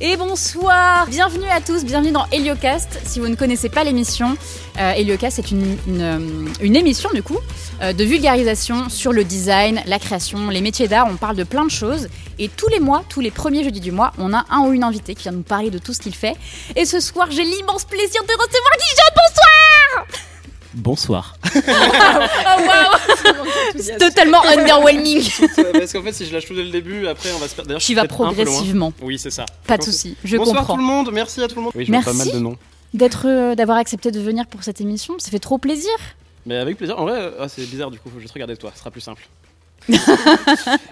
Et bonsoir Bienvenue à tous, bienvenue dans Heliocast. Si vous ne connaissez pas l'émission, euh, Heliocast est une, une, euh, une émission du coup euh, de vulgarisation sur le design, la création, les métiers d'art. On parle de plein de choses. Et tous les mois, tous les premiers jeudis du mois, on a un ou une invitée qui vient nous parler de tout ce qu'il fait. Et ce soir, j'ai l'immense plaisir de recevoir Guillaume. Bonsoir Bonsoir. Oh waouh C'est totalement underwhelming. Parce qu'en fait, si je lâche tout dès le début, après, on va se perdre. D'ailleurs, je Tu suis vas progressivement. Oui, c'est ça. Pas de souci, je Bonsoir comprends. tout le monde, merci à tout le monde. Oui, je vois pas Merci. mal de noms. D'être, euh, d'avoir accepté de venir pour cette émission, ça fait trop plaisir. Mais avec plaisir. En vrai, euh, ah, c'est bizarre du coup, faut juste regarder toi, ce sera plus simple.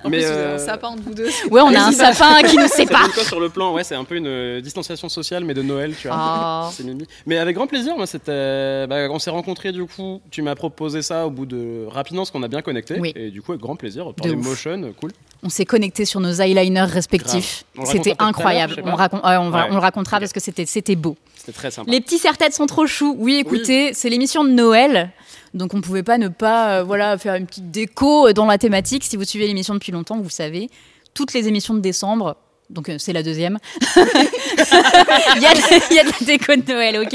En Mais, plus, vous avez euh, un sapin entre vous deux. Ouais, on a un ça. sapin qui nous sépare. quoi sur le plan? Ouais, c'est un peu une euh, distanciation sociale, mais de Noël, tu vois. Oh. Mimi. Mais avec grand plaisir, moi, c'était. bah, on s'est rencontrés du coup. Tu m'as proposé ça au bout de rapidement, parce qu'on a bien connecté. Oui. Et du coup, avec grand plaisir. Parler ouf. motion, euh, cool. On s'est connectés sur nos eyeliners respectifs. C'était incroyable. On, pas. racon- ouais, on, va- Ouais. on le racontera parce que c'était, c'était beau. C'était très sympa. Les petits serre-têtes sont trop choux. Oui, écoutez, c'est l'émission de Noël. Donc on pouvait pas ne pas euh, voilà, faire une petite déco euh, dans la thématique. Si vous suivez l'émission depuis longtemps, vous savez, toutes les émissions de décembre, donc euh, c'est la deuxième, il y, a de- il y a de la déco de Noël, ok?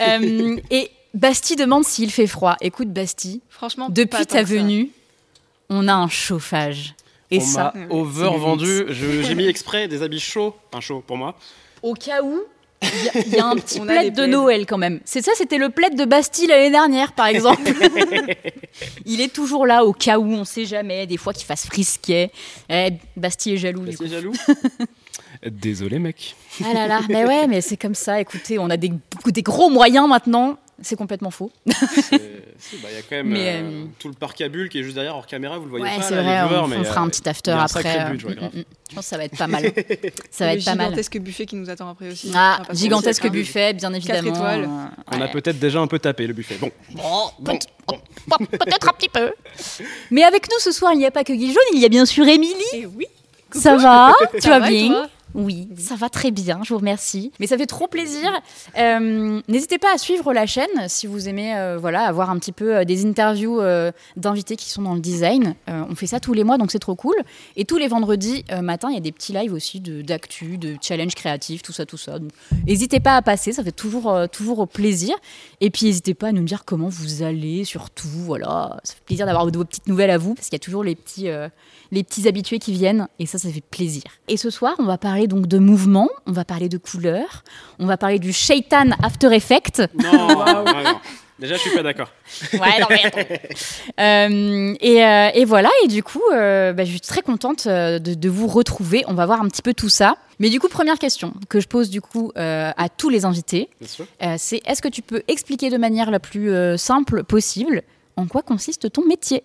Euh, Et Bastille demande s'il fait froid. Écoute Bastille, Franchement, depuis ta venue, on a un chauffage. Et on ça, m'a over vendu. J'ai mis exprès des habits chauds, enfin chauds pour moi. au cas où, il y a- il y, a un petit plaid de. Noël quand même. C'est ça, c'était le plaid de Bastille l'année dernière, par exemple. il est toujours là au cas où, on sait jamais. Des fois qu'il fasse frisquet. Eh, Bastille est jaloux. du Bah, c'est jaloux. Désolé, mec. coup. Ah là là, mais ouais, mais c'est comme ça. Écoutez, on a des gros moyens maintenant. C'est complètement faux. Bah, Il y a quand même Mais, euh, euh, tout le parc à bulles qui est juste derrière hors caméra, vous le voyez ouais, pas. c'est là, vrai. les viewers, on, mais, on fera euh, un petit after après. euh, ouais, mm, grave. mm, mm. Je pense que ça va être pas mal. Ça va être pas mal. gigantesque buffet qui nous attend après aussi. Ah, gigantesque hein. buffet, bien évidemment. étoiles. Euh, On a peut-être déjà un peu tapé le buffet. Bon, Peut- Peut-être un petit peu. Mais avec nous ce soir, il n'y a pas que Guy Jaune, il y a bien sûr Émilie. Eh oui. Ça va? Tu vas bien? toi? Oui, ça va très bien, je vous remercie. Mais ça fait trop plaisir. Euh, N'hésitez pas à suivre la chaîne si vous aimez euh, voilà, avoir un petit peu euh, des interviews d'invités qui sont dans le design. On fait ça tous les mois, donc c'est trop cool. Et tous les vendredis matin, il y a des petits lives aussi de- d'actu, de, challenge créatifs, tout ça, tout ça. N'hésitez pas à passer, ça fait toujours, toujours plaisir. Et puis n'hésitez pas à nous dire comment vous allez, surtout. Voilà, ça fait plaisir d'avoir de vos petites nouvelles à vous, parce qu'il y a toujours les petits, les petits habitués qui viennent, et ça, ça fait plaisir. Et ce soir, on va parler donc de mouvement, on va parler de couleurs, on va parler du Shaitan After Effects. non, non, non. Déjà, je suis pas d'accord. Ouais, non, mais attends. Euh, et, euh, et voilà, et du coup, euh, bah, je suis très contente de, de vous retrouver. On va voir un petit peu tout ça. Mais du coup, première question que je pose du coup euh, à tous les invités, euh, c'est est-ce que tu peux expliquer de manière la plus euh, simple possible en quoi consiste ton métier?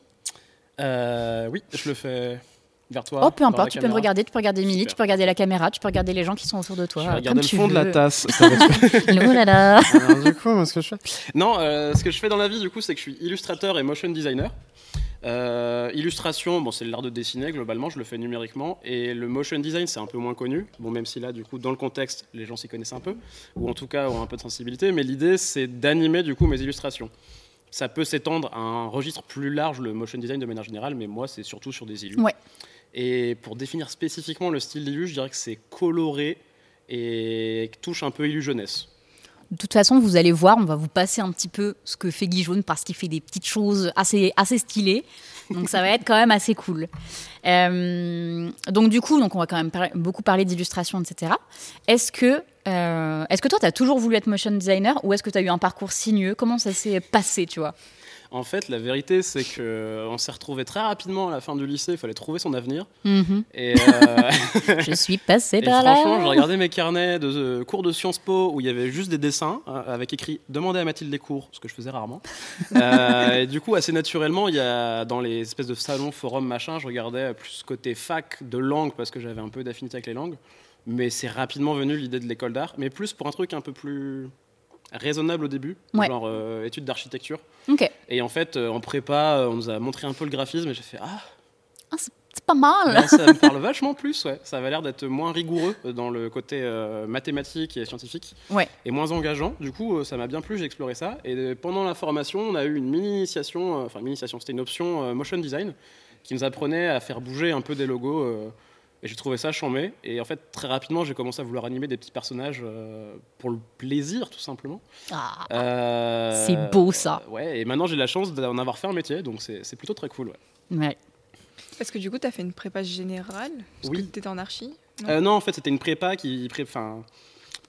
Euh, oui, je le fais vers toi. Oh, peu importe, tu peux me regarder, tu peux regarder Super. tu peux regarder la caméra, tu peux regarder les gens qui sont autour de toi. Je vais regarder comme le fond de la tasse. Oh là là. Alors, du coup, moi, ce que je fais. Non, euh, ce que je fais dans la vie, du coup, c'est que je suis illustrateur et motion designer. Euh, illustration, bon, c'est l'art de dessiner globalement, je le fais numériquement. Et le motion design, c'est un peu moins connu. Bon, même si là, du coup, dans le contexte, les gens s'y connaissent un peu, ou en tout cas ont un peu de sensibilité. Mais l'idée, c'est d'animer du coup mes illustrations. Ça peut s'étendre à un registre plus large, le motion design de manière générale, mais moi, c'est surtout sur des illus. Ouais. Et pour définir spécifiquement le style d'illu, je dirais que c'est coloré et touche un peu illu jeunesse. De toute façon, vous allez voir, on va vous passer un petit peu ce que fait Guy Jaune parce qu'il fait des petites choses assez, assez stylées. Donc ça va être quand même assez cool. Euh, donc du coup, donc on va quand même beaucoup parler d'illustration, etc. Est-ce que, euh, est-ce que toi, tu as toujours voulu être motion designer ou est-ce que tu as eu un parcours sinueux? Comment ça s'est passé, tu vois? En fait, la vérité, c'est que euh, on s'est retrouvé très rapidement à la fin du lycée. Il fallait trouver son avenir. Mhm. Et, euh, Je suis passée et par là. franchement, j'ai regardé mes carnets de euh, cours de Sciences Po où il y avait juste des dessins euh, avec écrit "Demandez à Mathilde les cours", ce que je faisais rarement. Et du coup, assez naturellement, il y a dans les espèces de salons, forums, machin, je regardais plus côté fac de langue parce que j'avais un peu d'affinité avec les langues. Mais c'est rapidement venu l'idée de l'école d'art, mais plus pour un truc un peu plus raisonnable au début, Ouais. genre euh, études d'architecture. Et en fait, euh, en prépa, euh, on nous a montré un peu le graphisme et j'ai fait Ah, Ah, c'est pas mal. ça me parle vachement plus, ouais. Ça avait l'air d'être moins rigoureux dans le côté euh, mathématique et scientifique. Ouais. Et moins engageant. Du coup, ça m'a bien plu, j'ai exploré ça. Et pendant la formation, on a eu une mini-initiation, enfin, mini-initiation, c'était une option motion design qui nous apprenait à faire bouger un peu des logos. Euh, Et j'ai trouvé ça chambé. Et en fait, très rapidement, j'ai commencé à vouloir animer des petits personnages euh, pour le plaisir, tout simplement. Ah, Euh, C'est beau, ça. ouais, et maintenant j'ai la chance d'en avoir fait un métier, donc c'est c'est plutôt très cool. Ouais. ouais. Parce que du coup, tu as fait une prépa générale Parce Oui. que tu étais en archi Non? Euh, non, en fait, c'était une prépa qui. Pré... Enfin,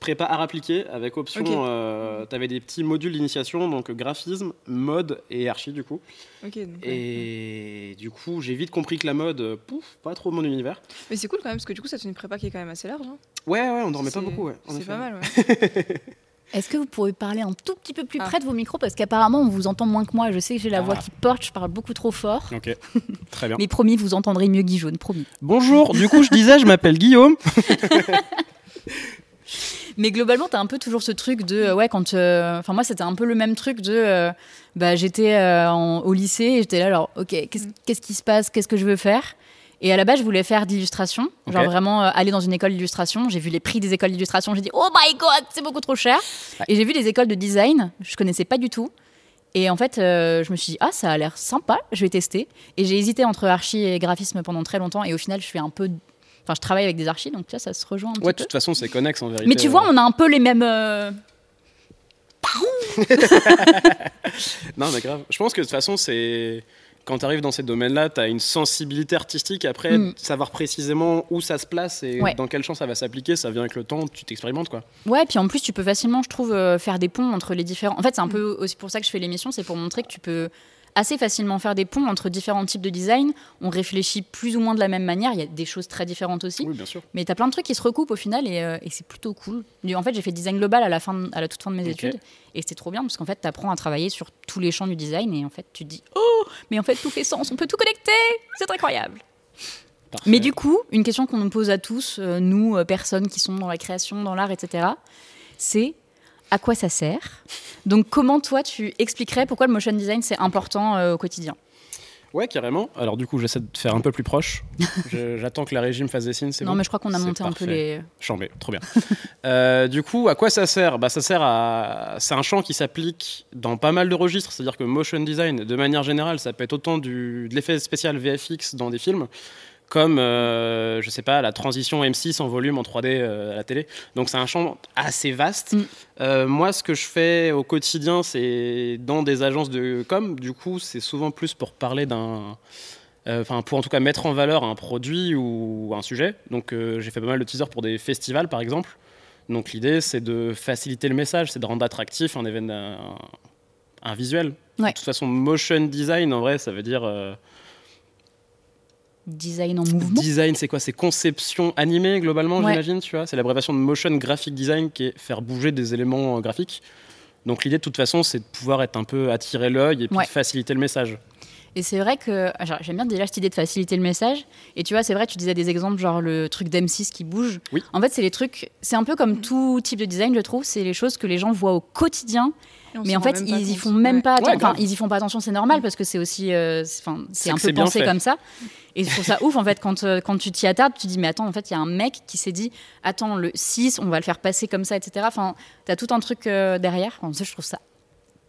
prépa art appliqué avec option. Ok. euh, T'avais des petits modules d'initiation, donc graphisme, mode et archi, du coup. Ok, donc, ouais. Et du coup, j'ai vite compris que la mode, euh, pouf, pas trop mon univers. Mais c'est cool quand même, parce que du coup, c'est une prépa qui est quand même assez large. hein. Ouais, ouais, on dormait pas beaucoup, ouais. C'est pas mal, ouais. Est-ce que vous pourriez parler un tout petit peu plus Ah. près de vos micros? Parce qu'apparemment, on vous entend moins que moi. Je sais que j'ai la Ah. voix qui porte, je parle beaucoup trop fort. Ok, très bien. Mais promis, vous entendrez mieux Guy Jaune, promis. Bonjour, du coup, je disais, je m'appelle Guillaume. Mais globalement, t'as un peu toujours ce truc de euh, ouais quand euh, enfin moi c'était un peu le même truc de euh, bah j'étais au lycée et j'étais là alors ok qu'est-ce Mm. qu'est-ce qui se passe? Qu'est-ce que je veux faire? Et à la base je voulais faire d'illustration. Genre vraiment euh, aller dans une école d'illustration. J'ai vu les prix des écoles d'illustration. J'ai dit oh my god c'est beaucoup trop cher. Ouais. et j'ai vu des écoles de design. Je connaissais pas du tout. Et en fait euh, je me suis dit ah ça a l'air sympa. Je vais tester. Et j'ai hésité entre archi et graphisme pendant très longtemps. Et au final je fais un peu enfin je travaille avec des archis donc tu vois ça se rejoint un petit Ouais, de peu toute façon, c'est connexe en vérité. mais tu vois, on a un peu les mêmes. euh, Non, mais grave. Je pense que de toute façon, c'est. Quand tu arrives dans ces domaines-là, tu as une sensibilité artistique. Après, Mm. savoir précisément où ça se place et Ouais. dans quel champ ça va s'appliquer, ça vient avec le temps, tu t'expérimentes quoi. Ouais, puis en plus, tu peux facilement, je trouve, euh, faire des ponts entre les différents. En fait, c'est un peu aussi pour ça que je fais l'émission, c'est pour montrer que tu peux assez facilement faire des ponts entre différents types de design. On réfléchit plus ou moins de la même manière. Il y a des choses très différentes aussi. Oui, bien sûr. Mais tu as plein de trucs qui se recoupent au final et, euh, et c'est plutôt cool. En fait, j'ai fait design global à la, fin de- à la toute fin de mes études et c'était trop bien parce qu'en fait, tu apprends à travailler sur tous les champs du design et en fait, tu te dis Oh, mais en fait, tout fait sens, on peut tout connecter C'est incroyable Parfait. Mais du coup, une question qu'on nous pose à tous, euh, nous, euh, personnes qui sont dans la création, dans l'art, etc., c'est à quoi ça sert Donc, comment toi, tu expliquerais pourquoi le motion design, c'est important euh, au quotidien? Ouais, carrément. Alors, du coup, j'essaie de faire un peu plus proche. J'attends que la régie me fasse des signes, Non, bon mais je crois qu'on a monté un peu les... Chambé, trop bien. Euh, du coup, à quoi ça sert? Bah, Ça sert à. C'est un champ qui s'applique dans pas mal de registres. C'est-à-dire que motion design, de manière générale, ça peut être autant du, de l'effet spécial VFX dans des films, comme, euh, je sais pas, la transition M6 en volume en 3D euh, à la télé. Donc, c'est un champ assez vaste. Mm. Euh, moi, ce que je fais au quotidien, c'est dans des agences de com. Du coup, c'est souvent plus pour parler d'un. euh, Enfin, pour en tout cas mettre en valeur un produit ou un sujet. Donc, j'ai fait pas mal de teasers pour des festivals, par exemple. Donc, l'idée, c'est de faciliter le message, c'est de rendre attractif un événement, un, un visuel. Ouais. De toute façon, motion design, en vrai, ça veut dire design en mouvement. design. C'est quoi? C'est conception animée globalement, Ouais. j'imagine. Tu vois, c'est l'abréviation de motion graphic design qui est faire bouger des éléments euh, graphiques. Donc, l'idée, de toute façon, c'est de pouvoir être un peu attirer l'œil et puis Ouais. faciliter le message. Et c'est vrai que ah, j'aime bien déjà cette idée de faciliter le message. Et tu vois, c'est vrai, tu disais des exemples, genre le truc d'M6 qui bouge. Oui. En fait, c'est les trucs, c'est un peu comme tout type de design, je trouve. C'est les choses que les gens voient au quotidien mais en fait, ils y font même pas attention. Ouais, Enfin, ils y font pas attention, c'est normal parce que c'est aussi, euh, c'est- enfin, c'est C'est un peu pensé comme ça. Et je trouve ça ouf en fait quand, euh, quand tu t'y attardes, tu te dis mais attends, en fait, il y a un mec qui s'est dit attends le 6, on va le faire passer comme ça, etc. Enfin, t'as tout un truc euh, derrière. Enfin, ça, je trouve ça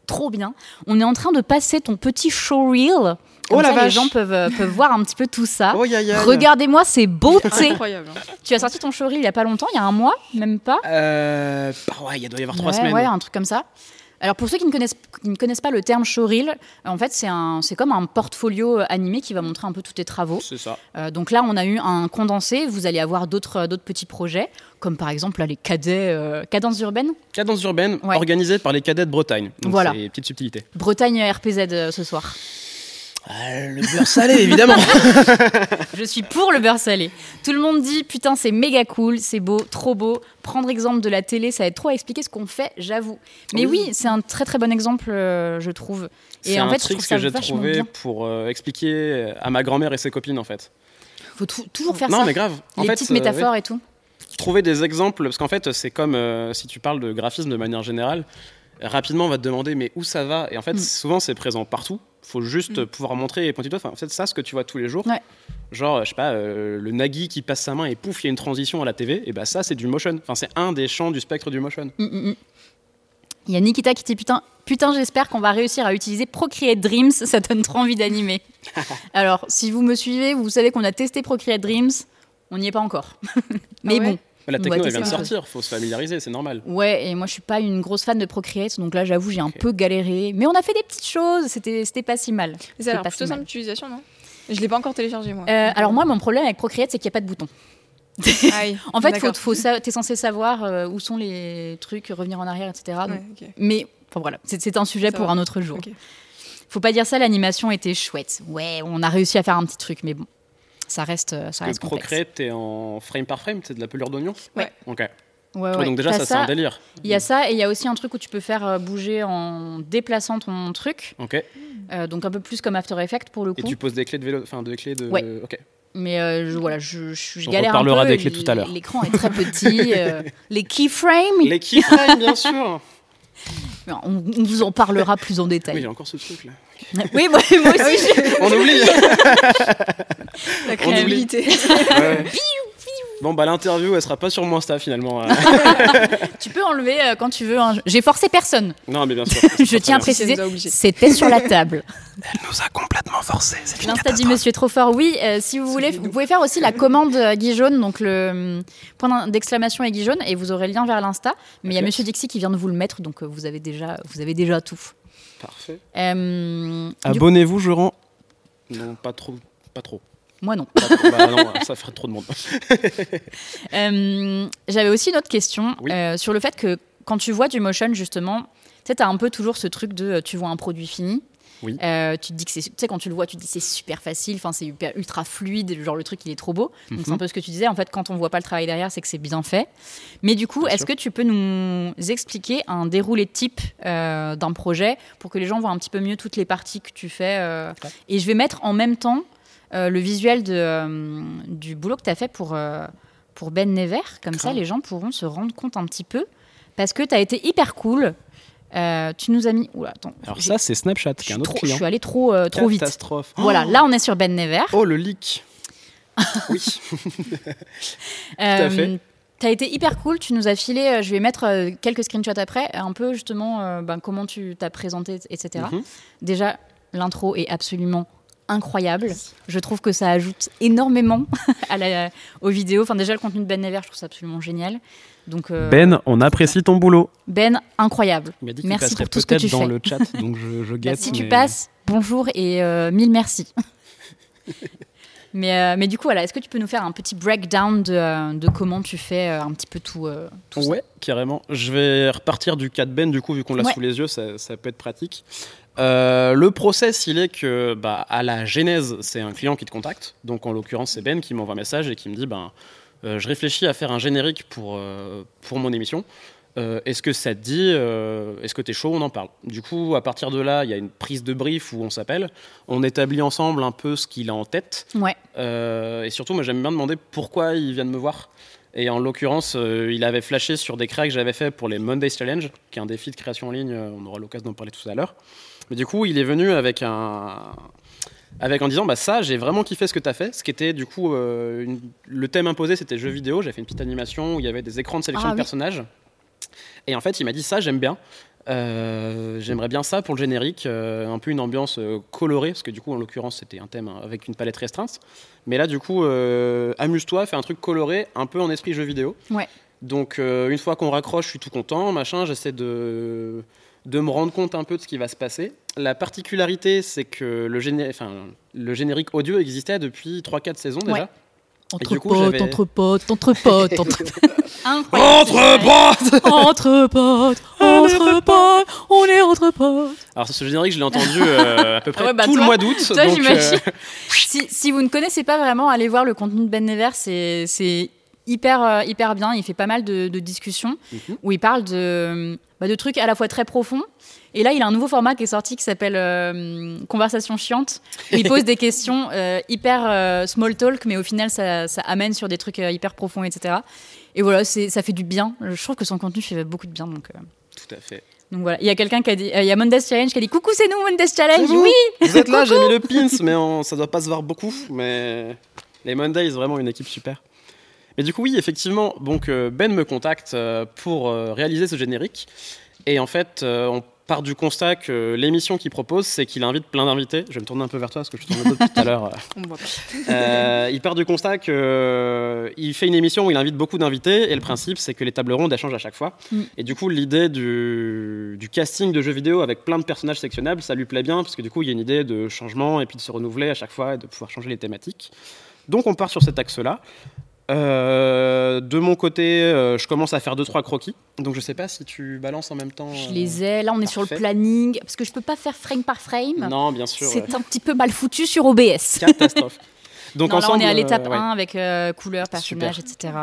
trop bien. On est en train de passer ton petit showreel. Oh Comme la ça, les gens peuvent, euh, peuvent voir un petit peu tout ça. Oh. Regardez-moi ces beautés. Incroyable. tu as sorti ton showreel il y a pas longtemps, il y a un mois, même pas. Euh, bah ouais, il doit y avoir trois Ouais, semaines. Ouais, un truc comme ça. Alors pour ceux qui ne connaissent, qui ne connaissent pas le terme showreel, en fait c'est un, c'est comme un portfolio euh, animé qui va montrer un peu tous tes travaux. C'est ça. Euh, donc là on a eu un condensé, vous allez avoir d'autres, euh, d'autres petits projets, comme par exemple là, les cadets, euh, cadences urbaines, Cadence urbaine Ouais. organisée par les cadets de Bretagne. Donc Voilà. c'est petite subtilité. Bretagne RPZ ce soir. Ah, le beurre salé, évidemment. Je suis pour le beurre salé. Tout le monde dit putain c'est méga cool, c'est beau, trop beau. Prendre exemple de la télé, ça aide trop à expliquer ce qu'on fait, j'avoue. Mais oui, Oui. c'est un très très bon exemple, euh, je trouve. C'est Et en un fait, je trouve ça que j'ai trouvé bien. pour euh, expliquer à ma grand-mère et ses copines en fait. Faut tou- toujours faire non ça. mais grave. En Les fait, petites euh, métaphores et tout. trouver des exemples parce qu'en fait c'est comme euh, si tu parles de graphisme de manière générale. Rapidement, on va te demander mais où ça va? Et en fait, Mm. souvent c'est présent partout. Faut juste Mm. pouvoir montrer et pointer du doigt. Enfin, en fait, ça, ce que tu vois tous les jours. Ouais. Genre, je sais pas, euh, le Nagui qui passe sa main et pouf, il y a une transition à la TV. Et bah ça, c'est du motion. Enfin, c'est un des champs du spectre du motion. Mm, mm. Il y a Nikita qui dit putain, putain j'espère qu'on va réussir à utiliser Procreate Dreams, ça donne trop envie d'animer. Alors, si vous me suivez, vous savez qu'on a testé Procreate Dreams. On n'y est pas encore. Mais ouais bon. La techno, va elle vient de peu. sortir, faut se familiariser, c'est normal. Ouais, et moi je suis pas une grosse fan de Procreate, donc là j'avoue j'ai un peu galéré. Mais on a fait des petites choses, c'était c'était pas si mal. Pas plutôt si mal. simple d'utilisation, non? Je l'ai pas encore téléchargé, moi. Euh, alors moi mon problème avec Procreate c'est qu'il n'y a pas de bouton. Ah oui, En fait, faut, d'accord. faut sa- t'es censé savoir euh, où sont les trucs, revenir en arrière, etc. Donc- Ouais, ok. Mais enfin voilà, c'est c'est un sujet Ça pour va. un autre jour. Faut pas dire ça, l'animation était chouette. Ouais, on a réussi à faire un petit truc, mais bon, ça reste, euh, ça Que reste. Procreate, t'es en frame par frame, c'est de la pelure d'oignon Ouais. Ok. Ouais, Ouais, ouais. donc déjà, T'as ça, c'est un délire. Il y a ça et il y a aussi un truc où tu peux faire euh, bouger en déplaçant ton truc, Ok. Euh, donc un peu plus comme After Effects pour le Et coup. tu poses des clés de vélo, enfin des clés de. Ouais. Ok. Mais euh, je, voilà, je, je, je On galère un peu. des clés tout à l'heure. L'écran est très petit. euh, les keyframes, Les keyframes, bien sûr. on, on vous en parlera plus en Oui, détail. il y a encore ce truc là. Oui, moi, moi aussi. On oublie. La créativité. Ouais. Bon bah l'interview, elle sera pas sur mon Insta finalement. tu peux enlever euh, quand tu veux. hein. J'ai forcé personne. non mais bien sûr. Je tiens à préciser, c'était sur la table. Elle nous a complètement forcé. C'est une L'Insta du Monsieur Trop Fort, oui. euh, si vous voulez, vous pouvez faire aussi la commande euh, Guy Jaune, donc le hum, point d'exclamation et Guy Jaune, et vous aurez le lien vers l'Insta. Mais il y a. Monsieur Dixie qui vient de vous le mettre, donc euh, vous avez déjà, vous avez déjà tout. Parfait. Euh, Abonnez-vous, je rends. Non, pas trop. Pas trop. Moi non. Trop. bah non, ça ferait trop de monde. Euh, J'avais aussi une autre question Oui. euh, sur le fait que quand tu vois du motion, justement, tu sais, t'as un peu toujours ce truc de euh, tu vois un produit fini. Oui. Euh, tu te dis que c'est, tu sais, quand tu le vois, tu te dis c'est super facile, enfin c'est ultra fluide, genre le truc il est trop beau. Donc c'est un Mhm. peu ce que tu disais. En fait, quand on voit pas le travail derrière, c'est que c'est bien fait. Mais du coup, est-ce que tu peux nous expliquer un déroulé type d'un projet pour que les gens voient un petit peu mieux toutes les parties que tu fais Ouais. Et je vais mettre en même temps euh, le visuel de, euh, du boulot que tu as fait pour, euh, pour Ben Never. Comme ça, les gens pourront se rendre compte un petit peu. Parce que tu as été hyper cool. Tu nous as mis. Oula, attends. Alors ça, c'est Snapchat, je qui est un autre trop, je suis allée trop, trop vite. Catastrophe. Voilà, là on est sur Ben Never. Oh le leak. oui. à fait. Tu as été hyper cool, tu nous as filé, je vais mettre quelques screenshots après, un peu justement ben, comment tu t'as présenté, etc. Mhm. Déjà, l'intro est absolument incroyable. Je trouve que ça ajoute énormément à la, aux vidéos. Enfin, déjà, le contenu de Ben Never, je trouve ça absolument génial. Donc, euh, Ben, on apprécie ton boulot. Ben, incroyable. Il dit Merci pour tout ce que peut-être tu dans fais. le chat, donc je, je Bah, guette. si tu passes, bonjour et euh, mille merci. mais, euh, mais du coup, voilà, est-ce que tu peux nous faire un petit breakdown de, de comment tu fais un petit peu tout, euh, tout ça? Ouais, carrément. Je vais repartir du cas de Ben, du coup, vu qu'on l'a Ouais. sous les yeux, ça, ça peut être pratique. Euh, le process, il est que, bah, à la genèse, c'est un client qui te contacte. Donc, en l'occurrence, c'est Ben qui m'envoie un message et qui me dit ben, euh, Je réfléchis à faire un générique pour, euh, pour mon émission. Est-ce que ça te dit Est-ce que tu es chaud On en parle. Du coup, à partir de là, il y a une prise de brief où on s'appelle. On établit ensemble un peu ce qu'il a en tête. Ouais. Et surtout, moi, j'aime bien demander pourquoi il vient de me voir. Et en l'occurrence, euh, il avait flashé sur des créas que j'avais fait pour les Mondays Challenge, qui est un défi de création en ligne. On aura l'occasion d'en parler tout à l'heure. Mais du coup, il est venu avec un. Avec en disant, bah ça, j'ai vraiment kiffé ce que tu as fait. Ce qui était du coup, euh, une- le thème imposé, c'était jeux vidéo. J'ai fait une petite animation où il y avait des écrans de sélection Ah de oui. personnages. Et en fait, il m'a dit ça, j'aime bien. Euh, J'aimerais bien ça pour le générique, euh, un peu une ambiance colorée, parce que du coup, en l'occurrence, c'était un thème avec une palette restreinte. Mais là, du coup, amuse-toi, fais un truc coloré, un peu en esprit jeu vidéo. Ouais. Donc, une fois qu'on raccroche, je suis tout content, machin, j'essaie de, de me rendre compte un peu de ce qui va se passer. La particularité, c'est que le, géné- enfin, le générique audio existait depuis 3-4 saisons déjà. Ouais. Entre du coup, potes, entre potes, entre potes, entre potes Entre potes, entre potes, on est entre potes. Alors, ce générique, je l'ai entendu euh, à peu près Ouais, bah, tout le mois d'août. toi, donc, j'imagine. euh, Si, si vous ne connaissez pas vraiment, allez voir le contenu de Ben Never, c'est hyper, euh, hyper bien. Il fait pas mal de, de discussions Mhm. où il parle de, bah, de trucs à la fois très profonds. Et là, il a un nouveau format qui est sorti qui s'appelle euh, Conversation chiante, où il pose des questions euh, hyper euh, small talk, mais au final, ça, ça amène sur des trucs hyper profonds, etc. Et voilà, ça fait du bien. Je trouve que son contenu fait beaucoup de bien. Donc, Tout à fait. donc voilà. Il y a quelqu'un qui a dit, il y a Mondes Challenge qui a dit Coucou, c'est nous, Mondes Challenge. Vous Oui, Vous êtes là, j'ai mis le pins, mais on- ça doit pas se voir beaucoup. Mais les Mondays, vraiment une équipe super. Mais du coup, oui, effectivement, donc euh, Ben me contacte euh, pour euh, réaliser ce générique. Et en fait, euh, on part du constat que l'émission qu'il propose, c'est qu'il invite plein d'invités. Je vais me tourner un peu vers toi parce que je tourne tout à l'heure. Pas. il part du constat qu'il fait une émission où il invite beaucoup d'invités et le principe, c'est que les tables rondes changent à chaque fois. Mm. Et du coup, l'idée du, du, casting de jeux vidéo avec plein de personnages sectionnables, ça lui plaît bien parce que du coup, il y a une idée de changement et puis de se renouveler à chaque fois et de pouvoir changer les thématiques. Donc on part sur cet axe-là. Euh, de mon côté, euh, je commence à faire deux trois croquis. Donc je sais pas si tu balances en même temps. Je les ai. Là, on est sur le planning parce que je peux pas faire frame par frame. Non, bien sûr. C'est un petit peu mal foutu sur OBS. Catastrophe. Donc ensemble, là, on est à l'étape 1 euh, avec couleur, personnage, etc.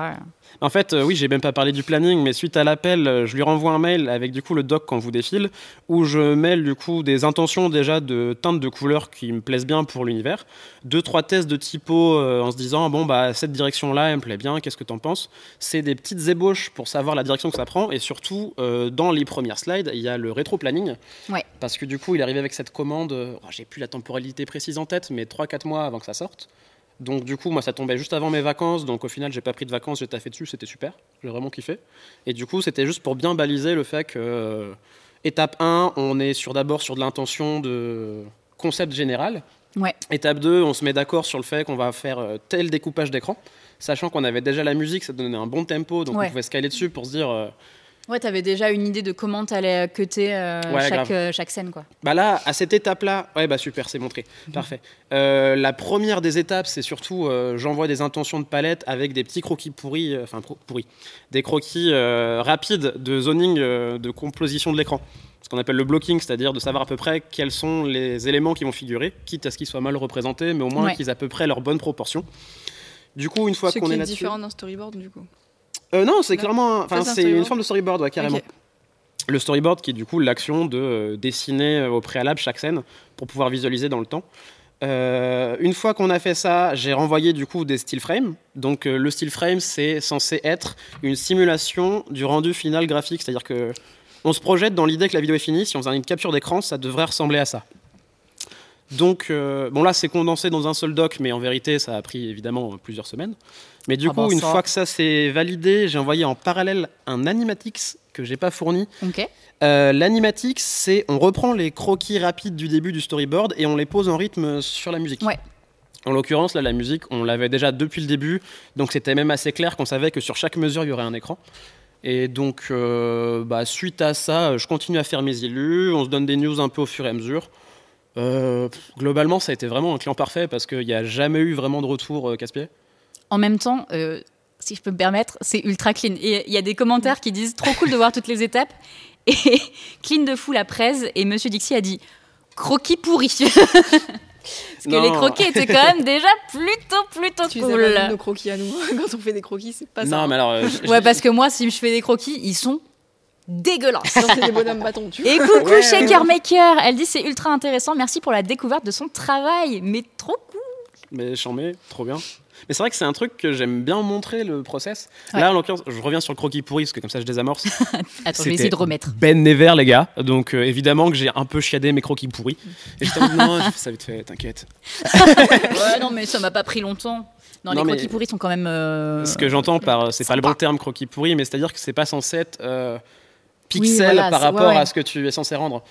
En fait, euh, oui, j'ai même pas parlé du planning, mais suite à l'appel, euh, je lui renvoie un mail avec du coup le doc qu'on vous défile, où je mêle du coup des intentions déjà de teintes de couleurs qui me plaisent bien pour l'univers, deux trois tests de typo euh, en se disant bon bah cette direction là elle me plaît bien, qu'est-ce que t'en penses? C'est des petites ébauches pour savoir la direction que ça prend, et surtout dans les premières slides il y a le rétro planning, ouais. parce que du coup il est arrivé avec cette commande, oh, j'ai plus la temporalité précise en tête, mais 3-4 mois avant que ça sorte. Donc du coup, moi, ça tombait juste avant mes vacances, donc au final, j'ai pas pris de vacances, j'ai taffé dessus, c'était super, j'ai vraiment kiffé. Et du coup, c'était juste pour bien baliser le fait que euh, étape 1, on est sur d'abord sur de l'intention de concept général. Ouais. Étape 2, on se met d'accord sur le fait qu'on va faire euh, tel découpage d'écran, sachant qu'on avait déjà la musique, ça donnait un bon tempo, donc on pouvait se caler dessus pour se dire euh, Ouais, tu avais déjà une idée de comment tu allais cutter euh, chaque, euh, chaque, scène. Quoi. Bah là, à cette étape-là, ouais, bah super, c'est montré. Mhm. Parfait. Euh, la première des étapes, c'est surtout j'envoie des intentions de palette avec des petits croquis pourris, enfin pourris, des croquis rapides de zoning, de composition de l'écran. Ce qu'on appelle le blocking, c'est-à-dire de savoir à peu près quels sont les éléments qui vont figurer, quitte à ce qu'ils soient mal représentés, mais au moins qu'ils aient à peu près leur bonne proportion. Du coup, une fois qu'on est là-dessus. C'est différent d'un storyboard, du coup. Euh, non, c'est clairement. Enfin, c'est une forme de storyboard, carrément. Le storyboard qui est du coup l'action de euh, dessiner euh, au préalable chaque scène pour pouvoir visualiser dans le temps. une fois qu'on a fait ça, j'ai renvoyé du coup des still frames. Donc le still frame, c'est censé être une simulation du rendu final graphique, c'est-à-dire que on se projette dans l'idée que la vidéo est finie. Si on faisait une capture d'écran, ça devrait ressembler à ça. Donc, bon là, c'est condensé dans un seul doc, mais en vérité, ça a pris évidemment plusieurs semaines. Mais du ah coup, bah, une fois que ça s'est validé, j'ai envoyé en parallèle un animatix que j'ai pas fourni. Euh, l'animatix, c'est on reprend les croquis rapides du début du storyboard et on les pose en rythme sur la musique. En l'occurrence, là, la musique, on l'avait déjà depuis le début, donc c'était même assez clair qu'on savait que sur chaque mesure, il y aurait un écran. Et donc, euh, bah, suite à ça, je continue à faire mes élus, on se donne des news un peu au fur et à mesure. Euh, globalement, ça a été vraiment un client parfait parce qu'il n'y a jamais eu vraiment de retour casse-pied. En même temps, euh, si je peux me permettre, c'est ultra clean. Et il y a des commentaires qui disent trop cool de voir toutes les étapes. Et clean de fou la presse. Et Monsieur Dixie a dit croquis pourri. Parce que les croquis étaient quand même déjà plutôt, plutôt tu cool. Les nos croquis à nous. Quand on fait des croquis, c'est pas ça. Non, mais alors. Euh, ouais, parce que moi, si je fais des croquis, ils sont dégueulasses. c'est des bonhommes bâtons, tu. Et coucou Shaker Maker. Elle dit c'est ultra intéressant. Merci pour la découverte de son travail. Mais trop cool. Mais j'en mets, trop bien. Mais c'est vrai que c'est un truc que j'aime bien montrer le process. Là, en l'occurrence, je reviens sur le croquis pourri parce que comme ça je désamorce. Attends, je vais essayer de remettre. Ben Never, les gars. Donc euh, évidemment que j'ai un peu chiadé mes croquis pourris. Et j'étais en non, ça vite fait, t'inquiète. ouais, non, mais ça m'a pas pris longtemps. Non, les croquis pourris sont quand même. Euh, Ce que j'entends par. C'est pas le bon terme croquis pourri, mais c'est-à-dire que c'est pas censé être euh, pixel par rapport à ce que tu es censé rendre.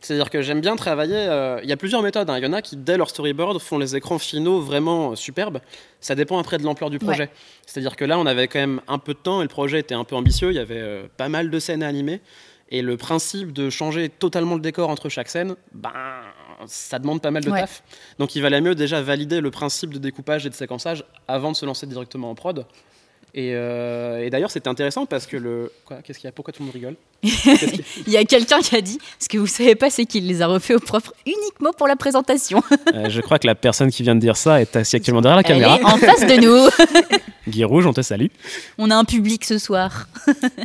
C'est-à-dire que j'aime bien travailler. Euh, il y a plusieurs méthodes. Hein. Il y en a qui, dès leur storyboard, font les écrans finaux vraiment superbes. Ça dépend après de l'ampleur du projet. C'est-à-dire que là, on avait quand même un peu de temps et le projet était un peu ambitieux. Il y avait euh, pas mal de scènes à animer. Et le principe de changer totalement le décor entre chaque scène, ben, ça demande pas mal de taf. Donc il valait mieux déjà valider le principe de découpage et de séquençage avant de se lancer directement en prod. Euh, et, d'ailleurs, c'était intéressant parce que le. Qu'est-ce qu'il y a? Pourquoi tout le monde rigole? Il y a quelqu'un qui a dit Ce que vous savez pas, c'est qu'il les a refait au propre uniquement pour la présentation. Euh, je crois que la personne qui vient de dire ça est assise actuellement derrière la caméra. en face de nous. Guy Rouge, on te salue. On a un public ce soir.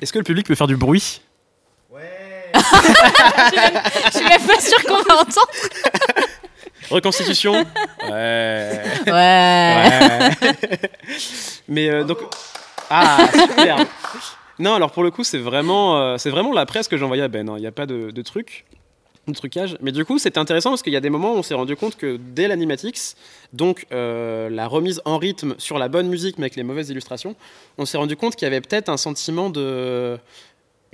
Est-ce que le public peut faire du bruit? Ouais Je suis même pas sûre qu'on va entendre. Reconstitution Ouais. Ouais. Mais euh, donc. Ah, super Non, alors pour le coup, c'est vraiment, euh, c'est vraiment la presse que j'envoyais à Ben. Hein. Il n'y a pas de, de truc de trucage. Mais du coup, c'était intéressant parce qu'il y a des moments où on s'est rendu compte que dès l'animatix, donc euh, la remise en rythme sur la bonne musique mais avec les mauvaises illustrations, on s'est rendu compte qu'il y avait peut-être un sentiment de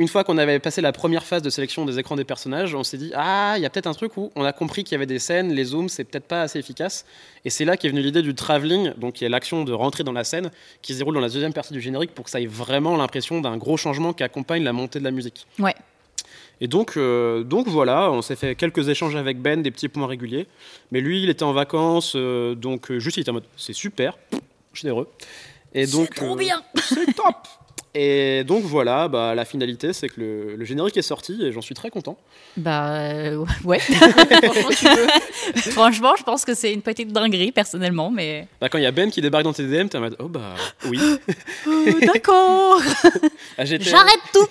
une fois qu'on avait passé la première phase de sélection des écrans des personnages, on s'est dit ah, il y a peut-être un truc où on a compris qu'il y avait des scènes, les zooms, c'est peut-être pas assez efficace. Et c'est là qu'est venue l'idée du travelling, donc qui est l'action de rentrer dans la scène, qui se déroule dans la deuxième partie du générique pour que ça ait vraiment l'impression d'un gros changement qui accompagne la montée de la musique. Ouais. Et donc, euh, donc voilà, on s'est fait quelques échanges avec Ben, des petits points réguliers. Mais lui, il était en vacances, euh, donc euh, juste il était en mode c'est super, généreux. Et donc, C'est trop euh, bien. c'est top. Et donc voilà, bah, la finalité, c'est que le, le générique est sorti et j'en suis très content. Bah euh, ouais. Franchement, tu peux. Franchement, je pense que c'est une petite dinguerie personnellement, mais. Bah, quand il y a Ben qui débarque dans tes DM, t'es en mode oh bah oui. D'accord. Ah, J'arrête tout.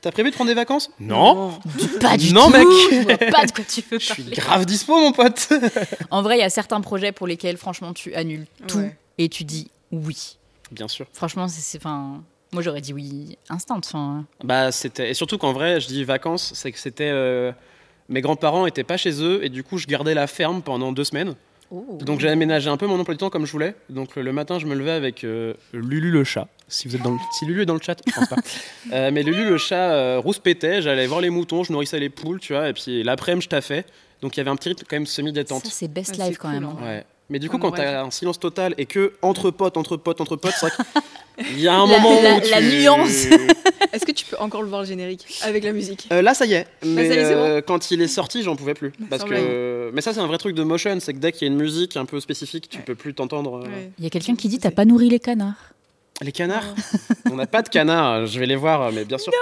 T'as prévu de prendre des vacances? Non. Pas du Non, tout. mec. Je vois pas de quoi tu veux Je suis parler. grave dispo, mon pote. En vrai, il y a certains projets pour lesquels, franchement, tu annules tout Ouais. et tu dis oui. Bien sûr. Franchement, c'est-. Enfin, moi, j'aurais dit oui instant. Enfin, Bah c'était et surtout qu'en vrai, je dis vacances, c'est que c'était euh, mes grands-parents étaient pas chez eux et du coup je gardais la ferme pendant deux semaines. Donc j'ai aménagé un peu mon emploi du temps comme je voulais. Donc le, matin, je me levais avec euh, Lulu le chat. Si vous êtes dans le, si Lulu est dans le chat, je pense pas. Euh, mais Lulu le chat euh, rouspétait. J'allais voir les moutons, je nourrissais les poules, tu vois. Et puis l'après-midi, je taffais. Donc il y avait un petit rythme quand même semi détente. ça, c'est best Ouais, life quand cool, même. hein. Ouais. Mais du coup, quand t'as un silence total et que entre potes, entre potes, entre potes, c'est vrai qu'il y a un La- moment la- où tu... la nuance. Est-ce que tu peux encore le voir le générique avec la musique Euh, là, ça y est. Mais ça y est, c'est bon euh, quand il est sorti, j'en pouvais plus. Parce semblait. que... Mais ça, c'est un vrai truc de motion. C'est que dès qu'il y a une musique un peu spécifique, tu Ouais. peux plus t'entendre. euh. Ouais. Il y a quelqu'un qui dit t'as pas nourri les canards. Les canards On n'a pas de canards. Je vais les voir, mais bien sûr.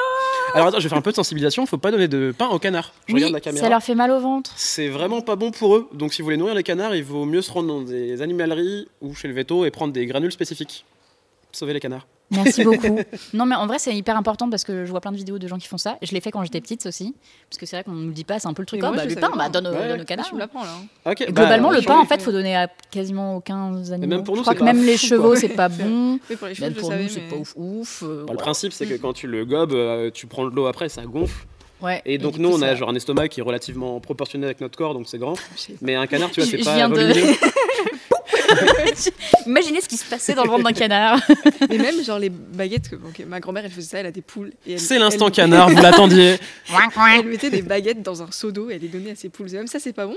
Alors attends, je vais faire un peu de sensibilisation. Faut pas donner de pain aux canards. Je Oui, regarde la caméra. ça leur fait mal au ventre. C'est vraiment pas bon pour eux. Donc si vous voulez nourrir les canards, il vaut mieux se rendre dans des animaleries ou chez le veto et prendre des granules spécifiques. Sauver les canards. Merci beaucoup. non, mais en vrai, c'est hyper important parce que je vois plein de vidéos de gens qui font ça. Je l'ai fait quand j'étais petite aussi. Parce que c'est vrai qu'on nous dit pas, c'est un peu le truc. Mais oh, moi, bah, je le pain, pas. bah, donne, au- Ouais. donne au canard. là. Ok. Et bah, Globalement, le pain, en fait, faut donner à quasiment aucun animaux. même pour nous, je crois c'est que même les chevaux, c'est pas bon. Oui, pour les Même pour nous, c'est mais- pas ouf ouf. euh, Bah, le principe, c'est que quand tu le gobes, euh, tu prends de l'eau après, ça gonfle. Ouais. Et donc nous, coup, on a ça- genre un estomac qui est relativement proportionné avec notre corps, donc c'est grand. Mais un canard, tu vois, c'est pas viens de- volumineux. Imaginez ce qui se passait dans le ventre d'un canard. Mais même genre les baguettes, que, ma grand-mère elle faisait ça, elle a des poules. et C'est l'instant elle- canard, vous l'attendiez. Elle mettait des baguettes dans un seau d'eau et elle les donnait à ses poules. Et même ça, c'est pas bon?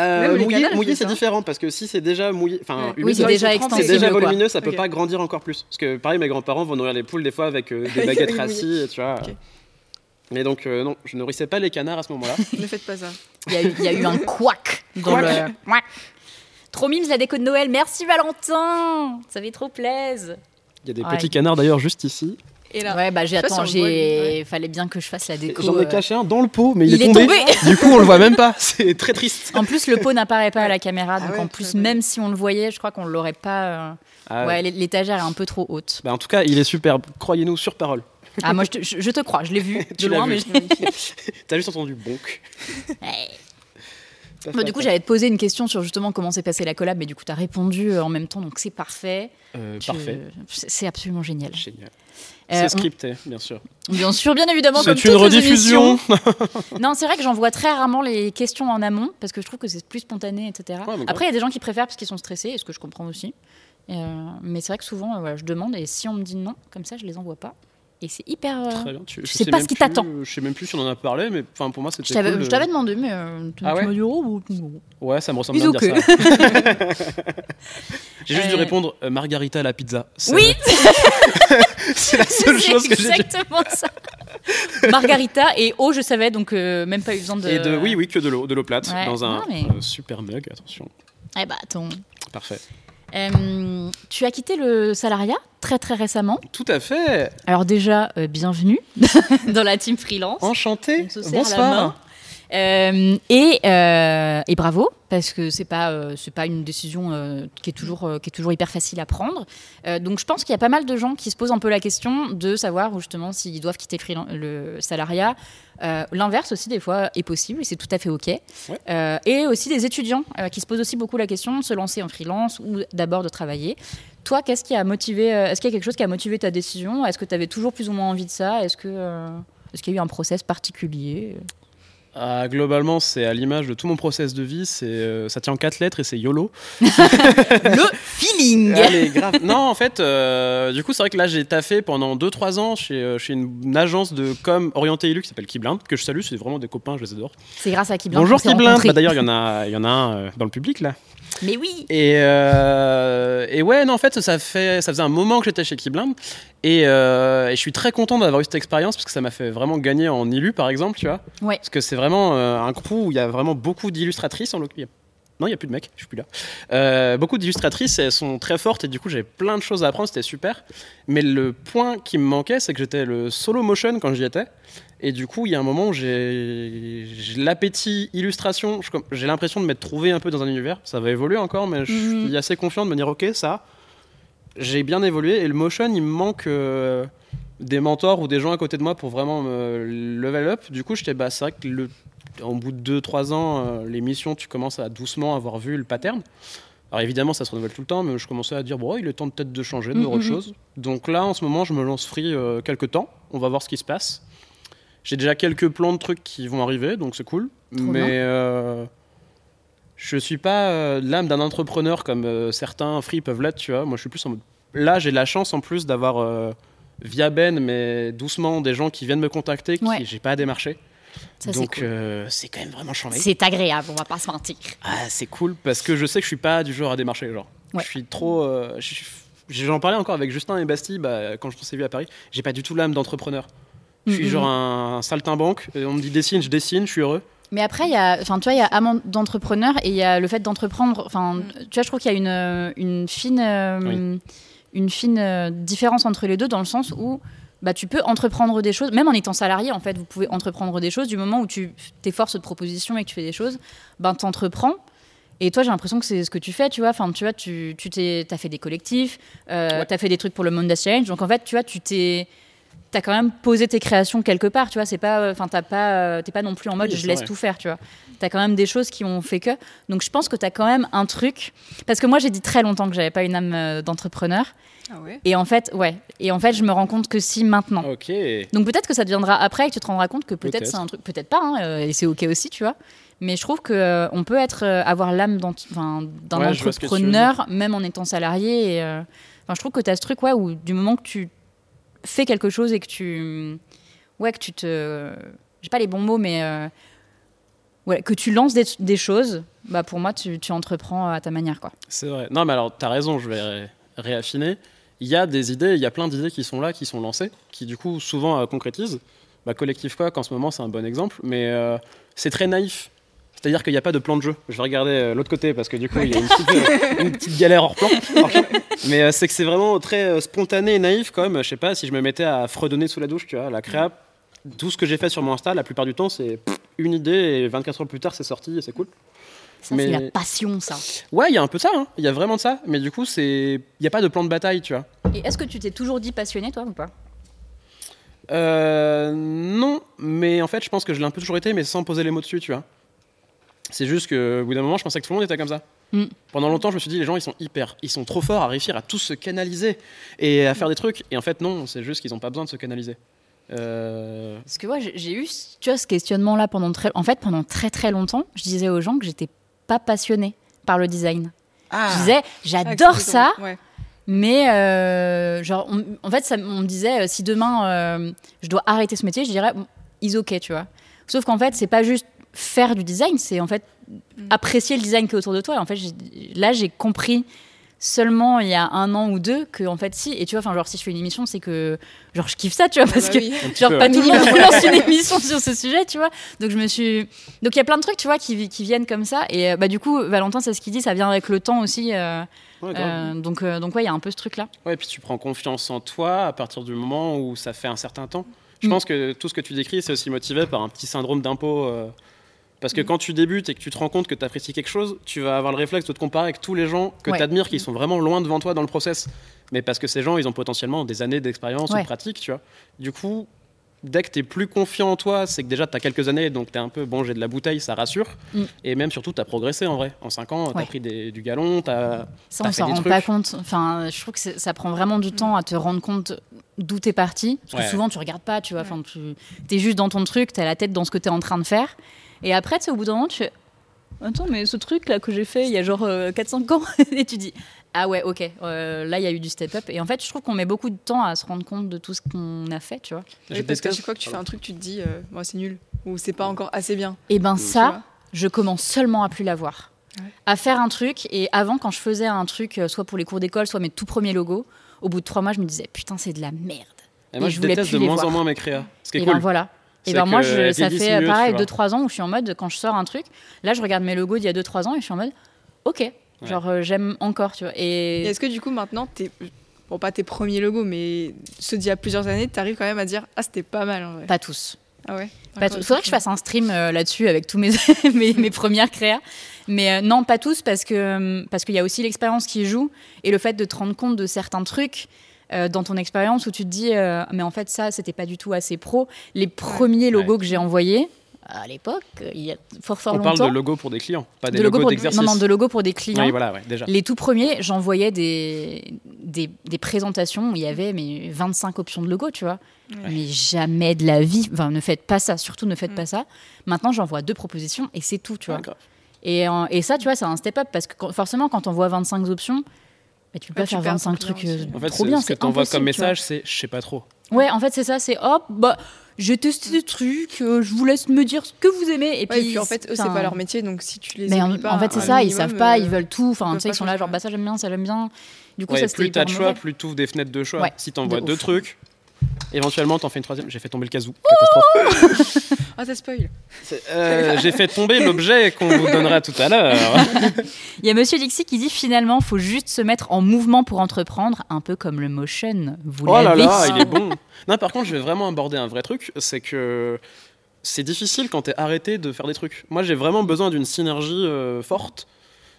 Euh, mouillé, mouillé c'est différent parce que si c'est déjà mouillé, enfin Ouais. Oui, c'est déjà volumineux, ça peut Ok. pas grandir encore plus. Parce que pareil, mes grands-parents vont nourrir les poules des fois avec euh, des baguettes rassis, tu vois. Mais donc euh, non, je nourrissais pas les canards à ce moment-là. Ne faites pas ça. Il y, a eu- il y a eu un couac dans le. Couac. Trop mimes la déco de Noël. Merci Valentin. Ça fait trop plaise. Il y a des Ouais. petits canards d'ailleurs juste ici. Et là, Ouais, bah j'ai Je sais pas attends, si on le voit, j'ai. lui, Fallait bien que je fasse la déco. J'en ai euh. caché un dans le pot, mais il, Il est, tombé. tombé. Du coup, on le voit même pas. C'est très triste. En plus, le pot n'apparaît pas à la caméra, Ah donc ouais, en plus, ouais, ouais. même si on le voyait, je crois qu'on l'aurait pas. euh, Ah, Ouais, l'é- l'étagère est un peu trop haute. Bah, en tout cas, il est superbe. Croyez-nous sur parole. Ah, moi, je te, je- je te crois, je l'ai vu de loin, mais. T'as juste entendu bonk. Ouais. Bah, du coup, j'allais te poser une question sur justement comment s'est passée la collab, mais du coup, tu as répondu euh, en même temps, donc c'est parfait. Euh, Tu- Parfait. C'est absolument génial. Génial. Euh, C'est on- scripté, bien sûr. Bien sûr, bien évidemment, C'est une rediffusion. Non, c'est vrai que j'envoie très rarement les questions en amont parce que je trouve que c'est plus spontané, etc. Ouais, Après, il y a des gens qui préfèrent parce qu'ils sont stressés, et ce que je comprends aussi. Euh, mais c'est vrai que souvent, voilà, je demande et si on me dit non, comme ça, je les envoie pas. Et c'est hyper. euh, Très bien. Tu, je sais pas ce qui t'attend. Je sais même plus si on en a parlé, mais enfin pour moi c'était. Je t'avais cool demandé, mais euh, tu, Ah tu ouais dit oh. Ouais, ça me ressemble bien de dire ça. J'ai juste dû Euh, répondre euh, Margarita à la pizza. Oui, c'est la seule chose que j'ai exactement ça. Margarita et eau, je savais, donc même pas eu besoin de. Et de oui, oui, que de l'eau, de l'eau plate Ouais. dans un Non, mais- super mug. Attention, Eh bah attends. parfait. Euh, tu as quitté le salariat très très récemment. Tout à fait. Alors déjà, euh, bienvenue dans la team freelance. Enchanté. Bonsoir. Euh, et, euh, et bravo, parce que c'est pas, euh, c'est pas une décision qui, est toujours, qui est toujours hyper facile à prendre. Donc je pense qu'il y a pas mal de gens qui se posent un peu la question de savoir justement s'ils doivent quitter le, salariat. L'inverse aussi, des fois, est possible et c'est tout à fait OK. Et aussi des étudiants qui se posent aussi beaucoup la question de se lancer en freelance ou d'abord de travailler. Toi, qu'est-ce qui a motivé Est-ce qu'il y a quelque chose qui a motivé ta décision? Est-ce que tu avais toujours plus ou moins envie de ça? Est-ce que est-ce qu'il y a eu un process particulier? Ah, globalement, c'est à l'image de tout mon process de vie. C'est, euh, ça tient en quatre lettres et c'est YOLO. Le feeling Allez, grave. Non, en fait, euh, du coup, c'est vrai que là, j'ai taffé pendant 2-3 ans chez, euh, chez une, agence de com orientée élu qui s'appelle Keyblind, que je salue. C'est vraiment des copains, je les adore. C'est grâce à Keyblind. Bonjour rencontrés. Bah, D'ailleurs, il y en a, y en a un euh, dans le public là. Mais oui Et, euh, et ouais, non, en fait, ça, fait, ça faisait un moment que j'étais chez Keyblind. Et, euh, et je suis très content d'avoir eu cette expérience parce que ça m'a fait vraiment gagner en illu, par exemple, tu vois. Ouais. Parce que c'est vraiment euh, un crew où il y a vraiment beaucoup d'illustratrices. En l'occurrence. Non, il n'y a plus de mecs, je suis plus là. Euh, beaucoup d'illustratrices, elles sont très fortes et du coup j'avais plein de choses à apprendre, c'était super. Mais le point qui me manquait, c'est que j'étais le solo motion quand j'y étais. Et du coup, il y a un moment où j'ai l'appétit illustration. J'ai l'impression de m'être trouvé un peu dans un univers. Ça va évoluer encore, mais je Mhm. suis assez confiant de me dire ok, ça, j'ai bien évolué. Et le motion, il me manque euh, des mentors ou des gens à côté de moi pour vraiment me level up. Du coup, j'étais bah, c'est vrai que le, en bout de 2-3 ans, euh, les missions, tu commences à doucement avoir vu le pattern. Alors évidemment, ça se renouvelle tout le temps, mais je commençais à dire bon, il est temps peut-être de changer, de voir autre Mhm. chose. Donc là, en ce moment, je me lance free euh, quelques temps. On va voir ce qui se passe. J'ai déjà quelques plans de trucs qui vont arriver, donc c'est cool. Trop mais euh, je suis pas euh, l'âme d'un entrepreneur comme euh, certains free peuvent l'être, tu vois. Moi, je suis plus en mode. Là, j'ai la chance en plus d'avoir euh, via Ben, mais doucement, des gens qui viennent me contacter, qui Ouais. j'ai pas à démarcher. Ça, c'est Donc cool. c'est quand même vraiment chambé. C'est agréable, on va pas se mentir. Ah, c'est cool parce que je sais que je suis pas du genre à démarcher. Genre, Ouais. je suis trop. J'en parlais encore avec Justin et Bastille bah, quand je s'est vu à Paris. J'ai pas du tout l'âme d'entrepreneur. Je suis Mhm. genre un, saltimbanque. et On me dit dessine, je dessine, je suis heureux. Mais après, il y a, enfin, tu vois, il y a âme d'entrepreneur et il y a le fait d'entreprendre. Enfin, tu vois, je trouve qu'il y a une, euh, une fine, euh, Oui. une fine euh, différence entre les deux dans le sens où bah, tu peux entreprendre des choses, même en étant salarié, en fait, vous pouvez entreprendre des choses du moment où tu t'efforces de proposition et que tu fais des choses, ben t'entreprends. Et toi, j'ai l'impression que c'est ce que tu fais, tu vois. Enfin, tu vois, tu, tu t'es, t'as fait des collectifs, euh, Ouais. t'as fait des trucs pour le Mondas Challenge. Donc, en fait, tu vois, tu t'es, t'as quand même posé tes créations quelque part, tu vois. C'est pas, enfin, t'as pas, euh, t'es pas non plus en mode Oui, je laisse vrai. tout faire, tu vois. T'as quand même des choses qui ont fait que. Donc, je pense que t'as quand même un truc. Parce que moi, j'ai dit très longtemps que j'avais pas une âme euh, d'entrepreneur. Ah ouais Et en fait, ouais. Et en fait, je me rends compte que si maintenant. Ok. Donc peut-être que ça deviendra après et que tu te rendras compte que peut-être Peut-être. c'est un truc, peut-être pas, hein, euh, et c'est ok aussi, tu vois. Mais je trouve que euh, on peut être, euh, avoir l'âme d'un Ouais, entrepreneur, même en étant salarié. Et, euh, enfin, je trouve que tu as ce truc, ouais, où du moment que tu fais quelque chose et que tu, ouais, que tu te, j'ai pas les bons mots, mais euh, ouais, que tu lances des, choses, bah pour moi, tu, tu entreprends à ta manière, quoi. C'est vrai. Non, mais alors, t'as raison, je vais ré- réaffiner. Il y a des idées, il y a plein d'idées qui sont là, qui sont lancées, qui du coup souvent euh, concrétisent. Bah, Collectif Coq, en ce moment, c'est un bon exemple, mais euh, c'est très naïf. C'est-à-dire qu'il n'y a pas de plan de jeu. Je vais regarder euh, l'autre côté parce que du coup, il y a une petite, euh, une petite galère hors plan. Mais euh, c'est que c'est vraiment très euh, spontané et naïf, quand même. Je sais pas si je me mettais à fredonner sous la douche, tu vois. La créa, tout ce que j'ai fait sur mon Insta, la plupart du temps, c'est une idée et 24 heures plus tard, c'est sorti et c'est cool. Ça, Mais- c'est la passion, ça. Ouais, il y a un peu ça, hein. il y a vraiment de ça, mais du coup, c'est, il n'y a pas de plan de bataille, tu vois. Et est-ce que tu t'es toujours dit passionné, toi, ou pas? Euh, non, mais en fait, je pense que je l'ai un peu toujours été, mais sans poser les mots dessus, tu vois. C'est juste que, au bout d'un moment, je pensais que tout le monde était comme ça. Mm. Pendant longtemps, je me suis dit, les gens, ils sont hyper, ils sont trop forts à réussir à tous se canaliser et à faire des trucs. Et en fait, non, c'est juste qu'ils n'ont pas besoin de se canaliser. Euh, Parce que moi, j'ai- j'ai eu tu vois, ce questionnement-là pendant très, en fait, pendant très très longtemps. Je disais aux gens que j'étais pas passionnée par le design. Je disais, j'adore ça, Ouais. mais euh, genre, on- en fait, ça, on me disait, euh, si demain euh, je dois arrêter ce métier, je dirais, is ok, tu vois. Sauf qu'en fait, c'est pas juste faire du design, c'est en fait apprécier le design qui est autour de toi. Et en fait, là, j'ai compris seulement il y a un an ou deux que en fait si et tu vois enfin genre si je fais une émission c'est que genre je kiffe ça tu vois parce Bah que oui. Genre peu, pas ouais. tout le monde lance une émission sur ce sujet, tu vois. Donc je me suis. Donc il y a plein de trucs, tu vois, qui, qui viennent comme ça. Et euh, bah du coup, Valentin, c'est ce qu'il dit, ça vient avec le temps aussi. euh, Ouais, euh, donc euh, donc ouais, il y a un peu ce truc-là. Ouais, puis tu prends confiance en toi à partir du moment où ça fait un certain temps. Je Mm. pense que tout ce que tu décris, c'est aussi motivé par un petit syndrome d'impôt. Parce que Mm. quand tu débutes et que tu te rends compte que tu apprécies quelque chose, tu vas avoir le réflexe de te comparer avec tous les gens que Ouais. tu admires qui sont vraiment loin devant toi dans le process. Mais parce que ces gens, ils ont potentiellement des années d'expérience ou Ouais. de pratique, tu vois. Du coup, dès que tu es plus confiant en toi, c'est que déjà tu as quelques années, donc tu es un peu, bon, j'ai de la bouteille, ça rassure. Mm. Et même surtout, tu as progressé en vrai. En 5 ans, tu as Ouais. pris des- du galon, tu as. Ça, T'as on s'en rend trucs. pas compte. Enfin, je trouve que ça prend vraiment du temps à te rendre compte d'où t'es parti. Parce que Ouais. souvent, tu regardes pas, tu vois. Enfin, tu es juste dans ton truc, t'as la tête dans ce que t'es en train de faire. Et après, tu sais, au bout d'un moment, tu fais Attends, mais ce truc là que j'ai fait il y a genre euh, 4-5 ans, et tu dis Ah ouais, ok, euh, là il y a eu du step-up. Et en fait, je trouve qu'on met beaucoup de temps à se rendre compte de tout ce qu'on a fait, tu vois. Je Oui, parce déteste- chaque fois que tu fais un truc, tu te dis, euh, moi c'est nul ou c'est pas encore assez bien. Et ben Tu ça, je commence seulement à plus la voir. Ouais. À faire un truc. Et avant, quand je faisais un truc, euh, soit pour les cours d'école, soit mes tout premiers logos, au bout de trois mois, je me disais Putain, c'est de la merde. Et moi, Et je je voulais déteste de moins voir. en moins mes créas. Ce qui est et cool. ben voilà. Et ben moi, je- ça fait mieux, pareil tu vois. 2-3 ans où je suis en mode, quand je sors un truc, là, je regarde mes logos d'il y a 2-3 ans et je suis en mode Ok, genre euh, j'aime encore, tu vois. Et Et est-ce que du coup maintenant, t'es, bon pas tes premiers logos, mais ceux d'il y a plusieurs années, t'arrives quand même à dire, ah c'était pas mal en vrai. pas tous. Ah ouais. Pas tous. Faudrait que je fasse un stream euh, là-dessus avec tous mes, mes, mes premières créas. Mais euh, non, pas tous, parce que parce qu'il y a aussi l'expérience qui joue et le fait de te rendre compte de certains trucs euh, dans ton expérience où tu te dis, euh, mais en fait, ça, c'était pas du tout assez pro. Les premiers logos que j'ai envoyés à l'époque, il y a fort fort On parle longtemps. de logo pour des clients, pas des de logos logos pour d'exercice. non, non, de logos pour des clients. Oui, voilà, ouais, déjà. Les tout premiers, j'envoyais des, des, des présentations où il y avait mais 25 options de logo, tu vois. Ouais. Mais jamais de la vie. Enfin, ne faites pas ça, surtout ne faites Mm. pas ça. Maintenant, j'envoie deux propositions et c'est tout, tu vois. Ouais. Et, et ça, tu vois, c'est un step-up parce que quand- forcément, quand on voit 25 options, bah, tu peux Ouais, pas tu faire perds 25 ton client trucs euh. En fait, trop bien. ce que c'est tu envoies comme message, c'est je sais pas trop. Ouais, en fait, c'est ça, c'est hop, bah, j'ai testé des trucs, euh, je vous laisse me dire ce que vous aimez. Et Ouais, puis, et puis en fait, eux, c'est pas leur métier, donc si tu les Mais en, pas, en fait, c'est un ça, ils minimum, savent pas, euh, ils veulent tout. Enfin, tu sais, ils sont là, genre, bah ça j'aime bien, ça j'aime bien. Du coup, Ouais, ça c'était plus t'as de choix, plus t'ouvres des fenêtres de choix. Si t'envoies de deux trucs, éventuellement t'en fais une troisième. J'ai fait tomber le casou. Oh Catastrophe. Ah, t'as spoil. C'est- euh, J'ai fait tomber l'objet qu'on vous donnera tout à l'heure. Il y a Monsieur Dixie qui dit finalement, faut juste se mettre en mouvement pour entreprendre, un peu comme le motion. Vous Oh là là, il est bon. Non, par contre, je vais vraiment aborder un vrai truc, c'est que c'est difficile quand t'es arrêté de faire des trucs. Moi, j'ai vraiment besoin d'une synergie euh, forte.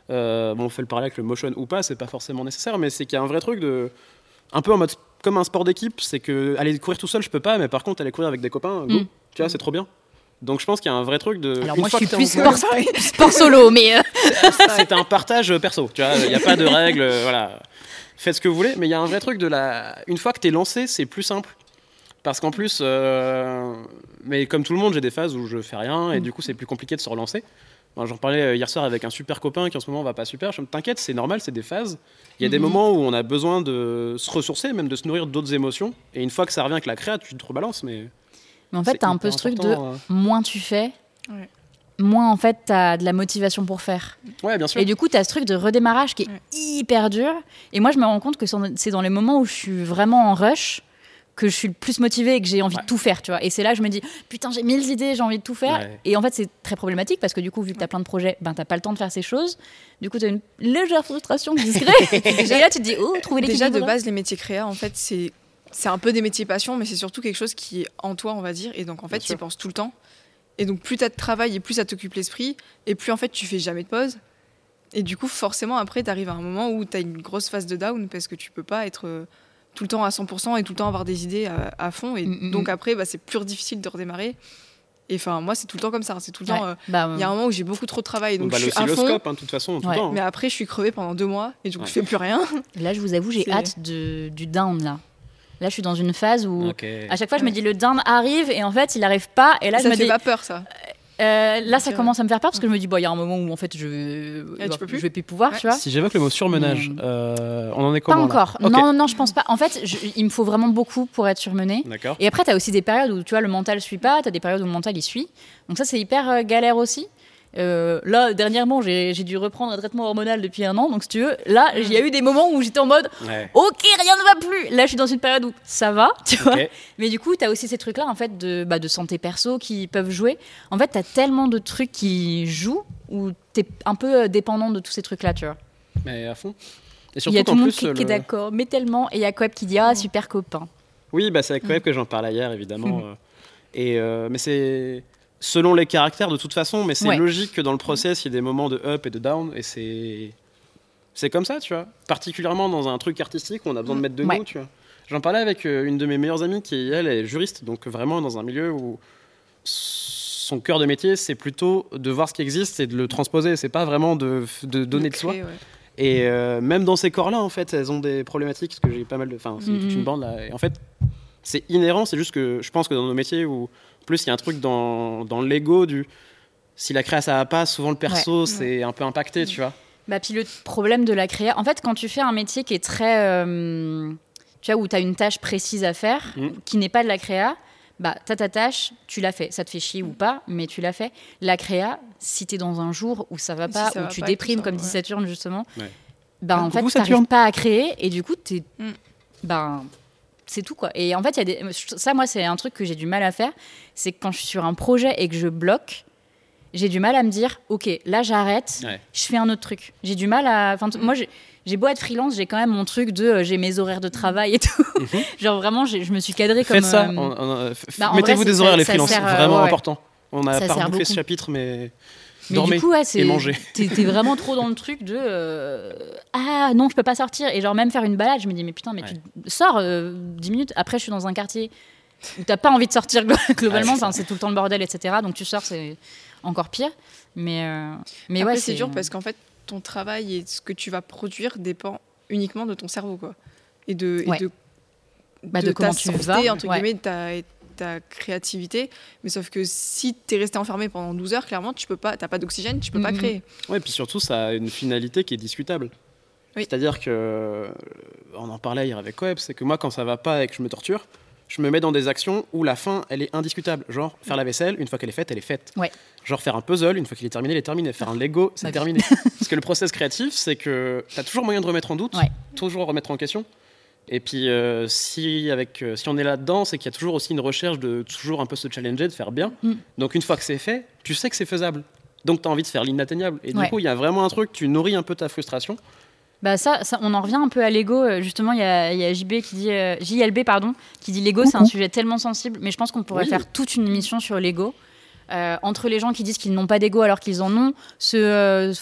Euh, bon, on fait le parallèle avec le motion ou pas, c'est pas forcément nécessaire, mais c'est qu'il y a un vrai truc de. Un peu en mode comme un sport d'équipe, c'est que aller courir tout seul, je peux pas, mais par contre, aller courir avec des copains, go. Mm. Tu vois, c'est trop bien. Donc je pense qu'il y a un vrai truc de. Alors une moi, je suis plus sport, sport solo, mais euh, c'est un partage perso, tu vois, il n'y a pas de règles, euh, voilà. Faites ce que vous voulez, mais il y a un vrai truc de la. Une fois que t'es lancé, c'est plus simple. Parce qu'en plus, euh, mais comme tout le monde, j'ai des phases où je fais rien et du coup, c'est plus compliqué de se relancer. J'en parlais euh, hier soir avec un super copain qui en ce moment va pas super. Je me t'inquiète, c'est normal, c'est des phases. Il y a des Mhm. moments où on a besoin de se ressourcer, même de se nourrir d'autres émotions. Et une fois que ça revient avec la créa, tu te rebalances. Mais mais en fait, t'as un peu ce truc de euh. moins tu fais, Ouais. moins en fait t'as de la motivation pour faire. Ouais, bien sûr. Et du coup, t'as ce truc de redémarrage qui est Ouais. hyper dur. Et moi, je me rends compte que c'est dans les moments où je suis vraiment en rush que je suis le plus motivée et que j'ai envie Ouais. de tout faire, tu vois. Et c'est là que je me dis, putain, j'ai mille idées, j'ai envie de tout faire. Ouais. Et en fait, c'est très problématique parce que du coup, vu que t'as plein de projets, ben t'as pas le temps de faire ces choses. Du coup, t'as une légère frustration qui se crée. et là, tu te dis, oh, trouver l'équilibre. Déjà de base, les métiers créa, en fait, c'est c'est un peu des métiers passion, mais c'est surtout quelque chose qui est en toi, on va dire. Et donc en fait, tu y penses tout le temps. Et donc plus t'as de travail et plus ça t'occupe l'esprit, et plus en fait tu fais jamais de pause. Et du coup, forcément, après, t'arrives à un moment où t'as une grosse phase de down parce que tu peux pas être euh, tout le temps à 100% et tout le temps avoir des idées à, à fond. Et Mm, mm, donc mm. après, bah, c'est plus difficile de redémarrer. Et enfin, moi, c'est tout le temps comme ça. C'est tout le temps. Euh, Bah, Il y a un moment où j'ai beaucoup trop de travail, donc bah, je suis à fond. oscilloscope, hein, de toute façon, tout Ouais. le temps. hein. Mais après, je suis crevée pendant deux mois et coup, Ouais. je fais plus rien. Là, je vous avoue, j'ai hâte de, du down là. Là, je suis dans une phase où à chaque fois, je me dis le down arrive et en fait, il arrive pas. Et là, ça je me fait dis, pas peur, ça. Euh, là, ça Ok, commence à me faire peur parce que je me dis, bon, il y a un moment où en fait, je, Ah, tu peux plus je vais plus pouvoir, Ouais. tu vois. Si j'évoque le mot surmenage, Mais- euh, on en est Pas comment là encore. Non, non, je pense pas. En fait, je- il me faut vraiment beaucoup pour être surmené. D'accord. Et après, tu as aussi des périodes où tu vois, le mental suit pas, tu as des périodes où le mental il suit. Donc, ça, c'est hyper euh, galère aussi. Euh, là, dernièrement, j'ai dû reprendre un traitement hormonal depuis un an. Donc, si tu veux, là, il y a eu des moments où j'étais en mode, Ouais. ok, rien ne va plus. Là, je suis dans une période où ça va, tu vois. Ok. Mais du coup, tu as aussi ces trucs-là, en fait, de, bah, de santé perso qui peuvent jouer. En fait, tu as tellement de trucs qui jouent où tu es un peu euh, dépendant de tous ces trucs-là, tu vois. Mais à fond. Et Il y a tout le monde plus, qui, qui est d'accord, mais tellement. Et il y a Coeb qui dit Ah, super copain. Oui, bah, c'est avec Mm. Coeb que j'en parlais hier, évidemment. euh. Et, euh, mais c'est selon les caractères de toute façon, mais c'est Ouais. logique que dans le process, il y ait des moments de up et de down, et c'est c'est comme ça, tu vois. Particulièrement dans un truc artistique où on a besoin de mettre de Ouais. nous, tu vois. J'en parlais avec euh, une de mes meilleures amies qui, elle, est juriste, donc vraiment dans un milieu où son cœur de métier, c'est plutôt de voir ce qui existe et de le transposer. C'est pas vraiment de, de donner de soi. Ouais. Et euh, même dans ces corps-là, en fait, elles ont des problématiques, parce que j'ai pas mal de. Enfin, c'est toute Mhm. une bande là. Et en fait, c'est inhérent, c'est juste que je pense que dans nos métiers où. Plus, il y a un truc dans, dans l'ego du. Si la créa ça va pas, souvent le perso c'est un peu impacté, tu vois. Bah, puis le problème de la créa, en fait, quand tu fais un métier qui est très. euh, tu vois, où tu as une tâche précise à faire, Mm. qui n'est pas de la créa, bah, t'as ta tâche, tu l'as fait. Ça te fait chier ou pas, mais tu l'as fait. La créa, si t'es dans un jour où ça va Si pas, ça où va tu pas déprimes, ça, comme dit ouais. Saturne, justement, Ouais. bah, Ah, en fait, t'arrives pas à créer, et du coup, t'es. Mm. Ben. C'est tout quoi. Et en fait, il y a des... ça, moi, c'est un truc que j'ai du mal à faire. C'est que quand je suis sur un projet et que je bloque, j'ai du mal à me dire, ok, là j'arrête, Ouais. je fais un autre truc. J'ai du mal à. Enfin, moi, j'ai- beau être freelance, j'ai quand même mon truc de. euh, j'ai mes horaires de travail et tout. Mhm. Genre vraiment, je me suis cadrée comme. Faites ça. euh, euh, bah, Mettez-vous des horaires, ça- les freelances, vraiment ouais, ouais. important. On a Ça pas sert rebouclé ce chapitre, mais. Mais Dormez du coup, ouais, c'est. T'es t'es vraiment trop dans le truc de. euh, ah non, je peux pas sortir. Et genre, même faire une balade, je me dis, mais putain, mais tu sors euh, 10 minutes. Après, je suis dans un quartier où t'as pas envie de sortir glo- globalement. Enfin, c'est tout le temps le bordel, etc. Donc tu sors, c'est encore pire. Mais, euh, mais Après, ouais, c'est dur parce qu'en fait, ton travail et ce que tu vas produire dépend uniquement de ton cerveau, quoi. Et de, et Ouais. de, Bah, de comment ta tu santé, vas, entre ouais. guillemets, de ta, et ta créativité. Mais sauf que si tu es resté enfermé pendant 12 heures, clairement, tu peux pas, t'as pas d'oxygène, tu peux pas Mhm. créer. Ouais, puis surtout, ça a une finalité qui est discutable. Oui. C'est-à-dire que, euh, on en parlait hier avec Web, c'est que moi, quand ça va pas et que je me torture, je me mets dans des actions où la fin, elle est indiscutable. Genre, faire la vaisselle, une fois qu'elle est faite, elle est faite. Ouais. Genre, faire un puzzle, une fois qu'il est terminé, il est terminé. Faire un Lego, c'est Bah, terminé. Parce que le process créatif, c'est que tu as toujours moyen de remettre en doute, Ouais. toujours remettre en question. Et puis, euh, si, avec, euh, si on est là-dedans, c'est qu'il y a toujours aussi une recherche de toujours un peu se challenger, de faire bien. Mm. Donc, une fois que c'est fait, tu sais que c'est faisable. Donc, tu as envie de faire l'inatteignable. Et du coup, il y a vraiment un truc, tu nourris un peu ta frustration. Bah ça, ça, on en revient un peu à l'ego. Euh, Justement, il y a, y a JB qui dit, euh, JLB pardon, qui dit l'ego, c'est un sujet tellement sensible. Mais je pense qu'on pourrait Oui. faire toute une émission sur l'ego. Euh, entre les gens qui disent qu'ils n'ont pas d'ego alors qu'ils en ont, ce, euh,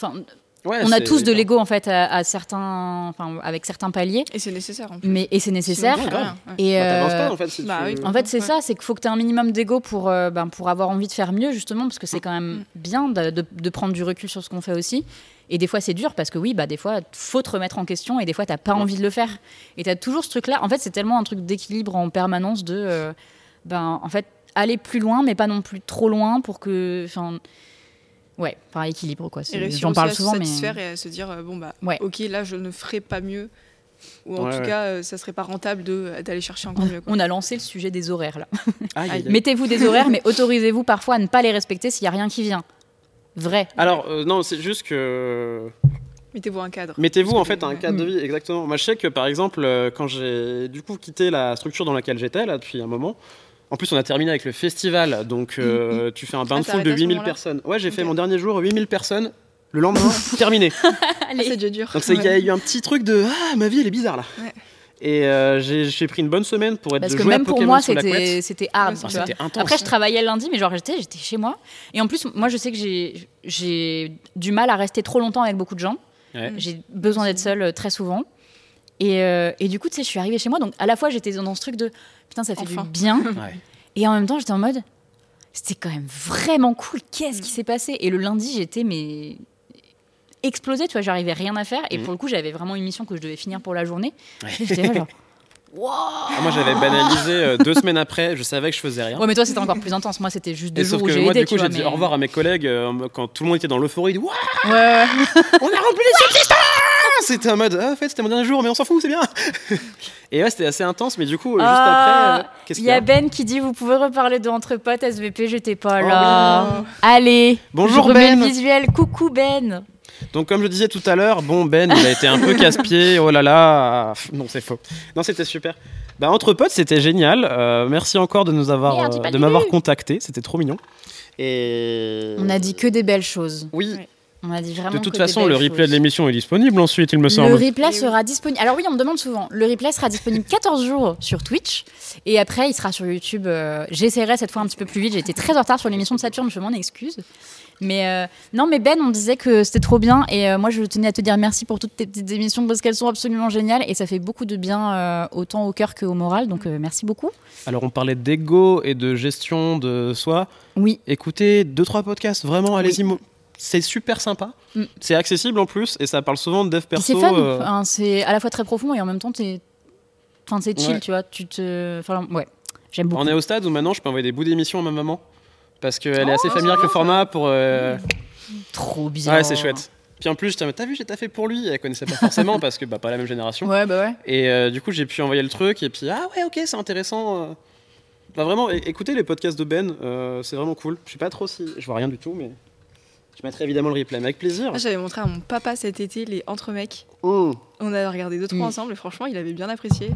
Ouais, on a tous de l'ego en fait à, à certains, enfin avec certains paliers, Et c'est nécessaire en plus. mais et c'est nécessaire. Sinon, rien, ouais. Et Bah, euh, pas, en fait. Si bah tu- oui. en fait, c'est Ouais. ça, c'est qu'il faut que tu aies un minimum d'ego pour, euh, ben, pour avoir envie de faire mieux, justement, parce que c'est quand même Mm. bien de, de- de prendre du recul sur ce qu'on fait aussi. Et des fois, c'est dur parce que oui, bah, des fois, faut te remettre en question et des fois, t'as pas Ouais. envie de le faire. Et tu as toujours ce truc-là. En fait, c'est tellement un truc d'équilibre en permanence de, euh, ben, en fait, aller plus loin, mais pas non plus trop loin pour que. enfin, Ouais, enfin, équilibre, quoi. Et C'est- réussir J'en parle à se souvent, mais. satisfaire et à se dire, euh, bon, bah, Ouais. ok, là, je ne ferai pas mieux. Ou en Ouais, tout ouais. cas, euh, ça serait pas rentable de- d'aller chercher encore mieux. quoi. On a lancé le sujet des horaires, là. Aïe. Mettez-vous des horaires, mais autorisez-vous parfois à ne pas les respecter s'il n'y a rien qui vient. Vrai. Alors, euh, non, c'est juste que. Mettez-vous un cadre. Mettez-vous en fait un cadre de vie, exactement. Moi, je sais que par exemple, euh, quand j'ai du coup quitté la structure dans laquelle j'étais là depuis un moment, en plus on a terminé avec le festival, donc euh, tu fais un bain Ah, de foule de arrêté à ce 8000 moment-là personnes. Ouais, j'ai fait mon dernier jour, 8000 personnes. Le lendemain, terminé. Ah, Allez. c'est déjà dur. Donc c'est- il y a eu un petit truc de ah ma vie elle est bizarre là. Ouais. Et euh, j'ai j'ai pris une bonne semaine pour être Parce de que jouer à même pour Pokémon moi, c'était c'était hard. Ouais, tu Ah, vois. C'était intense. Après, je travaillais le lundi, mais genre, j'étais j'étais chez moi. Et en plus, moi, je sais que j'ai j'ai du mal à rester trop longtemps avec beaucoup de gens. Ouais. J'ai besoin d'être seule euh, très souvent. Et, euh, et du coup, tu sais, je suis arrivée chez moi. Donc, à la fois, j'étais dans ce truc de putain, ça fait Enfin. du bien. Ouais. Et en même temps, j'étais en mode c'était quand même vraiment cool. Qu'est-ce qui s'est passé? Et le lundi, j'étais mais explosée, tu vois, j'arrivais rien à faire. Et Mhm. pour le coup, j'avais vraiment une mission que je devais finir pour la journée. Ouais. J'étais là, genre, waouh Ah, moi j'avais banalisé euh, deux semaines après, je savais que je faisais rien. Ouais, mais toi, c'était encore plus intense. Moi, c'était juste deux Et jours sauf où que j'ai moi, aidé. du coup, j'ai dit au revoir à mes collègues euh, quand tout le monde était dans l'euphorie. Ouais, ouais. on a rempli les subsistances C'était en mode, ah, en fait, c'était mon dernier jour, mais on s'en fout, c'est bien. Et ouais, c'était assez intense, mais du coup, juste Ah, après, euh, qu'est-ce Il qu'il y y a Ben qui dit Vous pouvez reparler de Entre Potes, SVP, j'étais pas Oh là. oui. Allez, Bonjour, je Ben. le visuel. Coucou Ben. Donc, comme je disais tout à l'heure, bon, Ben, il a été un peu casse-pied. Oh là là. Non, c'est faux. Non, c'était super. Bah, entre potes, c'était génial. Euh, merci encore de nous avoir, euh, de m'avoir contacté. C'était trop mignon. Et On a dit que des belles choses. oui. Ouais. On a dit vraiment De toute façon, le replay choses. de l'émission est disponible ensuite, il me Le semble. replay Et oui. sera disponible. Alors oui, on me demande souvent. Le replay sera disponible 14 jours sur Twitch et après il sera sur YouTube. euh, J'essaierai cette fois un petit peu plus vite. J'ai été très en retard sur l'émission de Saturne, je m'en excuse. Mais euh, non, mais Ben, on disait que c'était trop bien et euh, moi je tenais à te dire merci pour toutes tes petites émissions parce qu'elles sont absolument géniales et ça fait beaucoup de bien euh, autant au cœur qu'au moral. Donc euh, merci beaucoup. Alors, on parlait d'ego et de gestion de soi. Oui. Écoutez deux trois podcasts, vraiment, allez-y. mo- c'est super sympa. Mm. C'est accessible en plus et ça parle souvent de dev perso. c'est fun. euh, Enfin, c'est à la fois très profond et en même temps, t'es... Enfin, c'est chill, Ouais. tu vois. Tu te... Enfin, ouais, j'aime beaucoup. On est au stade où maintenant je peux envoyer des bouts d'émissions à ma maman parce qu'elle est Oh, assez familière avec le format pour. euh, Trop bien. Ouais, c'est chouette. Puis en plus, t'as vu, j'ai taffé pour lui. Elle connaissait pas forcément parce que bah, pas la même génération. Ouais, bah ouais. Et euh, du coup, j'ai pu envoyer le truc et puis ah ouais, ok, c'est intéressant. Bah vraiment, écoutez les podcasts de Ben, euh, c'est vraiment cool. Je sais pas trop si, je vois rien du tout, mais je mettrai évidemment le replay mais avec plaisir. Moi, J'avais montré à mon papa cet été les Entre mecs. Mmh. On a regardé deux trois Mm. ensemble et franchement, il avait bien apprécié.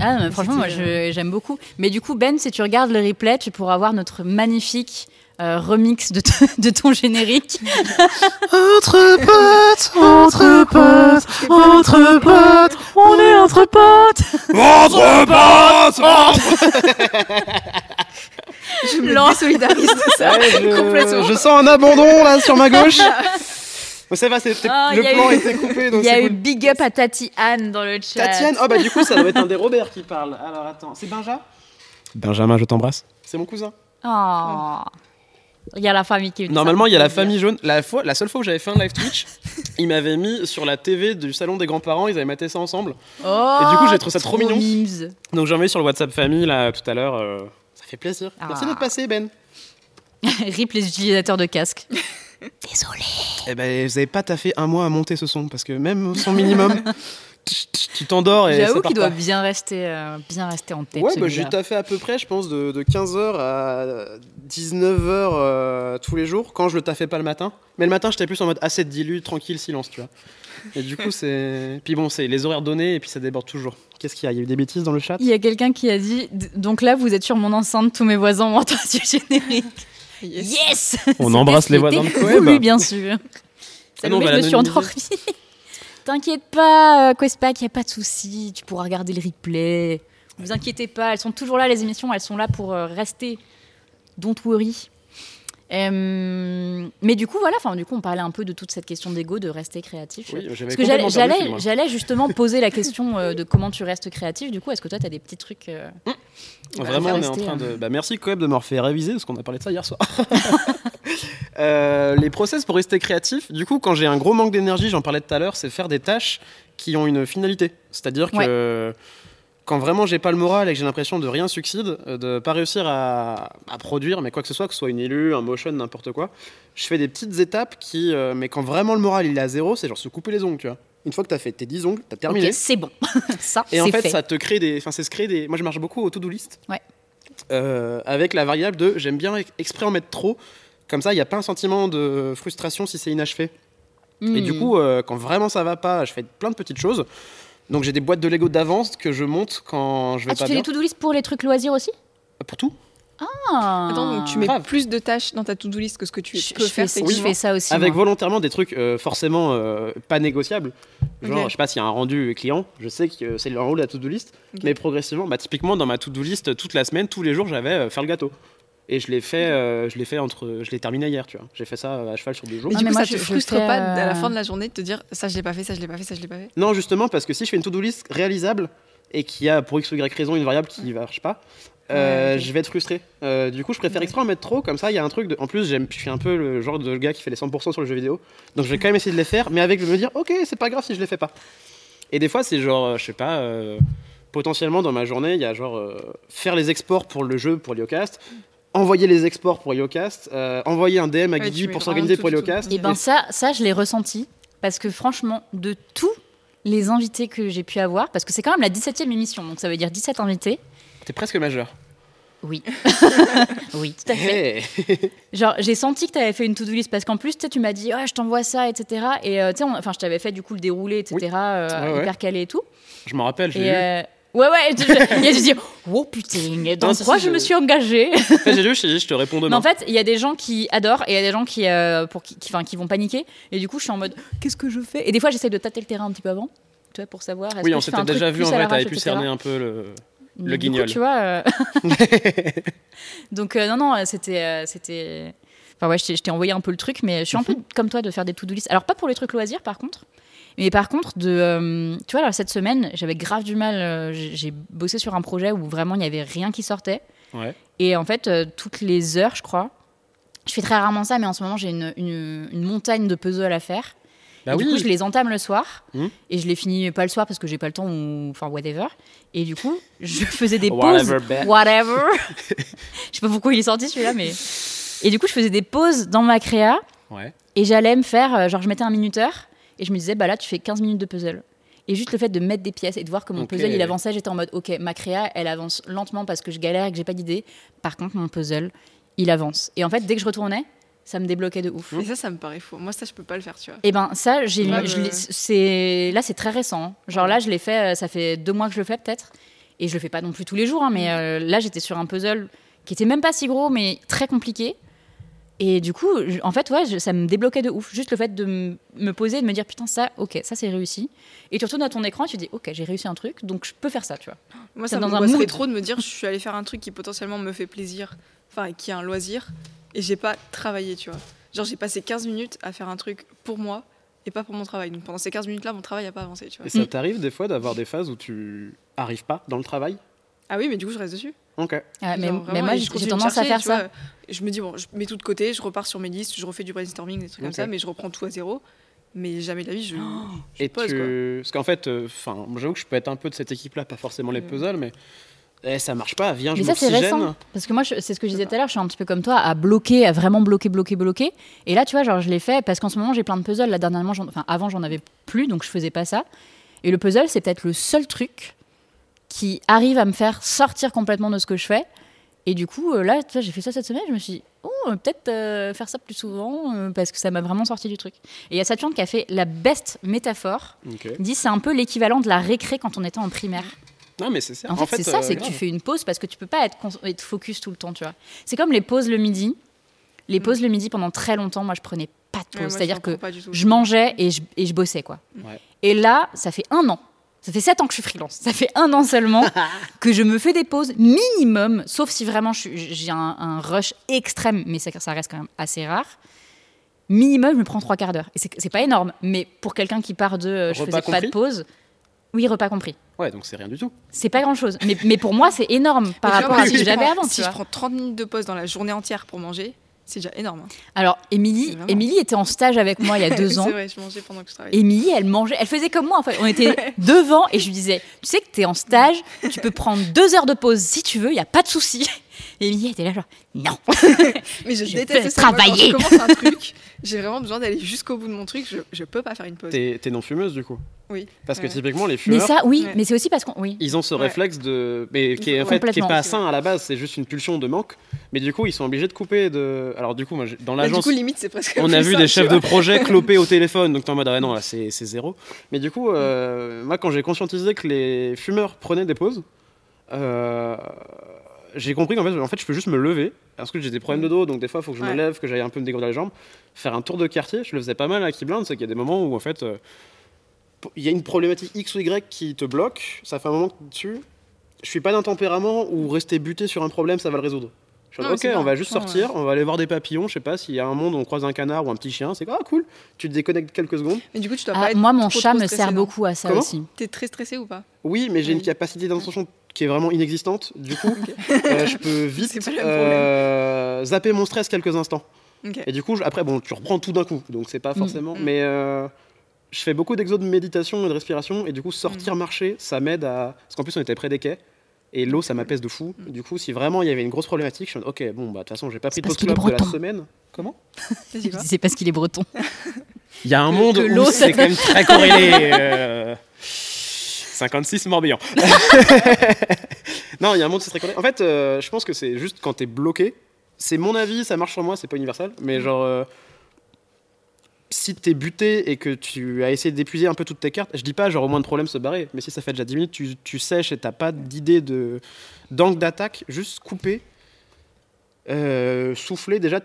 Ah, non, mais franchement, moi, je- j'aime beaucoup. Mais du coup, Ben, si tu regardes le replay, tu pourras voir notre magnifique euh, remix de, de ton générique. Entre potes, entre potes, entre potes, On est entre potes entre potes. Je me Lan- désolidarise de ça. Ouais, je, Complètement. je sens un abandon là sur ma gauche. Bon, ça va, Ah, le plan eu- était coupé donc Il y a eu cool. big up à Tati Anne dans le chat. Tatiane, oh bah du coup ça doit être un des Robert qui parle. Alors attends, c'est Benja? Benjamin, je t'embrasse. C'est mon cousin. Oh. Il y a la famille qui Normalement, il y a la famille jaune. La, fois, la seule fois où j'avais fait un live Twitch, ils m'avaient mis sur la TV du salon des grands-parents, ils avaient maté ça ensemble. Oh, Et du coup, j'ai trouvé ça trop mignon. mimes. Donc j'ai envoyé sur le WhatsApp famille là tout à l'heure. euh, fait plaisir. Merci Ah. d'être passé, Ben. Rip les utilisateurs de casques. Désolé. Eh ben, vous avez pas taffé un mois à monter ce son parce que même au son minimum, tu t'endors et ça J'avoue qu'il doit bien rester, euh, bien rester en tête. Ouais, bah, j'ai taffé à peu près, je pense, de, de 15h à 19h euh, tous les jours, quand je le taffais pas le matin. Mais le matin, j'étais plus en mode assez dilu, tranquille, silence, tu vois. Et du coup, c'est. Puis bon, c'est les horaires donnés et puis ça déborde toujours. Qu'est-ce qu'il y a? Il y a eu des bêtises dans le chat? Il y a quelqu'un qui a dit donc là vous êtes sur mon enceinte, tous mes voisins ont entendu le générique. Yes. Yes. On embrasse les voisins de Coeb. voulu, bien sûr. Ah non, va je me suis endormie. T'inquiète pas, euh, Questpac, il n'y a pas de souci. Tu pourras regarder le replay. Ne vous inquiétez pas, elles sont toujours là, les émissions. Elles sont là pour euh, rester. Don't worry. Euh, mais du coup, voilà, enfin, du coup, on parlait un peu de toute cette question d'ego, de rester créatif. Oui, Parce que j'allais, le j'allais, justement poser la question euh, de comment tu restes créatif. Du coup, est-ce que toi, tu as des petits trucs euh, Vraiment, on est en train hein. de. Bah, merci Coeb de m'avoir fait réviser parce qu'on a parlé de ça hier soir. Euh, les process pour rester créatif, du coup, quand j'ai un gros manque d'énergie, j'en parlais tout à l'heure, c'est faire des tâches qui ont une finalité. C'est-à-dire que quand vraiment j'ai pas le moral et que j'ai l'impression de rien succède, euh, de pas réussir à, à produire, mais quoi que ce soit, que ce soit une élu, un motion, n'importe quoi, je fais des petites étapes qui. euh, mais quand vraiment le moral il est à zéro, c'est genre se couper les ongles, tu vois. Une fois que tu as fait tes 10 ongles, tu as terminé. Ok, c'est bon. ça, Et en fait, fait. ça te crée des. Enfin, c'est se créer des. Moi, je marche beaucoup au to-do list. Ouais. Euh, avec la variable de j'aime bien ex- exprès en mettre trop. Comme ça, il n'y a pas un sentiment de frustration si c'est inachevé. Et du Hmm. coup, euh, quand vraiment ça va pas, je fais plein de petites choses. Donc, j'ai des boîtes de Lego d'avance que je monte quand je vais Ah, tu pas fais bien. des to-do list pour les trucs loisirs aussi Pour tout Ah. Attends, donc tu mets Grave. plus de tâches dans ta to-do list que ce que tu je, peux je faire fais, je techniquement. fais ça aussi. Avec moi. volontairement des trucs euh, forcément euh, pas négociables. Genre, Ok. je sais pas s'il y a un rendu client, je sais que c'est le rôle de la to-do list, mais progressivement, bah, typiquement dans ma to-do list, toute la semaine, tous les jours, j'avais euh, faire le gâteau. Et je l'ai fait, euh, je l'ai fait entre, je l'ai terminé hier, tu vois. J'ai fait ça à cheval sur deux jours. Mais Ah, du mais coup, moi, ça je- te frustre fais, pas à la euh, fin de la journée de te dire ça je l'ai pas fait, ça je l'ai pas fait, ça je l'ai pas fait? Non, justement, parce que si je fais une to-do list réalisable et qu'il y a pour x ou y raison une variable qui ne marche pas, euh, Ouais, je vais être frustré. Euh, du coup, je préfère exprès en mettre trop, comme ça, il y a un truc de. En plus, je suis un peu le genre de gars qui fait les 100% sur le jeu vidéo, donc je vais quand même essayer de les faire, mais avec me dire, ok, c'est pas grave si je les fais pas. Et des fois, c'est genre, je sais pas, euh, potentiellement dans ma journée, il y a genre euh, faire les exports pour le jeu, pour Liocast, envoyer les exports pour Liocast, euh, envoyer un DM à Guigui pour s'organiser pour tout, Liocast. tout. Et ben ça, ça je l'ai ressenti parce que franchement, de tous les invités que j'ai pu avoir, parce que c'est quand même la 17e émission, donc ça veut dire 17 invités. T'es presque majeur. Oui. oui, tout à fait. Hey. Genre, j'ai senti que tu avais fait une to-do list parce qu'en plus, tu sais, tu m'as dit, ah, je t'envoie ça, etc. Et euh, tu sais, enfin, je t'avais fait du coup le déroulé, etc. Oui. euh, Ouais, ouais. hyper calé et tout. Je m'en rappelle, j'ai ouais, ouais, je- et tu dis, oh putain, dans quoi je je- me suis engagée j'ai lu, je je te réponds Mais demain. en fait, il y a des gens qui adorent et il y a des gens qui, euh, pour qui, qui, vont paniquer. Et du coup, je suis en mode, qu'est-ce que je fais? Et des fois, j'essaie de tâter le terrain un petit peu avant, tu vois, pour savoir. oui, que on je s'était déjà vu en vrai, t'avais pu cerner un peu le. Mais Le du coup, guignol. tu vois. euh, Donc, euh, non, non, c'était. c'était... Enfin, ouais, je t'ai- je t'ai envoyé un peu le truc, mais je suis un peu comme toi de faire des to-do list. Alors, pas pour les trucs loisirs, par contre. Mais par contre, de, euh, tu vois, alors, cette semaine, j'avais grave du mal. euh, j'ai j'ai bossé sur un projet où vraiment il n'y avait rien qui sortait. Ouais. Et en fait, euh, toutes les heures, je crois, Je fais très rarement ça, mais en ce moment, j'ai une, une- une montagne de puzzles à faire. Bah et du coup, je les entame le soir Mhm. et je les finis pas le soir parce que j'ai pas le temps ou enfin whatever. Et du coup, je faisais des pauses. Whatever, bet. Whatever. je sais pas pourquoi il est sorti celui-là, mais. Et du coup, je faisais des pauses dans ma créa Ouais. et j'allais me faire, euh, genre, je mettais un minuteur et je me disais, bah là, tu fais 15 minutes de puzzle. Et juste le fait de mettre des pièces et de voir que mon puzzle il avançait, j'étais en mode, ok, ma créa, elle avance lentement parce que je galère et que j'ai pas d'idée. Par contre, mon puzzle, il avance. Et en fait, dès que je retournais, ça me débloquait de ouf. Et ça, ça me paraît faux. Moi, ça, je peux pas le faire, tu vois. Et ben ça, j'ai, Ouais, je le- l'ai- c'est là c'est très récent. hein. Genre là, je l'ai fait, euh, ça fait deux mois que je le fais peut-être, et je le fais pas non plus tous les jours. hein, mais euh, là, j'étais sur un puzzle qui était même pas si gros, mais très compliqué. Et du coup, en fait, ouais, je- ça me débloquait de ouf. Juste le fait de me poser, et de me dire putain ça, ok, ça c'est réussi. Et tu retournes à ton écran, et tu dis ok, j'ai réussi un truc, donc je peux faire ça, tu vois. Moi, ça dans un m'angoisserait mood. trop de me dire, je suis allée faire un truc qui potentiellement me fait plaisir, enfin, qui est un loisir, et j'ai pas travaillé, tu vois. Genre, j'ai passé 15 minutes à faire un truc pour moi et pas pour mon travail. Donc pendant ces 15 minutes-là, mon travail a pas avancé, tu vois. Et ça t'arrive des fois d'avoir des phases où tu arrives pas dans le travail? Ah oui, mais du coup, je reste dessus. Ok. Ouais, mais, Genre, mais moi, j'ai tendance à faire ça. vois. Je me dis, bon, je mets tout de côté, je repars sur mes listes, je refais du brainstorming, des trucs comme ça, mais je reprends tout à zéro. Mais jamais de la vie, je, je Et pose, tu... quoi. Parce qu'en fait, enfin, j'avoue que je peux être un peu de cette équipe-là, pas forcément les Mm. puzzles, mais eh, ça marche pas. Viens, je Mais ça, c'est récent. Parce que moi, c'est ce que je disais tout à l'heure, je suis un petit peu comme toi, à bloquer, à vraiment bloquer, bloquer, bloquer. Et là, tu vois, genre, je l'ai fait parce qu'en ce moment, j'ai plein de puzzles. Là, dernièrement, enfin, avant, j'en avais plus, donc je faisais pas ça. Et le puzzle, c'est peut-être le seul truc qui arrive à me faire sortir complètement de ce que je fais. Et du coup, euh, là, tu vois, j'ai fait ça cette semaine, je me suis dit, oh, peut-être euh, faire ça plus souvent, euh, parce que ça m'a vraiment sorti du truc. Et il y a Saturne qui a fait la best métaphore. Ok. Il dit, c'est un peu l'équivalent de la récré quand on était en primaire. Non, mais c'est ça. En fait, c'est ça, euh, c'est que tu fais une pause parce que tu peux pas être, focus tout le temps, tu vois. C'est comme les pauses le midi. Les pauses le midi, pendant très longtemps, moi, je prenais pas de pause. C'est-à-dire que je mangeais et je, et je bossais, quoi. Ouais. Et là, ça fait un an. Ça fait sept ans que je suis freelance. Ça fait un an seulement que je me fais des pauses minimum, sauf si vraiment j'ai un, un rush extrême, mais ça, ça reste quand même assez rare. Minimum, je me prends trois quarts d'heure. Et c'est pas énorme, mais pour quelqu'un qui part de euh, je Repas faisais pas de compris pause, oui, repas compris. Ouais, donc c'est rien du tout. C'est pas grand chose. Mais, mais pour moi, c'est énorme par rapport à si ce que je j'avais prends- avant. Si je prends 30 minutes de pause dans la journée entière pour manger, c'est déjà énorme. hein. Alors, Émilie, Vraiment. Émilie était en stage avec moi il y a deux ans. c'est vrai, je mangeais pendant que je travaillais. Émilie, elle mangeait, elle faisait comme moi en fait. On était devant et je lui disais, tu sais que t'es en stage, tu peux prendre deux heures de pause si tu veux, il y a pas de souci. Et Émilie était là genre, non. Mais je, Je déteste ça. Moi, travailler. Quand je commence un truc, j'ai vraiment besoin d'aller jusqu'au bout de mon truc. Je, je peux pas faire une pause. T'es non-fumeuse du coup? Oui. Parce que Ouais. typiquement, les Mais fumeurs, ça, oui, Ouais. mais c'est aussi parce qu'on, oui. ils ont ce Ouais. réflexe de. Mais qui est en fait qui est pas sain à la base, c'est juste une pulsion de manque. Mais du coup, ils sont obligés de couper. De... Alors, du coup, moi, dans Bah, du l'agence. coup, limite, c'est presque. On a vu ça, des chefs de projet cloper au téléphone, donc t'es en mode ah non là c'est c'est zéro. Mais du coup, euh, moi quand j'ai conscientisé que les fumeurs prenaient des pauses, euh, j'ai compris qu'en fait, en fait je peux juste me lever parce que j'ai des problèmes de dos, donc des fois il faut que je me lève, que j'aille un peu me dégourdir les jambes, faire un tour de quartier. Je le faisais pas mal à Keyblind, c'est qu'il y a des moments où en fait euh, il y a une problématique X ou Y qui te bloque, ça fait un moment que tu je suis pas d'un tempérament où rester buté sur un problème ça va le résoudre. Je suis ok, on va juste Ouais, sortir, on va aller voir des papillons, je sais pas, s'il y a un monde où on croise un canard ou un petit chien, c'est quoi, ah, cool, tu te déconnectes quelques secondes. Mais du coup, tu dois Ah, pas être moi, mon trop, chat trop me sert beaucoup à ça Comment aussi. T'es très stressé ou pas? Oui, mais j'ai une capacité d'attention qui est vraiment inexistante, du coup, euh, je peux vite euh, zapper mon stress quelques instants. Et du coup, je- après, bon, tu reprends tout d'un coup, donc c'est pas Mm. forcément, Mm. mais euh, je fais beaucoup d'exos de méditation et de respiration, et du coup, sortir Mm. marcher, ça m'aide à. Parce qu'en plus, on était près des quais. Et l'eau, ça m'apaise de fou. Du coup, si vraiment il y avait une grosse problématique, je mode, ok, bon, bah de toute façon, j'ai pas pris de clope de la semaine. Comment. C'est parce qu'il est breton. Il y a un monde que où l'eau, c'est ça- quand même très corrélé. euh, 56 Morbihan. non, il y a un monde c'est très corrélé. En fait, euh, je pense que c'est juste quand t'es bloqué. C'est mon avis, ça marche sur moi, c'est pas universel. Mais genre, euh, si t'es buté et que tu as essayé d'épuiser un peu toutes tes cartes, je dis pas genre au moins de problème se barrer, mais si ça fait déjà 10 minutes, tu, tu sèches et t'as pas d'idée de d'angle d'attaque, juste couper. Euh, souffler déjà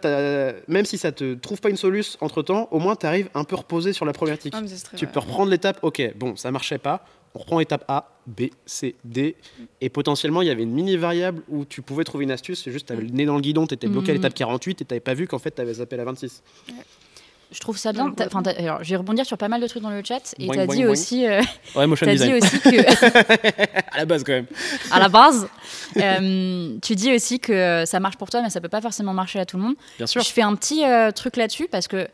même si ça te trouve pas une solution entre temps au moins tu arrives un peu reposé sur la Ah, ça, c'est très tu vrai. peux reprendre l'étape, ok, bon, ça marchait pas, on reprend étape A, B, C, D, et potentiellement il y avait une mini variable où tu pouvais trouver une astuce, c'est juste, t'avais le nez dans le guidon, t'étais bloqué à Mhm. l'étape 48 et t'avais pas vu qu'en fait t'avais zappé la 26. je trouve ça bien. Enfin, alors, je vais rebondir sur pas mal de trucs dans le chat. Et tu as boing, dit boing. aussi, euh, Ouais, motion t'as dit aussi que, À la base, quand même. à la base, euh, tu dis aussi que ça marche pour toi, mais ça peut pas forcément marcher à tout le monde. Bien sûr. Je fais un petit euh, truc là-dessus parce que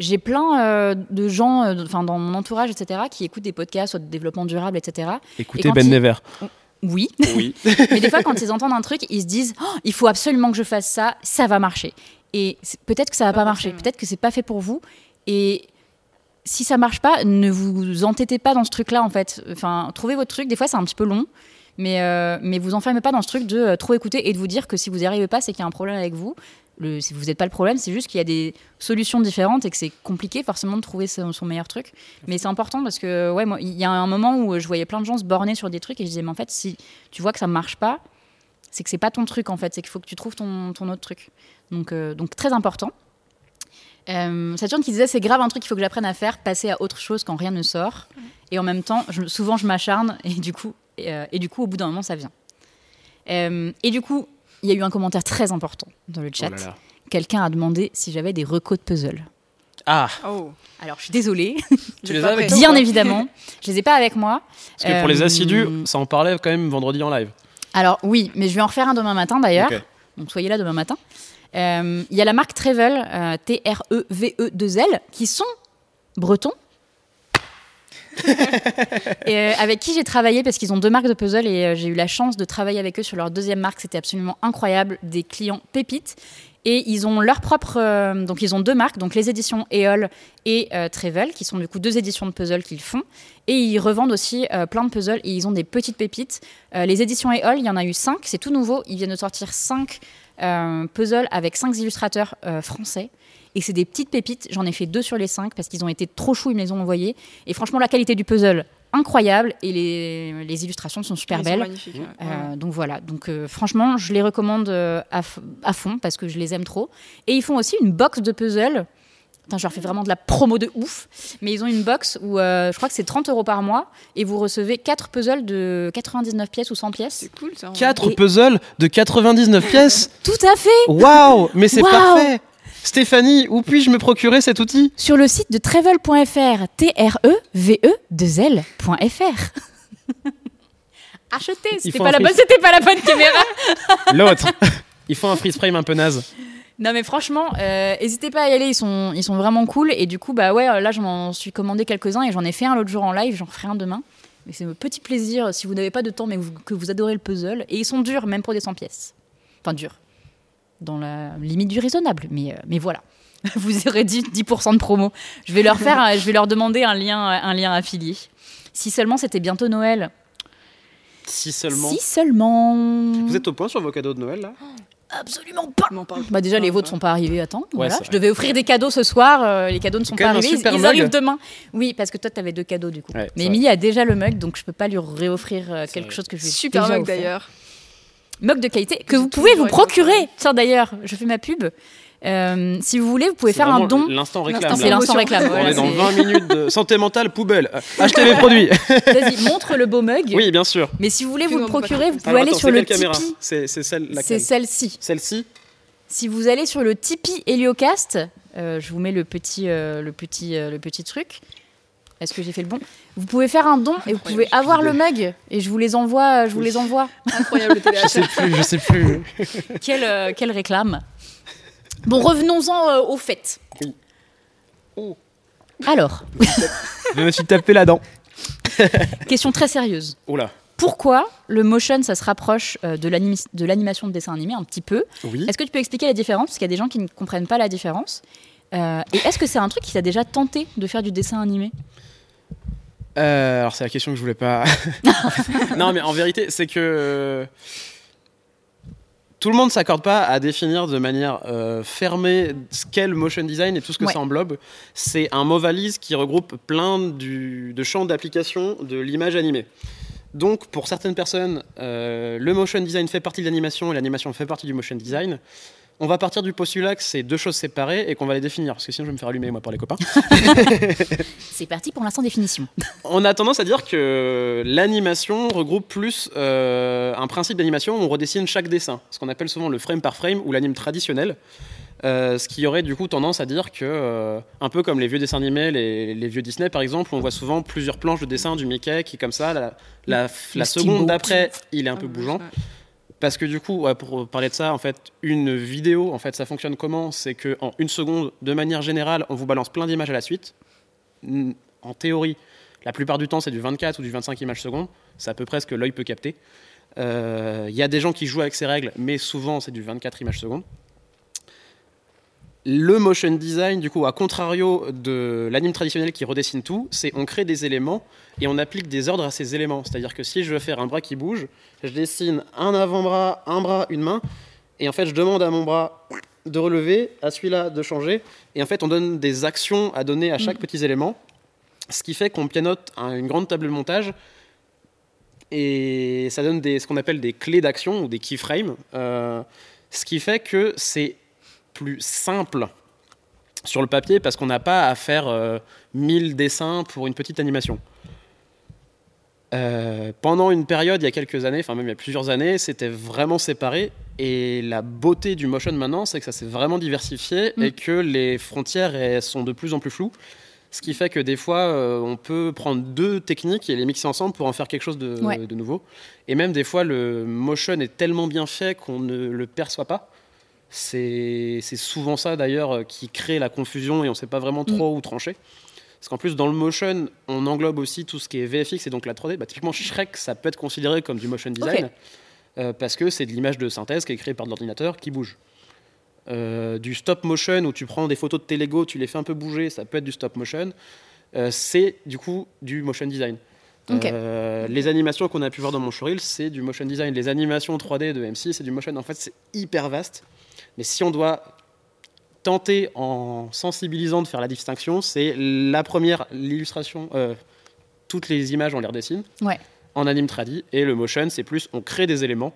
j'ai plein euh, de gens, euh, enfin dans mon entourage, etc., qui écoutent des podcasts sur le développement durable, etc. Écoutez Ben il- Never. Oui, Oui. mais des fois, quand ils entendent un truc, ils se disent Oh, il faut absolument que je fasse ça, ça va marcher. Et peut-être que ça va Pas pas marcher, peut-être que c'est pas fait pour vous. Et si ça marche pas, ne vous entêtez pas dans ce truc-là, en fait. Enfin, trouvez votre truc. Des fois, c'est un petit peu long, mais, euh, mais vous enfermez pas dans ce truc de euh, trop écouter et de vous dire que si vous n'y arrivez pas, c'est qu'il y a un problème avec vous. Le, si vous n'êtes pas le problème, c'est juste qu'il y a des solutions différentes et que c'est compliqué forcément de trouver son, son meilleur truc. Mais c'est important parce que, ouais, moi, il y a un moment où je voyais plein de gens se borner sur des trucs et je disais, mais en fait, si tu vois que ça marche pas, c'est que c'est pas ton truc en fait, c'est qu'il faut que tu trouves ton, ton autre truc. Donc, euh, donc très important. Euh, Saturne qui disait c'est grave un truc qu'il faut que j'apprenne à faire, passer à autre chose quand rien ne sort. Et en même temps, je- souvent je m'acharne et du coup, et, euh, et du coup au bout d'un moment ça vient. Euh, et du coup, il y a eu un commentaire très important dans le Oh chat. Quelqu'un a demandé si j'avais des recos de puzzle. Ah, Oh. Alors je suis désolée, Tu les as avec bien évidemment, je les ai pas avec moi. parce que pour les Euh, assidus, ça en parlait quand même vendredi en live. Alors oui, mais je vais en refaire un demain matin d'ailleurs. Donc soyez là demain matin. Euh, Il y a la marque Trevel, euh, T-R-E-V-E-2-L, qui sont bretons. Euh, avec qui j'ai travaillé parce qu'ils ont deux marques de puzzle et euh, j'ai eu la chance de travailler avec eux sur leur deuxième marque. C'était absolument incroyable, des clients pépites. Et ils ont leur propre. euh, donc, ils ont deux marques, donc les éditions EOL et Trevel, qui sont du coup deux éditions de puzzle qu'ils font. Et ils revendent aussi plein de puzzles et ils ont des petites pépites. Les éditions EOL, il y en a eu cinq, c'est tout nouveau. Ils viennent de sortir cinq puzzles avec cinq illustrateurs français. Et c'est des petites pépites. J'en ai fait deux sur les cinq parce qu'ils ont été trop choux, ils me les ont envoyés. Et franchement, la qualité du puzzle, incroyable. Et les, les illustrations sont super Ils sont belles. ouais. Euh, donc voilà, donc euh, franchement, je les recommande euh, à, fond parce que je les aime trop. Et ils font aussi une box de puzzle. Putain, je leur fais vraiment de la promo de ouf. Mais ils ont une box où euh, je crois que c'est 30 euros par mois et vous recevez 4 puzzles de 99 pièces ou 100 pièces. C'est cool ça. en vrai. 4 Et- puzzles de 99 pièces Tout à fait Waouh Mais c'est parfait Stéphanie, où puis-je me procurer cet outil? Sur le site de travel.fr, T-R-E-V-E-2-L.fr. Acheter, Ils c'était pas, la bonne- freeze. c'était pas la bonne caméra. L'autre Il faut un freeze frame un peu naze. Non mais franchement, euh, n'hésitez pas à y aller, ils sont, ils sont vraiment cool. Et du coup, bah ouais, là j'en suis commandé quelques-uns et j'en ai fait un l'autre jour en live, j'en ferai un demain. Mais c'est un petit plaisir si vous n'avez pas de temps mais vous- que vous adorez le puzzle. Et ils sont durs, même pour des 100 pièces. Enfin durs. Dans la limite du raisonnable, mais, euh, mais voilà. Vous aurez dit 10% de promo. Je vais leur faire, je vais leur demander un lien, un lien affilié. Si seulement c'était bientôt Noël. Si seulement. Si seulement. Vous êtes au point sur vos cadeaux de Noël là? Absolument pas. Parle. Bah déjà, les vôtres pas. sont pas arrivés à temps. voilà. Je devais offrir des cadeaux ce soir. euh, les cadeaux ne sont pas arrivés. Ils, arrivent demain. Oui, parce que toi, tu avais deux cadeaux du coup. Ouais, Mais. Émilie a déjà le mug, donc je peux pas lui réoffrir euh, quelque vrai. chose que je lui ai Super déjà mug d'ailleurs. Mug de qualité que vous pouvez vous procurer. Tiens d'ailleurs, je fais ma pub. Euh, si vous voulez, vous pouvez faire un don. L'instant réclame. L'instant. C'est réclame. On voilà, est dans c'est- 20 minutes de santé mentale poubelle. Achetez mes produits. Vas-y, montre le beau mug. Oui, bien sûr. Mais si vous voulez vous le procurer, vous pouvez Alors, aller attends, sur le Tipeee. C'est celle-ci. Celle-ci Si vous allez sur le Tipeee Heliocast, euh, je vous mets le petit, euh, le petit, euh, le petit truc. Est-ce que j'ai fait le bon Vous pouvez faire un don et vous pouvez avoir le mug et je vous les envoie. Je vous les envoie. Incroyable le Je sais plus, je sais plus. quelle, euh, quelle réclame Bon, revenons-en euh, au fait. Oui. Oh. Alors, Je me suis tapé la dent. question très sérieuse. Oh là. Pourquoi le motion, ça se rapproche euh, de l'animation de dessin animé un petit peu? Oui. Est-ce que tu peux expliquer la différence? Parce qu'il y a des gens qui ne comprennent pas la différence. Euh, et est-ce que c'est un truc qui t'a déjà tenté de faire du dessin animé? Euh, alors c'est la question que je voulais pas. non, mais en vérité, c'est que euh, tout le monde s'accorde pas à définir de manière euh, fermée ce qu'est le motion design et tout ce que Ouais. ça englobe. C'est un mot valise qui regroupe plein du- de champs d'application de l'image animée. Donc, pour certaines personnes, euh, le motion design fait partie de l'animation et l'animation fait partie du motion design. On va partir du postulat que c'est deux choses séparées et qu'on va les définir, parce que sinon je vais me faire allumer moi par les copains. C'est parti pour l'instant définition. On a tendance à dire que l'animation regroupe plus euh, un principe d'animation où on redessine chaque dessin, ce qu'on appelle souvent le frame par frame ou l'anime traditionnel. Euh, ce qui aurait du coup tendance à dire que, euh, un peu comme les vieux dessins animés, les, les vieux Disney par exemple, on voit souvent plusieurs planches de dessin du Mickey qui, comme ça, la, la, la seconde d'après, il est un peu bougeant. Parce que du coup, pour parler de ça, en fait, une vidéo, en fait, ça fonctionne comment? C'est qu'en une seconde, de manière générale, on vous balance plein d'images à la suite. En théorie, la plupart du temps, c'est du 24 ou du 25 images secondes. C'est à peu près ce que l'œil peut capter. Il euh, y a des gens qui jouent avec ces règles, mais souvent, c'est du 24 images secondes. Le motion design, du coup, à contrario de l'anime traditionnel qui redessine tout, c'est on crée des éléments et on applique des ordres à ces éléments. C'est-à-dire que si je veux faire un bras qui bouge, je dessine un avant-bras, un bras, une main, et en fait, je demande à mon bras de relever, à celui-là de changer, et en fait, on donne des actions à donner à chaque mm. petit élément, ce qui fait qu'on pianote une grande table de montage, et ça donne des, ce qu'on appelle des clés d'action ou des keyframes, euh, ce qui fait que c'est plus simple sur le papier parce qu'on n'a pas à faire 1000 euh, dessins pour une petite animation. Euh, pendant une période, il y a quelques années, enfin même il y a plusieurs années, c'était vraiment séparé. Et la beauté du motion maintenant, c'est que ça s'est vraiment diversifié mm. et que les frontières elles, sont de plus en plus floues. Ce qui fait que des fois, euh, on peut prendre deux techniques et les mixer ensemble pour en faire quelque chose de, de nouveau. Et même des fois, le motion est tellement bien fait qu'on ne le perçoit pas. C'est souvent ça d'ailleurs euh, qui crée la confusion et on ne sait pas vraiment trop mm. où trancher. Parce qu'en plus, dans le motion, on englobe aussi tout ce qui est VFX et donc la 3D. Bah, typiquement, Shrek, ça peut être considéré comme du motion design euh, parce que c'est de l'image de synthèse qui est créée par l'ordinateur qui bouge. Euh, du stop motion où tu prends des photos de tes Lego, tu les fais un peu bouger, ça peut être du stop motion. c'est du coup du motion design. les animations qu'on a pu voir dans mon showreel, c'est du motion design. Les animations 3D de MC, c'est du motion. En fait, c'est hyper vaste. Mais si on doit tenter en sensibilisant de faire la distinction, c'est la première, l'illustration, euh, toutes les images on les redessine en anime tradi, et le motion c'est plus on crée des éléments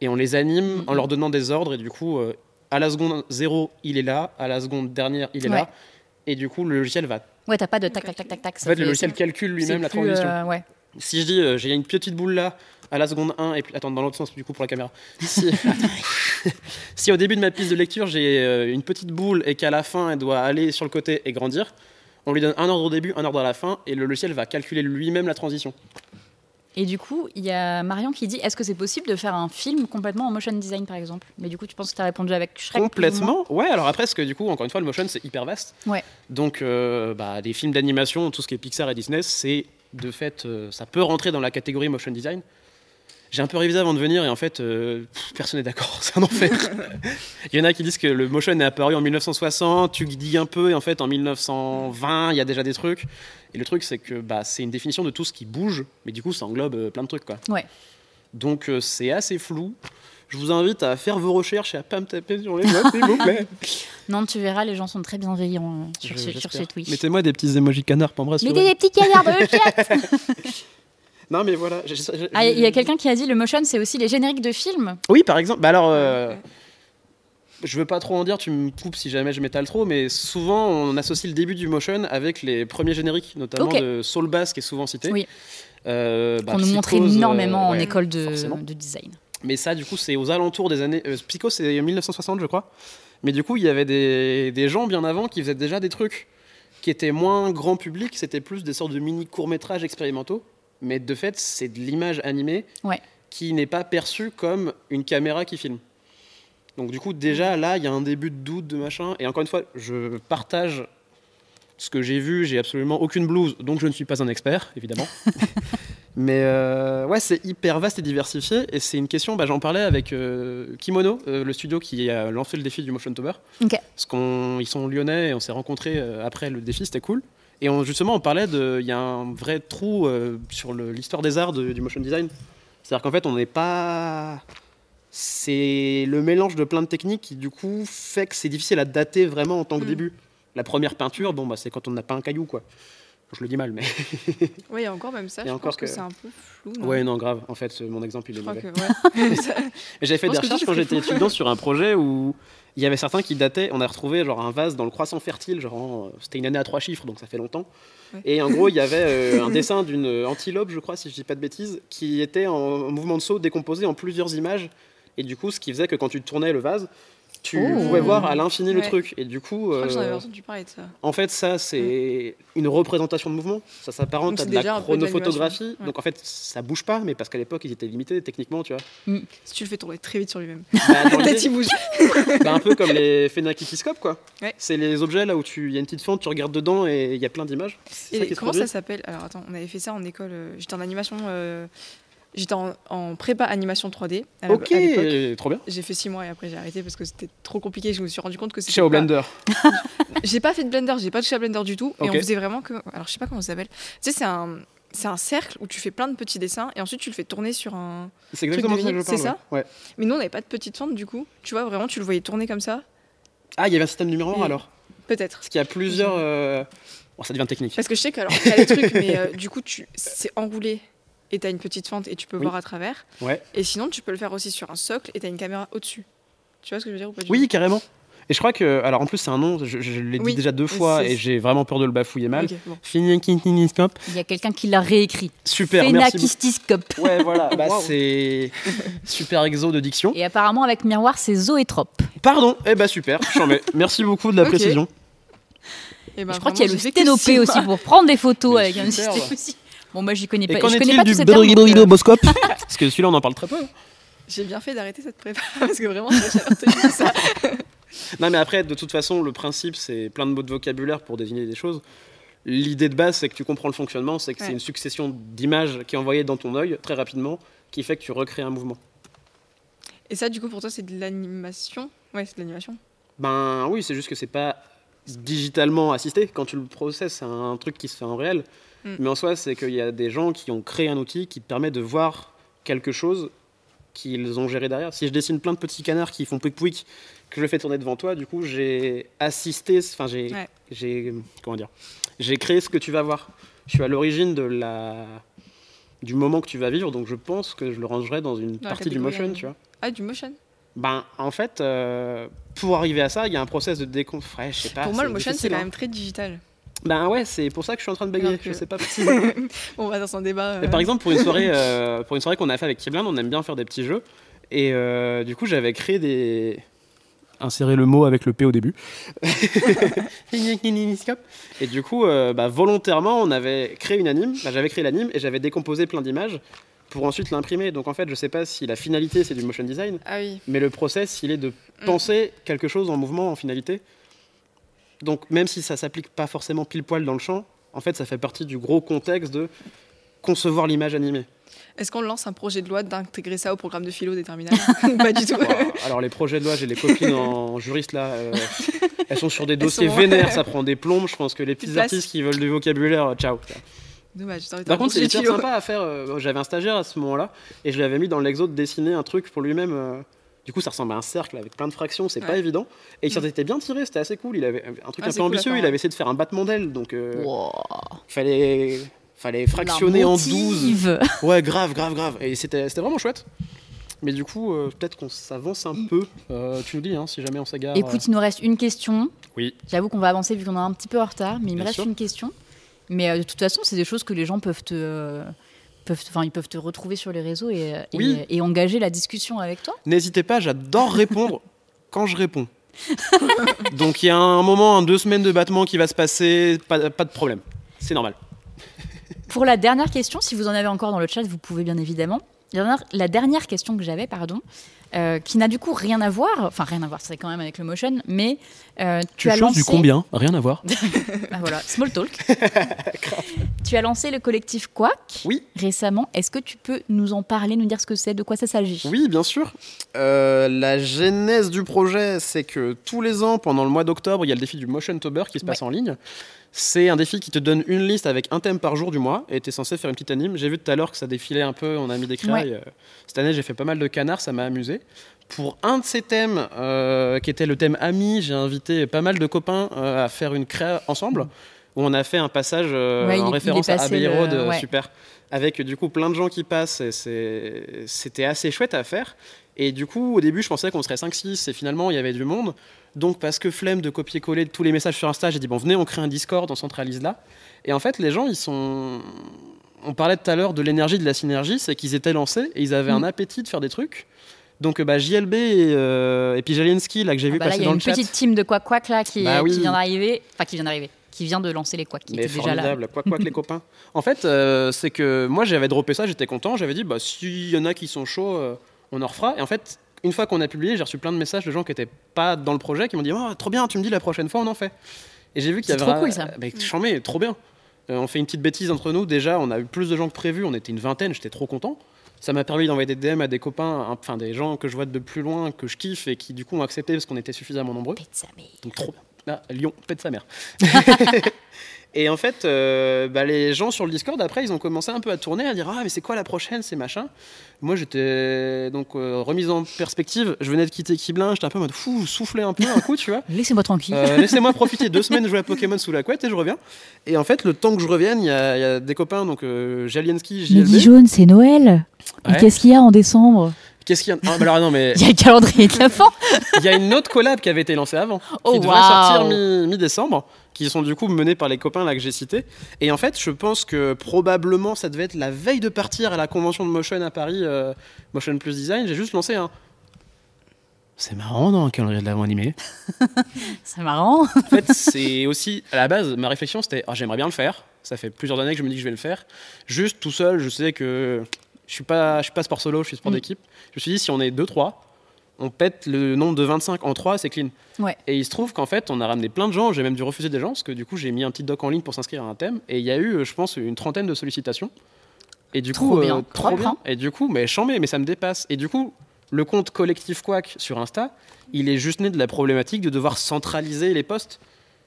et on les anime en leur donnant des ordres et du coup euh, à la seconde 0 il est là, à la seconde dernière il est là, et du coup le logiciel va. Ouais, t'as pas de tac tac tac tac tac. En fait, le logiciel calcule lui-même la transition. Euh, ouais. Si je dis j'ai une petite boule là, à la seconde 1 et puis attends dans l'autre sens du coup pour la caméra. Si, au début de ma piste de lecture j'ai euh, une petite boule et qu'à la fin elle doit aller sur le côté et grandir, on lui donne un ordre au début, un ordre à la fin et le logiciel va calculer lui-même la transition. Et du coup, il y a Marion qui dit est-ce que c'est possible de faire un film complètement en motion design par exemple? Mais du coup, tu penses que tu as répondu avec Shrek Complètement Ouais, alors après, parce que du coup, encore une fois, le motion c'est hyper vaste. Ouais. Donc, euh, bah, des films d'animation, tout ce qui est Pixar et Disney, c'est de fait, euh, ça peut rentrer dans la catégorie motion design. J'ai un peu révisé avant de venir et en fait, euh, personne n'est d'accord, c'est un enfer. il y en a qui disent que le motion est apparu en 1960, tu dis un peu et en fait en 1920, il y a déjà des trucs. Et le truc, c'est que bah, c'est une définition de tout ce qui bouge, mais du coup, ça englobe euh, plein de trucs. Quoi. Ouais. Donc euh, c'est assez flou. Je vous invite à faire vos recherches et à pas me taper sur les notes, s'il vous plaît. Non, tu verras, les gens sont très bienveillants sur, ce, sur Twitch. Mettez-moi des petits emojis canards pour me Mettez des petits canards le chat Non, mais voilà. Ah, il y a quelqu'un qui a dit le motion, c'est aussi les génériques de films. Oui, par exemple. Bah alors, euh, je veux pas trop en dire, tu me coupes si jamais je m'étale trop, mais souvent on associe le début du motion avec les premiers génériques, notamment de Soul Bass qui est souvent cité. Oui. Euh, bah, nous montrait énormément en école de, de, design. Mais ça, du coup, c'est aux alentours des années. Euh, Pico, c'est 1960, je crois. Mais du coup, il y avait des, des gens bien avant qui faisaient déjà des trucs qui étaient moins grand public, c'était plus des sortes de mini courts-métrages expérimentaux mais de fait, c'est de l'image animée qui n'est pas perçue comme une caméra qui filme. Donc du coup, déjà là, il y a un début de doute de machin. Et encore une fois, je partage ce que j'ai vu. J'ai absolument aucune blouse, donc je ne suis pas un expert, évidemment. Mais euh, ouais, c'est hyper vaste et diversifié. Et c'est une question, bah, j'en parlais avec euh, Kimono, euh, le studio qui a lancé le défi du Motion Tober. Parce qu'ils sont lyonnais et on s'est rencontrés après le défi, c'était cool. Et justement, on parlait de. Il y a un vrai trou euh, sur l'histoire des arts du motion design. C'est-à-dire qu'en fait, on n'est pas. C'est le mélange de plein de techniques qui, du coup, fait que c'est difficile à dater vraiment en tant que mm. début. La première peinture, bon, bah, c'est quand on n'a pas un caillou, quoi. Je le dis mal, mais. oui, il y a encore même ça. je pense que, c'est un peu flou. Non ouais, non, grave. En fait, mon exemple, il est mauvais. Ouais. J'avais fait des recherches quand j'étais étudiant sur un projet où il y avait certains qui dataient. On a retrouvé genre un vase dans le croissant fertile, genre c'était une année à trois chiffres, donc ça fait longtemps. Et en gros, il y avait euh, un dessin d'une antilope, je crois, si je dis pas de bêtises, qui était en mouvement de saut décomposé en plusieurs images. Et du coup, ce qui faisait que quand tu tournais le vase, Tu Oh. pouvais voir à l'infini le truc. Et du coup, Je crois que euh, ça. en fait, ça, c'est une représentation de mouvement. Ça s'apparente à de la chronophotographie. Ouais. Donc en fait, ça bouge pas, mais parce qu'à l'époque, ils étaient limités techniquement, tu vois. Si tu le fais tourner très vite sur lui-même. Bah, l'idée, il bouge. bah, un peu comme les phénakitiscopes, quoi. Ouais. C'est les objets là où tu, il y a une petite fente, tu regardes dedans et il y a plein d'images. Ça Et comment ça s'appelle? Alors attends, on avait fait ça en école. euh, J'étais en animation. euh, J'étais en, en prépa animation 3D. à Ok, à trop bien. J'ai fait 6 mois et après j'ai arrêté parce que c'était trop compliqué. Je me suis rendu compte que c'était. Chez au pas- Blender. J'ai pas fait de Blender, j'ai pas touché à Blender du tout. Ok. Et on faisait vraiment que. Alors je sais pas comment ça s'appelle. Tu sais, c'est un. C'est un cercle où tu fais plein de petits dessins et ensuite tu le fais tourner sur un. C'est exactement de ça c'est ça? Ouais. Mais nous on n'avait pas de petite fente du coup. Tu vois, vraiment tu le voyais tourner comme ça. Ah, il y avait un système numéro Et- alors Peut-être. Parce qu'il y a plusieurs. euh, Bon, ça devient technique. Parce que je sais que alors t'as les trucs, mais euh, du coup tu c'est enroulé et t'as une petite fente et tu peux Oui. voir à travers. Ouais. Et sinon tu peux le faire aussi sur un socle et t'as une caméra au-dessus. Tu vois ce que je veux dire ou pas Oui, carrément. Et je crois que. Alors en plus, c'est un nom, je, je l'ai Oui, dit déjà deux fois et j'ai vraiment peur de le bafouiller mal. Ok, bon. Il y a quelqu'un qui l'a réécrit. Super. Phénakistiscope. Ouais, voilà. Bah, Waouh. c'est super exo de diction. Et apparemment, avec miroir, c'est zoétrope. Pardon. Eh bah super. Merci beaucoup de la Ok. précision. Et ben, je crois qu'il y a le sténopé aussi pour prendre des photos Mais avec un superbe. système aussi. Bon, moi, j'y connais Et pas. qu'en je connais est-il pas du tous ces termes. donc, euh, Boscope Parce que celui-là, on en parle très peu. J'ai bien fait d'arrêter cette prépa parce que vraiment j'ai ça. Non, mais après, de toute façon, le principe, c'est plein de mots de vocabulaire pour désigner des choses. L'idée de base, c'est que tu comprends le fonctionnement, c'est que c'est une succession d'images qui est envoyée dans ton œil très rapidement, qui fait que tu recrées un mouvement. Et ça, du coup, pour toi, c'est de l'animation? Ouais, c'est de l'animation. Ben oui, c'est juste que c'est pas digitalement assisté. Quand tu le processes, c'est un truc qui se fait en réel. Mm. Mais en soi, c'est qu'il y a des gens qui ont créé un outil qui te permet de voir quelque chose qu'ils ont géré derrière. Si je dessine plein de petits canards qui font pouic pouic, que je le fais tourner devant toi, du coup, j'ai assisté, enfin, j'ai, Ouais. j'ai, comment dire, j'ai créé ce que tu vas voir. Je suis à l'origine de la, du moment que tu vas vivre, donc je pense que je le rangerai dans une partie du motion, anime. tu vois. Ah, du motion Ben, en fait, euh, pour arriver à ça, il y a un process de décon... Ouais, je sais pas. Pour moi, le motion, c'est quand hein. même très digital. Ben ouais, c'est pour ça que je suis en train de que- Je sais pas. On va dans un débat. Euh, Par exemple, pour une soirée, euh, pour une soirée qu'on a fait avec Kiblan, on aime bien faire des petits jeux. Et euh, du coup, j'avais créé des. Insérer le mot avec le P au début. et du coup, euh, bah, volontairement, on avait créé une anime. Bah, j'avais créé l'anime et j'avais décomposé plein d'images pour ensuite l'imprimer. Donc en fait, je sais pas si la finalité c'est du motion design, Ah oui. mais le process, il est de Mm. penser quelque chose en mouvement, en finalité. Donc même si ça s'applique pas forcément pile poil dans le champ, en fait, ça fait partie du gros contexte de concevoir l'image animée. Est-ce qu'on lance un projet de loi d'intégrer ça au programme de philo des terminales Pas du tout. Wow. Alors les projets de loi, j'ai les copines en juriste là, euh, elles sont sur des dossiers sont- vénères, ça prend des plombes. Je pense que les petits place. artistes qui veulent du vocabulaire, euh, ciao. Dommage. Par contre, c'est hyper sympa à faire. euh, J'avais un stagiaire à ce moment-là et je lui avais mis dans l'exo de dessiner un truc pour lui-même. Du coup, ça ressemble à un cercle avec plein de fractions, c'est pas évident. Et il s'en Mm. était bien tiré, c'était assez cool. Il avait un truc Ah, un peu cool ambitieux, il avait essayé de faire un battement d'aile, donc euh, Wow. fallait, fallait fractionner en 12. motive. Ouais, grave, grave, grave. Et c'était vraiment chouette. Mais du coup, euh, peut-être qu'on s'avance un peu. Euh, tu nous dis, hein, si jamais on s'égare. Écoute, il nous reste une question. Oui. J'avoue qu'on va avancer vu qu'on est un petit peu en retard, mais il me reste sûr. une question. Mais de toute façon, c'est des choses que les gens peuvent te, peuvent, ils peuvent te retrouver sur les réseaux et, euh, et- Oui. et engager la discussion avec toi. N'hésitez pas, j'adore répondre quand je réponds. Donc il y a un moment, un deux semaines de battement qui va se passer, pas, pas de problème. C'est normal. Pour la dernière question, si vous en avez encore dans le chat, vous pouvez bien évidemment. La dernière, question que j'avais, pardon, euh, qui n'a du coup rien à voir, enfin rien à voir, c'est quand même avec le motion, mais euh, tu, as lancé. Rien à voir. Ah, voilà, small talk. tu as lancé le collectif Quack Oui. récemment. Est-ce que tu peux nous en parler, nous dire ce que c'est, de quoi ça s'agit? Oui, bien sûr. Euh, la genèse du projet, c'est que tous les ans, pendant le mois d'octobre, il y a le défi du Motion Tober qui se passe en ligne. C'est un défi qui te donne une liste avec un thème par jour du mois et tu es censé faire une petite anime. J'ai vu tout à l'heure que ça défilait un peu, on a mis des créailles. Euh, Cette année, j'ai fait pas mal de canards, ça m'a amusé. Pour un de ces thèmes, euh, qui était le thème ami, j'ai invité pas mal de copains euh, à faire une créa ensemble, où on a fait un passage euh, Ouais, en il référence à Abbey Road, ouais. super. Avec du coup plein de gens qui passent, c'était assez chouette à faire. Et du coup, au début, je pensais qu'on serait 5-6, et finalement, il y avait du monde. Donc, parce que flemme de copier-coller tous les messages sur Insta, j'ai dit, bon, venez, on crée un Discord, on centralise là. Et en fait, les gens, ils sont. On parlait tout à l'heure de l'énergie, de la synergie, c'est qu'ils étaient lancés et ils avaient Mm. un appétit de faire des trucs. Donc bah, JLB et, euh, et puis là que j'ai Ah vu bah là, passer il y a dans une le chat. petite team de Quack Quack là qui, Bah qui vient d'arriver, enfin qui vient d'arriver, qui vient de lancer les Quack, qui Mais était déjà là. les copains. En fait, euh, c'est que moi j'avais droppé ça, j'étais content, j'avais dit bah s'il y en a qui sont chauds, euh, on en refera. Et en fait, une fois qu'on a publié, j'ai reçu plein de messages de gens qui étaient pas dans le projet qui m'ont dit oh, trop bien, tu me dis la prochaine fois on en fait. Et j'ai vu qu'il y C'est avait trop cool, ça. Bah, chambé, trop bien. Euh, on fait une petite bêtise entre nous. Déjà, on a eu plus de gens que prévu. On était une vingtaine. J'étais trop content. Ça m'a permis d'envoyer des DM à des copains, enfin des gens que je vois de plus loin, que je kiffe et qui du coup ont accepté parce qu'on était suffisamment nombreux. Pète sa mère. Donc trop bien. Ah, Lyon, pète sa mère. et en fait, euh, bah, les gens sur le Discord, après, ils ont commencé un peu à tourner, à dire Ah, mais c'est quoi la prochaine C'est machin. Moi, j'étais donc euh, remise en perspective. Je venais de quitter Kiblin, j'étais un peu en mode fou, souffler un peu un coup, tu vois. Laissez-moi tranquille. Euh, Laissez-moi profiter deux semaines de jouer à Pokémon sous la couette et je reviens. Et en fait, le temps que je revienne, il y, a il y a des copains, donc Jalienski, JLB. Dijon, c'est Noël. Et qu'est-ce qu'il y a en décembre? Qu'est-ce qu'il y a Ah, bah alors non, mais Il y a le calendrier de l'avant. il y a une autre collab qui avait été lancée avant, Oh, qui devrait sortir mi- mi-décembre, qui sont du coup menés par les copains là que j'ai cités. Et en fait, je pense que probablement ça devait être la veille de partir à la convention de Motion à Paris, euh, Motion Plus Design. J'ai juste lancé un. C'est marrant dans un calendrier de l'avant animé. C'est marrant. En fait, c'est aussi à la base ma réflexion, c'était Ah, j'aimerais bien le faire. Ça fait plusieurs années que je me dis que je vais le faire. Juste tout seul, je sais que je suis pas, je suis pas sport solo, je suis sport Mm. d'équipe. Je me suis dit si on est 2-3, on pète le nombre de 25 en 3, c'est clean. Ouais. Et il se trouve qu'en fait, on a ramené plein de gens. J'ai même dû refuser des gens parce que du coup, j'ai mis un petit doc en ligne pour s'inscrire à un thème. Et il y a eu, euh, je pense, une trentaine de sollicitations. Et du Trop coup, bien. trop Propre, bien. hein. Et du coup, mais chambé, mais ça me dépasse. Et du coup, le compte collectif Quack sur Insta, il est juste né de la problématique de devoir centraliser les posts.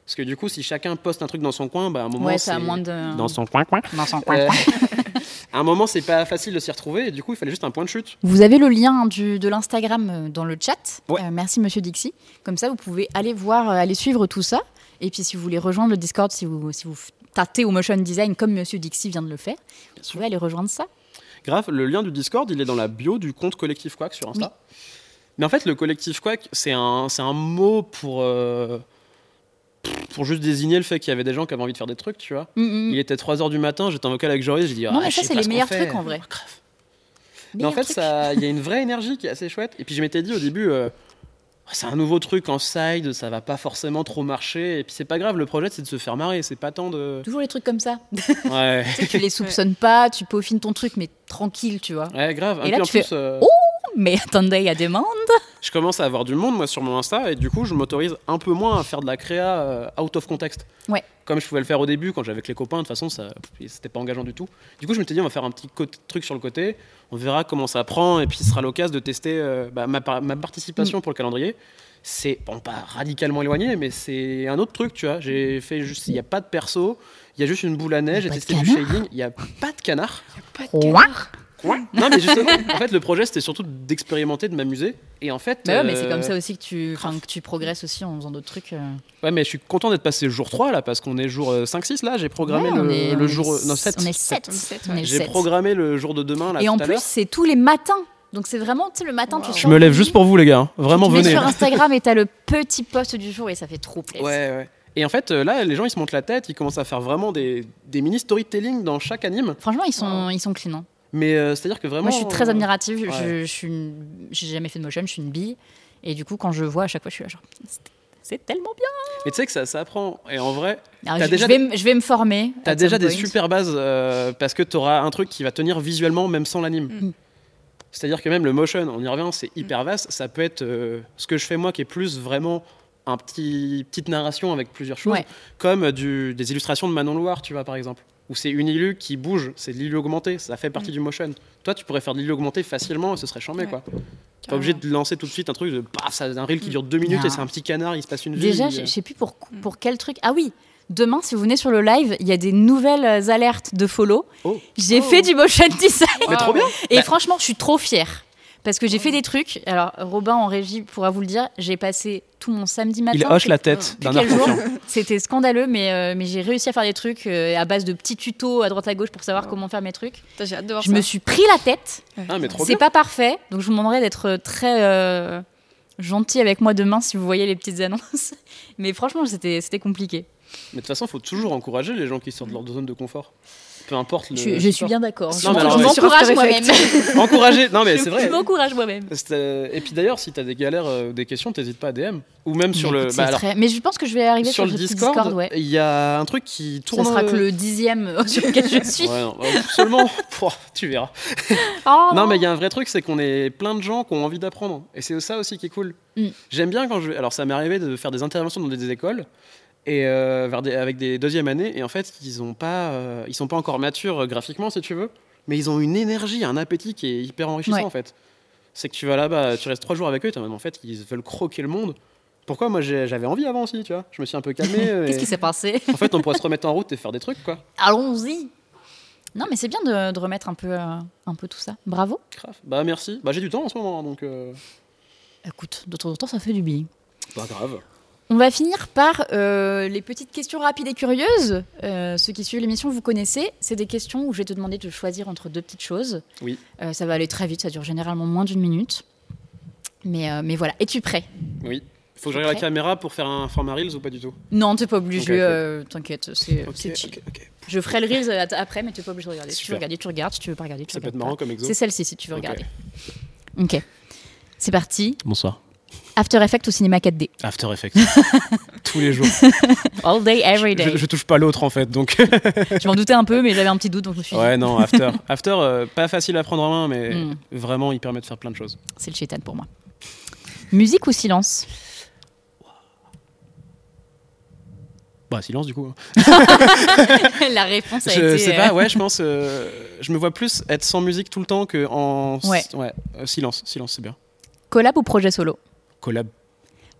Parce que du coup, si chacun poste un truc dans son coin, bah, à un moment, Ouais, c'est- moins de. dans son coin, coin. dans son coin. Euh, à un moment, c'est pas facile de s'y retrouver. Et du coup, il fallait juste un point de chute. Vous avez le lien du, de l'Instagram euh, dans le chat. Ouais. Euh, merci Monsieur Dixie. Comme ça, vous pouvez aller voir, euh, aller suivre tout ça. Et puis, si vous voulez rejoindre le Discord, si vous, si vous tâtez au motion design comme Monsieur Dixie vient de le faire, vous pouvez aller rejoindre ça. Grave, le lien du Discord, il est dans la bio du compte Collectif Quack sur Insta. Mais en fait, le Collectif Quack, c'est un, un mot pour, euh, pour juste désigner le fait qu'il y avait des gens qui avaient envie de faire des trucs, tu vois. Mm, mm. Il était 3h du matin, j'étais en vocal avec Joris, j'ai dit Non, ah, mais ça, c'est les meilleurs fait. trucs en vrai. Grave. Mais en fait, il y a une vraie énergie qui est assez chouette. Et puis je m'étais dit au début, euh, c'est un nouveau truc en side, ça va pas forcément trop marcher. Et puis c'est pas grave, le projet c'est de se faire marrer, c'est pas tant de. Toujours les trucs comme ça. Ouais, Tu sais, tu les soupçonnes pas, tu peaufines ton truc, mais tranquille, tu vois. ouais grave. Et Et là, puis en tu fais, plus, euh, Mais attendez, il y a demande. je commence à avoir du monde moi sur mon Insta et du coup je m'autorise un peu moins à faire de la créa euh, out of context. Ouais. Comme je pouvais le faire au début quand j'avais avec les copains, de toute façon ça c'était pas engageant du tout. Du coup je m'étais dit on va faire un petit truc sur le côté, on verra comment ça prend et puis ce sera l'occasion de tester euh, bah, ma, par- ma participation pour le calendrier. C'est bon pas radicalement éloigné mais c'est un autre truc tu vois. J'ai fait juste il n'y a pas de perso, il y a juste une boule à neige, j'ai testé du canard shading, il n'y a pas de canard. Pas de Ouais. Non mais justement en fait le projet c'était surtout d'expérimenter, de m'amuser et en fait ouais, mais c'est euh, comme ça aussi que tu, que tu progresses aussi en faisant d'autres trucs. euh. Ouais, mais je suis content d'être passé jour 3 là, parce qu'on est jour euh, 5-6 là. J'ai programmé Ouais, le, est- le on jour. est- Non, 7. On est 7. On est sept, On est ouais. J'ai programmé le jour de demain là. Et tout en à plus, c'est tous les matins. Donc c'est vraiment, tu sais, le matin, tu Wow. je sors me lève juste pour vous, les gars. hein. Vraiment, tu te mets venez. sur Instagram et t'as le petit post du jour et ça fait trop plaisir. Ouais, ouais. Et en fait, euh, là, les gens ils se montent la tête, ils commencent à faire vraiment des, des mini storytelling dans chaque anime. Franchement, ils sont, ils sont clean. hein. Mais euh, c'est-à-dire que vraiment. Moi, je suis très euh, admirative. ouais. Je, je suis, une- j'ai jamais fait de motion, je suis une bille. Et du coup, quand je vois à chaque fois, je suis là genre, c'est- tellement bien. Mais tu sais que ça, ça apprend. Et en vrai, Alors, je, déjà je vais, me- je vais me former. T'as déjà des point. super bases euh, parce que t'auras un truc qui va tenir visuellement même sans l'anime. Mm. C'est-à-dire que même le motion, on y revient, c'est hyper vaste. Ça peut être euh, ce que je fais moi qui est plus vraiment un petit petite narration avec plusieurs choses, Ouais. comme du, des illustrations de Manon Loire, tu vois par exemple, où c'est une illu qui bouge, c'est de l'illu augmenté, ça fait partie du motion. Toi, tu pourrais faire de l'illu augmenté facilement et ce serait chambé Ouais. quoi. Pas obligé de lancer tout de suite un truc de paf, ça un reel qui dure deux minutes Non. et c'est un petit canard, il se passe une vie. Déjà, je sais plus pour, pour quel truc. Ah oui, demain, si vous venez sur le live, il y a des nouvelles alertes de follow. Oh. J'ai Oh. fait du motion design. Mais trop bien. Et Bah- franchement, je suis trop fière. Parce que j'ai fait des trucs. Alors, Robin en régie pourra vous le dire. J'ai passé tout mon samedi matin. Il hoche la tête d'un air. C'était scandaleux, mais, euh, mais j'ai réussi à faire des trucs euh, à base de petits tutos à droite à gauche pour savoir comment faire mes trucs. Putain, J'ai hâte de voir Je ça. me suis pris la tête. Ah, mais trop C'est pas parfait, donc je vous demanderai d'être très euh, gentil avec moi demain si vous voyez les petites annonces. Mais franchement, c'était c'était compliqué. Mais de toute façon, il faut toujours encourager les gens qui sortent de leur zone de confort. Peu importe le. Je, je suis bien d'accord. Non, mais Je alors, je m'encourage moi-même. Encourager, non mais Je c'est vrai. m'encourage moi-même. Et puis d'ailleurs, si t'as des galères euh, ou des questions, t'hésites pas à DM. Ou même sur Mais le. bah c'est alors, très- Mais je pense que je vais arriver sur sur, le ce Discord, Discord, ouais. il y a un truc qui tourne. sera que euh, le dixième sur lequel je suis. Ouais, non, seulement. Pouah, tu verras. Oh, Non, mais il y a un vrai truc, c'est qu'on est plein de gens qui ont envie d'apprendre. Et c'est ça aussi qui est cool. Mm. J'aime bien quand je. Alors, ça m'est arrivé de faire des interventions dans des écoles. Et euh, vers des- avec des deuxièmes années, et en fait, ils ont pas, euh, ils sont pas encore matures euh, graphiquement, si tu veux, mais ils ont une énergie, un appétit qui est hyper enrichissant Ouais. en fait. C'est que tu vas là-bas, tu restes trois jours avec eux, t'es en fait, ils veulent croquer le monde. Pourquoi moi j'avais envie avant aussi, tu vois? Je me suis un peu calmé. Qu'est-ce et- qui s'est passé? En fait, on pourrait se remettre en route et faire des trucs, quoi. Allons-y. Non, mais c'est bien de, de remettre un peu, euh, un peu tout ça. Bravo. Grave. Bah merci. Bah j'ai du temps en ce moment, donc euh, Écoute, de temps en temps, ça fait du bien. pas grave. On va finir par euh, les petites questions rapides et curieuses. Euh, ceux qui suivent l'émission, vous connaissez. C'est des questions où je vais te demander de choisir entre deux petites choses. Oui. Euh, ça va aller très vite, ça dure généralement moins d'une minute. Mais, euh, mais voilà. Es-tu prêt? Oui. Faut que je regarde la caméra pour faire un format Reels ou pas du tout? Non, t'es pas obligé. Ok, ok. euh, T'inquiète, c'est Ok, c'est chill. Je ferai le reels après, mais t'es pas obligé de regarder. Si tu veux Super. regarder, tu regardes. Si tu veux pas regarder, tu Ça peut être regardes marrant pas. comme exo. C'est celle-ci si tu veux regarder. Ok. C'est parti. Bonsoir. After Effects au cinéma 4D. After Effects. Tous les jours. All day, every day. Je, je touche pas l'autre en fait, donc. Je m'en doutais un peu, mais j'avais un petit doute, donc je me suis dit, ouais, non, After. After, euh, pas facile à prendre en main, mais Mm. vraiment, il permet de faire plein de choses. c'est le chétan pour moi. Musique ou silence? Bah, silence du coup. hein. La réponse a Je été. sais euh, pas, ouais, je pense. euh, je me vois plus être sans musique tout le temps que en. Ouais. euh, silence, silence, c'est bien. Collab ou projet solo? Collab.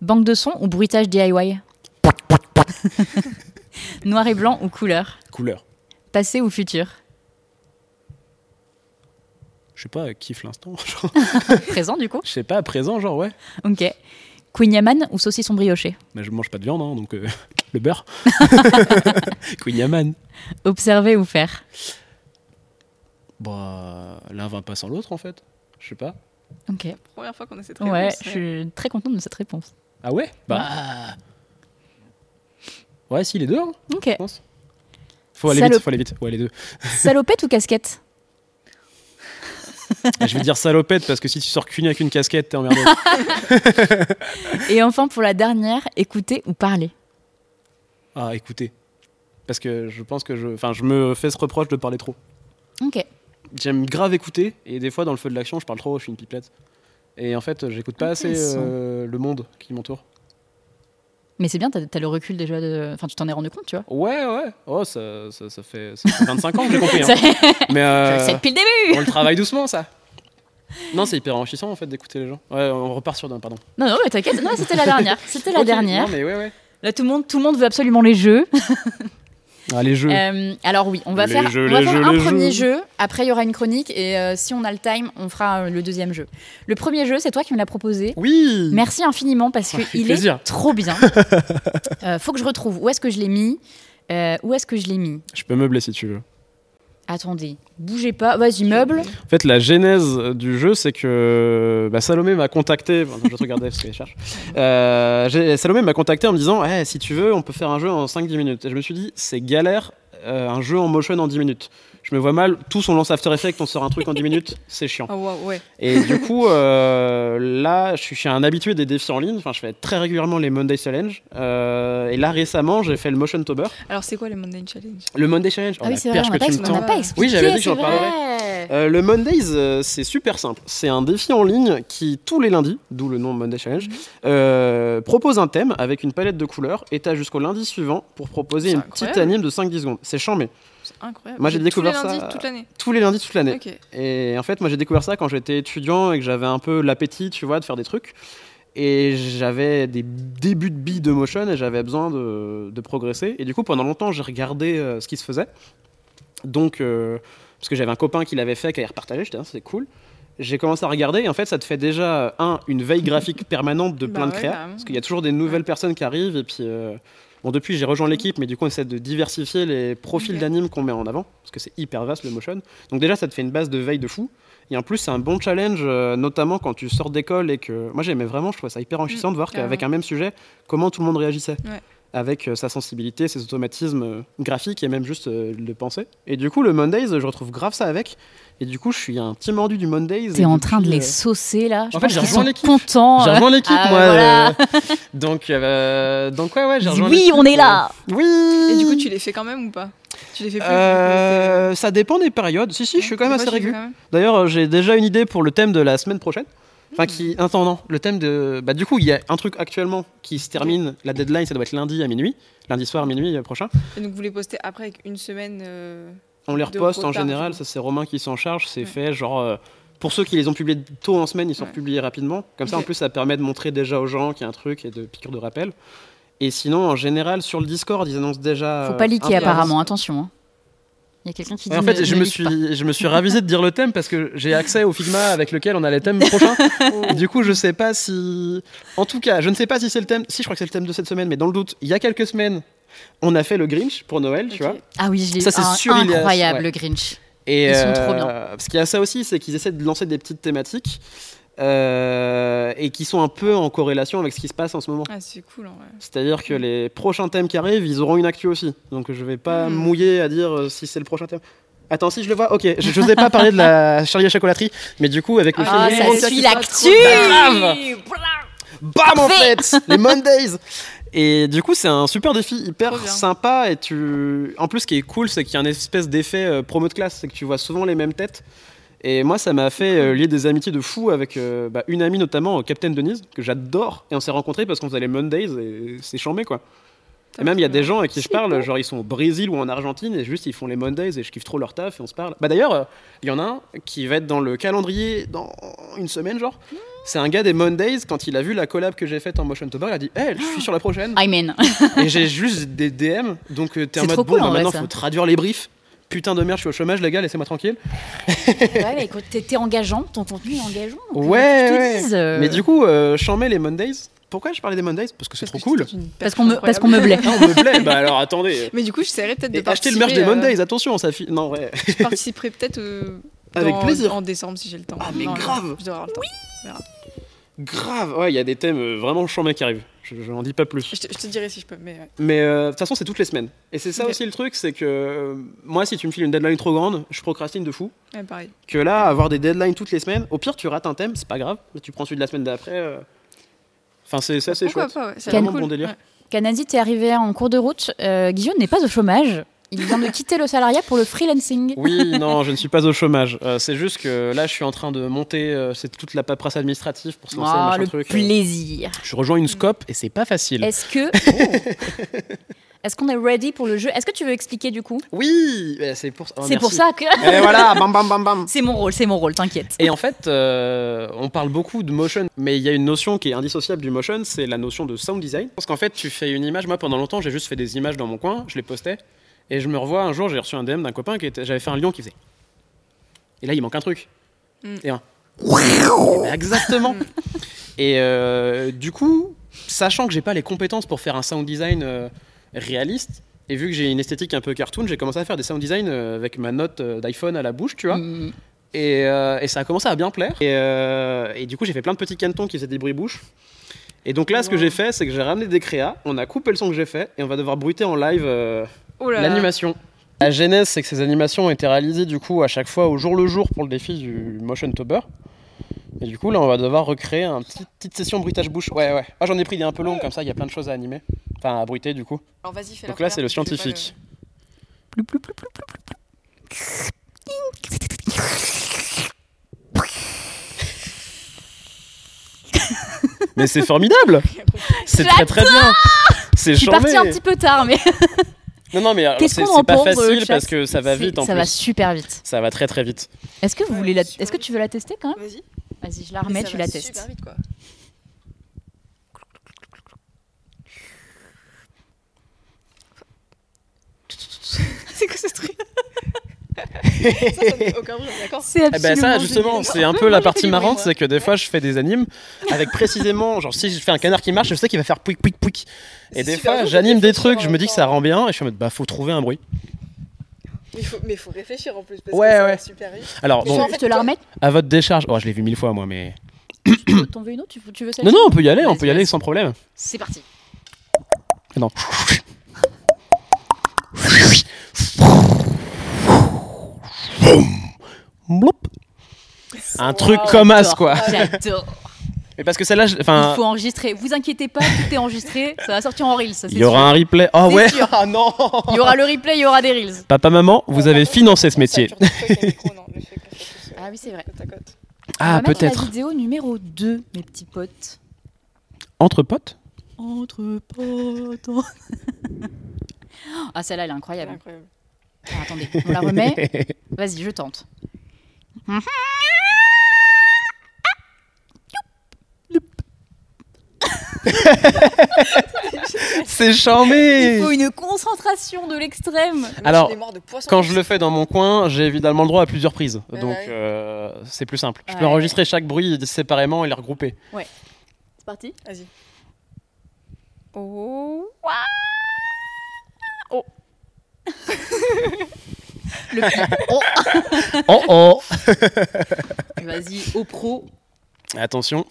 Banque de son ou bruitage DIY Noir et blanc ou couleur Couleur. Passé ou futur Je sais pas, kiffe l'instant. Présent du coup Je sais pas, présent, genre, ouais. Ok. Queen Yaman ou saucisson brioché Mais je mange pas de viande, hein, donc euh, le beurre. Queen Yaman. Observer ou faire Bah, l'un va pas sans l'autre en fait. Je sais pas. Ok. Première fois qu'on a cette réponse. Ouais, je suis très contente de cette réponse. Ah ouais? Bah. Ouais, si, les deux, hein, Ok. je pense. Faut aller Salope. vite, faut aller vite. Ouais, les deux. Salopette ou casquette? Ah, je vais dire salopette parce que si tu sors cuni avec une casquette, t'es emmerdé. Et enfin, pour la dernière, écouter ou parler? Ah, écoutez. Parce que je pense que je. Enfin, je me fais ce reproche de parler trop. Ok. J'aime grave écouter et des fois, dans le feu de l'action, je parle trop, je suis une pipelette. Et en fait, j'écoute pas assez euh, le monde qui m'entoure. Mais c'est bien, t'as as le recul déjà de. Enfin, tu t'en es rendu compte, tu vois? Ouais, ouais. Oh, ça, ça, ça fait, ça fait 25 ans que j'ai compris. hein. Mais euh, sais depuis le début on le travaille doucement, ça. Non, c'est hyper enrichissant en fait d'écouter les gens. Ouais, on repart sur d'un, pardon. Non, non, mais t'inquiète, non, c'était la dernière. C'était la dernière. Non, mais ouais, ouais. Là, tout le, monde, tout le monde veut absolument les jeux. Ah, les jeux. Euh, alors oui, on va Les faire, jeux, on va les faire jeux, un premier jeux. jeu. Après, il y aura une chronique et euh, si on a le time, on fera euh, le deuxième jeu. Le premier jeu, c'est toi qui me l'as proposé. Oui Merci infiniment parce qu'il est trop bien. Euh, faut que je retrouve. Où est-ce que je l'ai mis Euh, Où est-ce que je l'ai mis Je peux meubler si tu veux. Attendez, bougez pas. Vas-y, meuble. En fait, la genèse du jeu, c'est que bah, Salomé m'a contacté. Je regarder parce qu'elle cherche. Euh, Salomé m'a contacté en me disant Eh, si tu veux, on peut faire un jeu en 5-10 minutes. Et je me suis dit C'est galère, euh, un jeu en motion en 10 minutes. Je me vois mal, tous on lance After Effects, on sort un truc en 10 minutes, c'est chiant. Oh, wow, ouais. Et du coup, euh, là, je suis, je suis un habitué des défis en ligne. Enfin, je fais très régulièrement les Monday Challenge. Euh, et là, récemment, j'ai fait le Motion Tober. Alors, c'est quoi les Monday Challenge? Le Monday Challenge. Ah Oh, oui, c'est vrai, on que pas, tu me tends. Oui, expliqué. j'avais dit que j'en parlerais. Euh, le Mondays, euh, c'est super simple. C'est un défi en ligne qui, tous les lundis, d'où le nom Monday Challenge, Mhm. euh, propose un thème avec une palette de couleurs et t'as jusqu'au lundi suivant pour proposer une incroyable. petite anime de 5-10 secondes. C'est chambé. Incroyable. Moi, j'ai Tous découvert les lundis, ça- toute l'année. Tous les lundis, toute l'année. Et en fait, moi, j'ai découvert ça quand j'étais étudiant et que j'avais un peu l'appétit, tu vois, de faire des trucs. Et j'avais des débuts de billes de motion et j'avais besoin de, de progresser. Et du coup, pendant longtemps, j'ai regardé euh, ce qui se faisait. Donc, euh, parce que j'avais un copain qui l'avait fait, qui avait repartagé, j'étais, ah, c'est cool. J'ai commencé à regarder et en fait, ça te fait déjà, un, une veille graphique permanente de Bah plein de ouais, créas. parce qu'il y a toujours des nouvelles personnes qui arrivent et puis. euh, Bon, depuis, j'ai rejoint l'équipe, mais du coup, on essaie de diversifier les profils Ok. d'anime qu'on met en avant, parce que c'est hyper vaste le motion. Donc, déjà, ça te fait une base de veille de fou. Et en plus, c'est un bon challenge, euh, notamment quand tu sors d'école et que. Moi, j'aimais vraiment, je trouvais ça hyper enrichissant de voir qu'avec un même sujet, comment tout le monde réagissait. Ouais. avec euh, sa sensibilité, ses automatismes euh, graphiques et même juste de penser. Et du coup, le Mondays, je retrouve grave ça avec. Et du coup, je suis un petit mordu du Mondays. T'es en train de les euh, saucer là. Je en fait, pense j'ai qu'ils rejoint sont l'équipe. contents. J'ai rejoint l'équipe, Ah, moi. voilà. euh, donc, euh, donc, ouais, ouais, j'ai rejoint Oui, on est là. Oui Et du coup, tu les fais quand même ou pas? Tu les fais plus Euh, ça dépend des périodes. Si, si, je suis quand même assez régulier. D'ailleurs, j'ai déjà une idée pour le thème de la semaine prochaine. Enfin, qui. Attends, non. Le thème de. Bah, du coup, il y a un truc actuellement qui se termine. La deadline, ça doit être lundi à minuit. Lundi soir à minuit prochain. Et donc vous les postez après avec une semaine. euh, On les reposte en général. Ça, c'est Romain qui s'en charge. C'est Ouais. fait. Genre. euh, pour ceux qui les ont publiés tôt en semaine, ils sont Ouais. publiés rapidement. Comme ça, en plus, ça permet de montrer déjà aux gens qu'il y a un truc et de piqûre de rappel. Et sinon, en général, sur le Discord, ils annoncent déjà. Faut pas euh, liquer un peu apparemment, attention. hein. Il y a quelqu'un qui dit. Ouais, en fait, ne- je ne me, suis, pas. je me suis ravisé de dire le thème parce que j'ai accès au Figma avec lequel on a les thèmes prochains. du coup, je sais pas si. En tout cas, je ne sais pas si c'est le thème. Si, je crois que c'est le thème de cette semaine, mais dans le doute, il y a quelques semaines, on a fait le Grinch pour Noël, tu vois. Ah oui, je l'ai Ça, c'est incroyable ouais. le Grinch. Et Ils sont trop bien. Ce qu'il y a ça aussi, c'est qu'ils essaient de lancer des petites thématiques euh, et qui sont un peu en corrélation avec ce qui se passe en ce moment. Ah, c'est cool vrai. C'est-à-dire que les prochains thèmes qui arrivent, ils auront une actu aussi. Donc je vais pas Hmm. mouiller à dire euh, si c'est le prochain thème. Attends, si je le vois, ok. Je n'osais pas parler de la Charlie à chocolaterie, mais du coup, avec le Ah, film ça suit l'actu Grave. Bam en fait Les Mondays Et du coup, c'est un super défi hyper bien. sympa. Et tu... En plus, ce qui est cool, c'est qu'il y a une espèce d'effet euh, promo de classe. C'est que tu vois souvent les mêmes têtes. Et moi, ça m'a fait euh, lier des amitiés de fou avec euh, bah, une amie, notamment, euh, Captain Denise, que j'adore. Et on s'est rencontrés parce qu'on faisait les Mondays et c'est chambé quoi. Et même, il y a des gens avec qui je parle, genre ils sont au Brésil ou en Argentine et juste ils font les Mondays et je kiffe trop leur taf et on se parle. Bah d'ailleurs, il y en a un qui va être dans le calendrier dans une semaine, genre. C'est un gars des Mondays, quand il a vu la collab que j'ai faite en Motion Tober, il a dit Hé, je suis sur la prochaine. Amen. et j'ai juste des DM, donc euh, t'es en mode bon, bah, maintenant ça. faut traduire les briefs. Putain de merde, je suis au chômage, les gars, laissez-moi tranquille. ouais, mais écoute, t'es engageant, ton contenu est engageant. Ouais, euh, ouais. dise, euh, Mais du coup, euh, j'en mets les Mondays. Pourquoi je parlais des Mondays? Parce que c'est trop cool. Parce qu'on me, parce qu'on me blait. Ah, on me plaît, bah alors attendez. Mais du coup, j'essaierai peut-être de Et achetez le participer. merch des euh, Mondays, attention, ça fi... Non, ouais. Je participerai peut-être euh, Avec dans- plaisir. en décembre si j'ai le temps. Ah, mais Non, grave. Je dois avoir le temps. Grave, ouais, il y a des thèmes euh, vraiment chambés qui arrivent. Je, je n'en dis pas plus. Je te, je te dirai si je peux. Mais ouais. Mais euh, de toute façon, c'est toutes les semaines. Et c'est ça aussi le truc, c'est que euh, moi, si tu me files une deadline trop grande, je procrastine de fou. Ouais, pareil. Que là, avoir des deadlines toutes les semaines, au pire, tu rates un thème, c'est pas grave. Mais tu prends celui de la semaine d'après. euh. Enfin, c'est ça, c'est Pourquoi chouette. pas ouais, C'est vraiment cool. bon délire. Ouais. Canadi, t'es arrivé en cours de route. Euh, Guillaume n'est pas au chômage. Il vient de quitter le salariat pour le freelancing. Oui, non, je ne suis pas au chômage. Euh, c'est juste que là, je suis en train de monter. euh, c'est toute la paperasse administrative pour se lancer. Machin le truc, plaisir. Je rejoins une scope et c'est pas facile. Est-ce que. Oh. Est-ce qu'on est ready pour le jeu? Est-ce que tu veux expliquer du coup? Oui, bah, c'est pour, oh, C'est pour ça que. Et voilà, bam bam bam bam. C'est mon rôle, c'est mon rôle, t'inquiète. Et en fait, euh, on parle beaucoup de motion, mais il y a une notion qui est indissociable du motion, c'est la notion de sound design. Parce qu'en fait, tu fais une image. Moi, pendant longtemps, j'ai juste fait des images dans mon coin, je les postais, et je me revois un jour, j'ai reçu un DM d'un copain qui était, j'avais fait un lion qui faisait. Et là, il manque un truc. Mm. Et un. Et ben, exactement. et euh, du coup, sachant que j'ai pas les compétences pour faire un sound design euh, réaliste. Et vu que j'ai une esthétique un peu cartoon, j'ai commencé à faire des sound design euh, avec ma note d'iPhone à la bouche, tu vois. Mm. Et, euh, et ça a commencé à bien plaire. Et, et du coup, j'ai fait plein de petits canetons qui faisaient des bruits bouche. Et donc là, ce que j'ai fait, c'est que j'ai ramené des créas, on a coupé le son que j'ai fait, et on va devoir bruiter en live Oh l'animation. La genèse, c'est que ces animations ont été réalisées du coup à chaque fois au jour le jour pour le défi du Motion Tober. Et du coup, là, on va devoir recréer une petite, petite session bruitage bouche. Ouais, ouais. Ah, j'en ai pris des un peu longues, comme ça, il y a plein de choses à animer. Enfin, à bruiter, du coup. Alors vas-y, fais la Donc là, c'est le je scientifique. Mais c'est formidable C'est très très bien C'est Je suis charmé partie un petit peu tard, mais Non, non, mais c'est qu'on en c'est pas pense, euh, facile parce que ça va vite en ça plus. va super vite. Ça va très très vite. Est-ce que vous Ouais, voulez la... Est-ce que tu veux la tester quand même? Vas-y. Vas-y, je la remets, ça tu va la super testes. vite, quoi. c'est quoi ce truc? Ça, ça n'a aucun bruit, d'accord C'est Eh ben ça justement, c'est un peu la partie marrante, c'est que des fois je fais des animes avec précisément, genre si je fais un canard qui marche, je sais qu'il va faire pouic pouic pouic. Et C'est des fois j'anime des trucs, je me dis que ça rend bien, et je suis en mode bah faut trouver un bruit. Mais faut, mais faut réfléchir en plus. Parce Ouais, que ça ouais. va super vite. Alors bon, en fait, te la remets à votre décharge, oh je l'ai vu mille fois moi, mais T'en veux une autre tu, veux celle non non, on peut y aller, on peut y aller sans problème. C'est parti. Non. Bloup. Un truc comme as, quoi. J'adore. Mais parce que celle-là, je- Il enfin, faut enregistrer. Vous inquiétez pas, tout est enregistré. Ça va sortir en Reels. Ça, il y aura sûr. un replay. Oh C'est ouais. sûr. Ah non. Il y aura le replay, il y aura des Reels. Papa, maman, vous avez financé ce métier. Ah oui, c'est vrai. Ah, peut-être. vidéo numéro 2, mes petits potes. Entre potes? Entre potes. ah, celle-là, elle est incroyable. Incroyable. Attendez, on la remet. Vas-y, je tente. C'est charmé. Il faut une concentration de l'extrême. Alors, Quand je le fais dans mon coin, j'ai évidemment le droit à plusieurs prises. Ouais, Donc ouais. euh, c'est plus simple. Je peux Ouais. enregistrer chaque bruit séparément et les regrouper. C'est parti. Vas-y. Oh. Oh. Le. Oh. Oh oh Vas-y, au pro. Attention.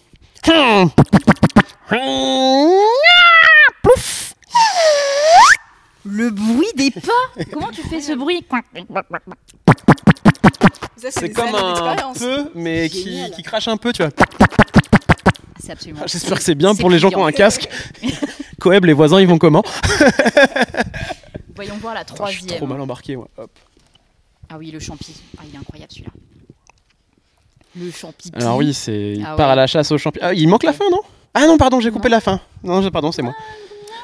Le bruit des pas. Comment tu fais ce bruit C'est comme un peu, mais qui, crache un peu, tu vois. C'est absolument. J'espère que c'est bien C'est pour les gens qui ont un casque. Coeb, les voisins, ils vont comment voir la Ah, Je suis troisième. trop mal embarqué, moi. Hop. Ah oui, le champi. Ah, il est incroyable celui-là. Le champi. Alors oui, c'est il Ah part ouais. à la chasse aux champignons. Ah, il manque la fin, non? Ah non, pardon, j'ai coupé la fin. Non, j'ai- pardon, c'est moi.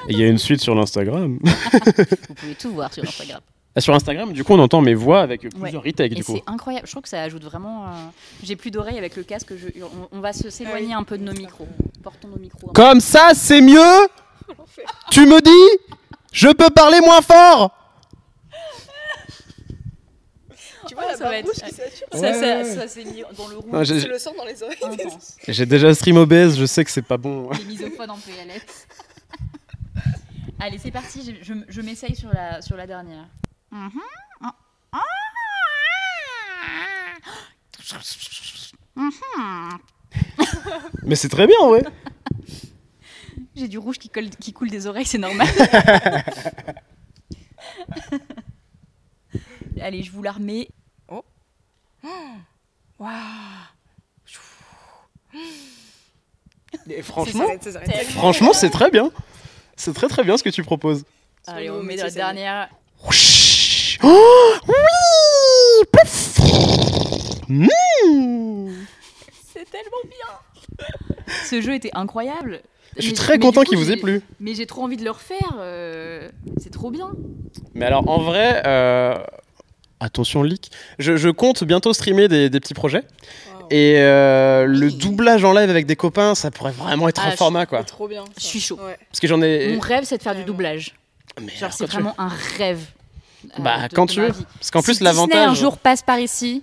Il y a une suite sur l'Instagram. Vous pouvez tout voir sur Instagram. Ah, sur Instagram, du coup, on entend mes voix avec plusieurs retakes, Et du coup. c'est incroyable. Je trouve que ça ajoute vraiment. euh, J'ai plus d'oreilles avec le casque. Je... On, on va se s'éloigner un peu de nos micros. Portons nos micros. peu. Comme ça, c'est mieux? Tu me dis? Je peux parler moins fort Tu vois Oh, la ça va être- rouge qui sature Ça, ça, ça s'est mis dans le rouge. Ah, j'ai- C'est le sang dans les oreilles. Intense. J'ai déjà stream OBS, je sais que c'est pas bon. Les misophones en PLS. Allez, c'est parti. Je, je, je m'essaye sur la, sur la dernière. Mhm. Ah. Mais c'est très bien, ouais. J'ai du rouge qui, colle, qui coule des oreilles, c'est normal. Allez, je vous la remets. Waouh. Et franchement, Ça ça franchement, c'est très bien. C'est très très bien ce que tu proposes. Allez, on met la dernière. Oh oui Pouf Mmh. C'est tellement bien. Ce jeu était incroyable. Je suis très content qu'il vous ait plu. Mais j'ai trop envie de le refaire. euh, C'est trop bien. Mais alors, en vrai, euh, attention leak, je, je compte bientôt streamer des, des petits projets. Et euh, le doublage en live avec des copains, ça pourrait vraiment être Ah, un je- format, quoi. C'est trop bien. ça. Je suis chaud. Ouais. Parce que j'en ai... Mon rêve, c'est de faire du doublage. Mais Genre, alors, c'est quand tu- vraiment un rêve. euh, Bah, de- quand de tu ma veux. vie. Parce qu'en Si plus, Disney un l'avantage... jour passe par ici,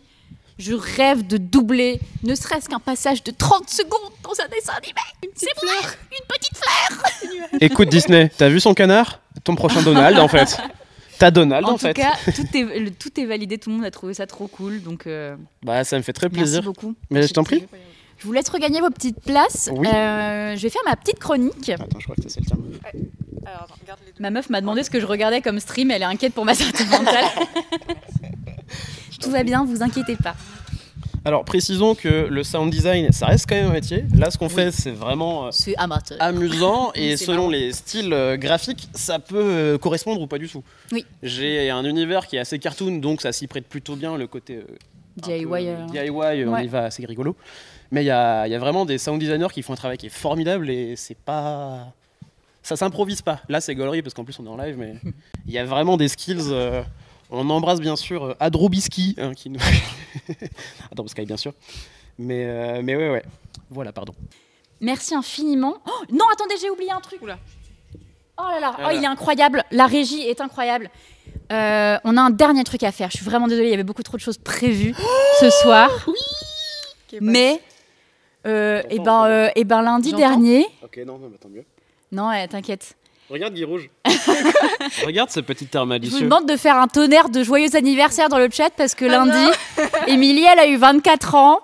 je rêve de doubler ne serait-ce qu'un passage de 30 secondes dans un dessin animé. C'est vrai, une petite fleur. Écoute, Disney, t'as vu son canard? Ton prochain Donald, en fait. T'as Donald, en, En tout fait. cas, tout est, le- tout est validé, tout le monde a trouvé ça trop cool, donc euh, Bah, ça me fait très merci plaisir. beaucoup. Mais je t'en prie. Je vous laisse regagner vos petites places. Oui. Euh, je vais faire ma petite chronique. Attends, je crois que c'est le tien. Alors, attends, garde les deux. Ma meuf m'a demandé ce que je regardais comme stream, elle est inquiète pour ma santé mentale. Tout va bien, vous inquiétez pas. Alors, précisons que le sound design, ça reste quand même un métier. Là, ce qu'on fait, c'est vraiment euh, amateur. amusant et selon marrant. les styles euh, graphiques, ça peut euh, correspondre ou pas du tout. Oui. J'ai un univers qui est assez cartoon, donc ça s'y prête plutôt bien le côté DIY. DIY, on y va, c'est rigolo. Mais il y a, il y a vraiment des sound designers qui font un travail qui est formidable et c'est pas. Ça s'improvise pas. Là, c'est gaulerie parce qu'en plus on est en live, mais il y a vraiment des skills. On embrasse bien sûr euh, Adrobiski, hein, qui nous. Adrobisky, bien sûr. Mais, euh, mais ouais, ouais. Voilà, pardon. Merci infiniment. Oh, non, attendez, j'ai oublié un truc. Oula. Oh là là, Ah oh, là. il est incroyable. La régie est incroyable. Euh, on a un dernier truc à faire. Je suis vraiment désolée, il y avait beaucoup trop de choses prévues ce soir. Bah, Mais, euh, et, ben, euh, eh ben, lundi dernier. Ok, non, non, mais tant mieux. Non, ouais, t'inquiète. Regarde Guy Rouge. Regarde ce petit terme Je vous demande de faire un tonnerre de joyeux anniversaire dans le chat parce que Ah lundi, Émilie, elle a eu 24 ans.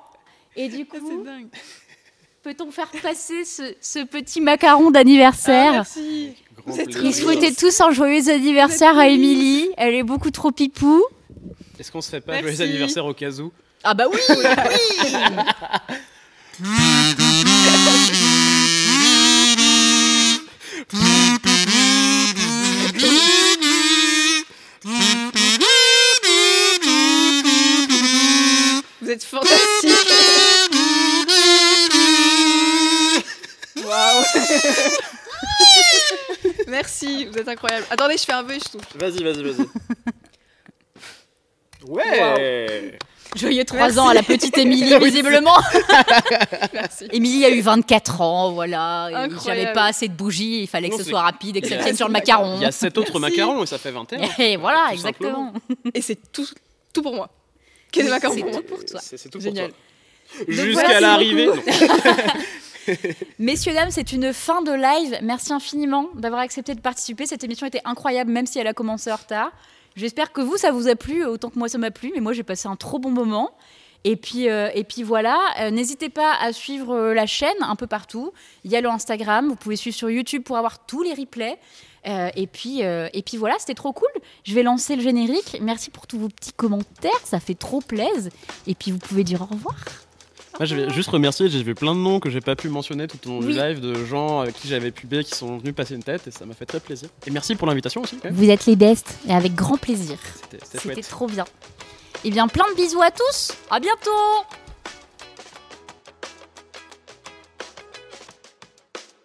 Et du Ah, c'est coup, dingue. peut-on faire passer ce, ce petit macaron d'anniversaire Ah. Ils souhaitaient tous un joyeux anniversaire à Émilie. Elle est beaucoup trop pipou. Est-ce qu'on se fait pas Merci. joyeux anniversaire au cas où? Ah bah oui Vous êtes fantastique. Waouh. Merci, vous êtes incroyable. Attendez, je fais un vœu et je touche. Vas-y, vas-y, vas-y. Ouais Joyeux 3 Merci. ans à la petite Émilie, visiblement. Émilie a eu 24 ans, voilà. J'avais pas assez de bougies, il fallait que Non, ce soit rapide et que ça tienne sur le macaron. Il y a 7 autres Merci. macarons et ça fait 21. Et voilà, Tout exactement. Et c'est tout, tout pour moi. Que des macarons C'est pour moi. tout pour toi. C'est tout Génial. pour toi. Jusqu'à voilà, l'arrivée. Messieurs, dames, c'est une fin de live. Merci infiniment d'avoir accepté de participer. Cette émission était incroyable, même si elle a commencé en retard. J'espère que vous, ça vous a plu, autant que moi, ça m'a plu. Mais moi, j'ai passé un trop bon moment. Et puis, euh, et puis voilà, Euh, n'hésitez pas à suivre euh, la chaîne un peu partout. Il y a le Instagram, vous pouvez suivre sur YouTube pour avoir tous les replays. Euh, et, puis, euh, et puis voilà, c'était trop cool. Je vais lancer le générique. Merci pour tous vos petits commentaires, ça fait trop plaisir. Et puis vous pouvez dire au revoir. Moi, je vais juste remercier, j'ai vu plein de noms que j'ai pas pu mentionner tout au long Oui. du live, de gens avec qui j'avais pubé qui sont venus passer une tête et ça m'a fait très plaisir. Et merci pour l'invitation aussi. quand même. Vous êtes les best et avec grand plaisir. C'était- trop bien. Eh bien, plein de bisous à tous. À bientôt.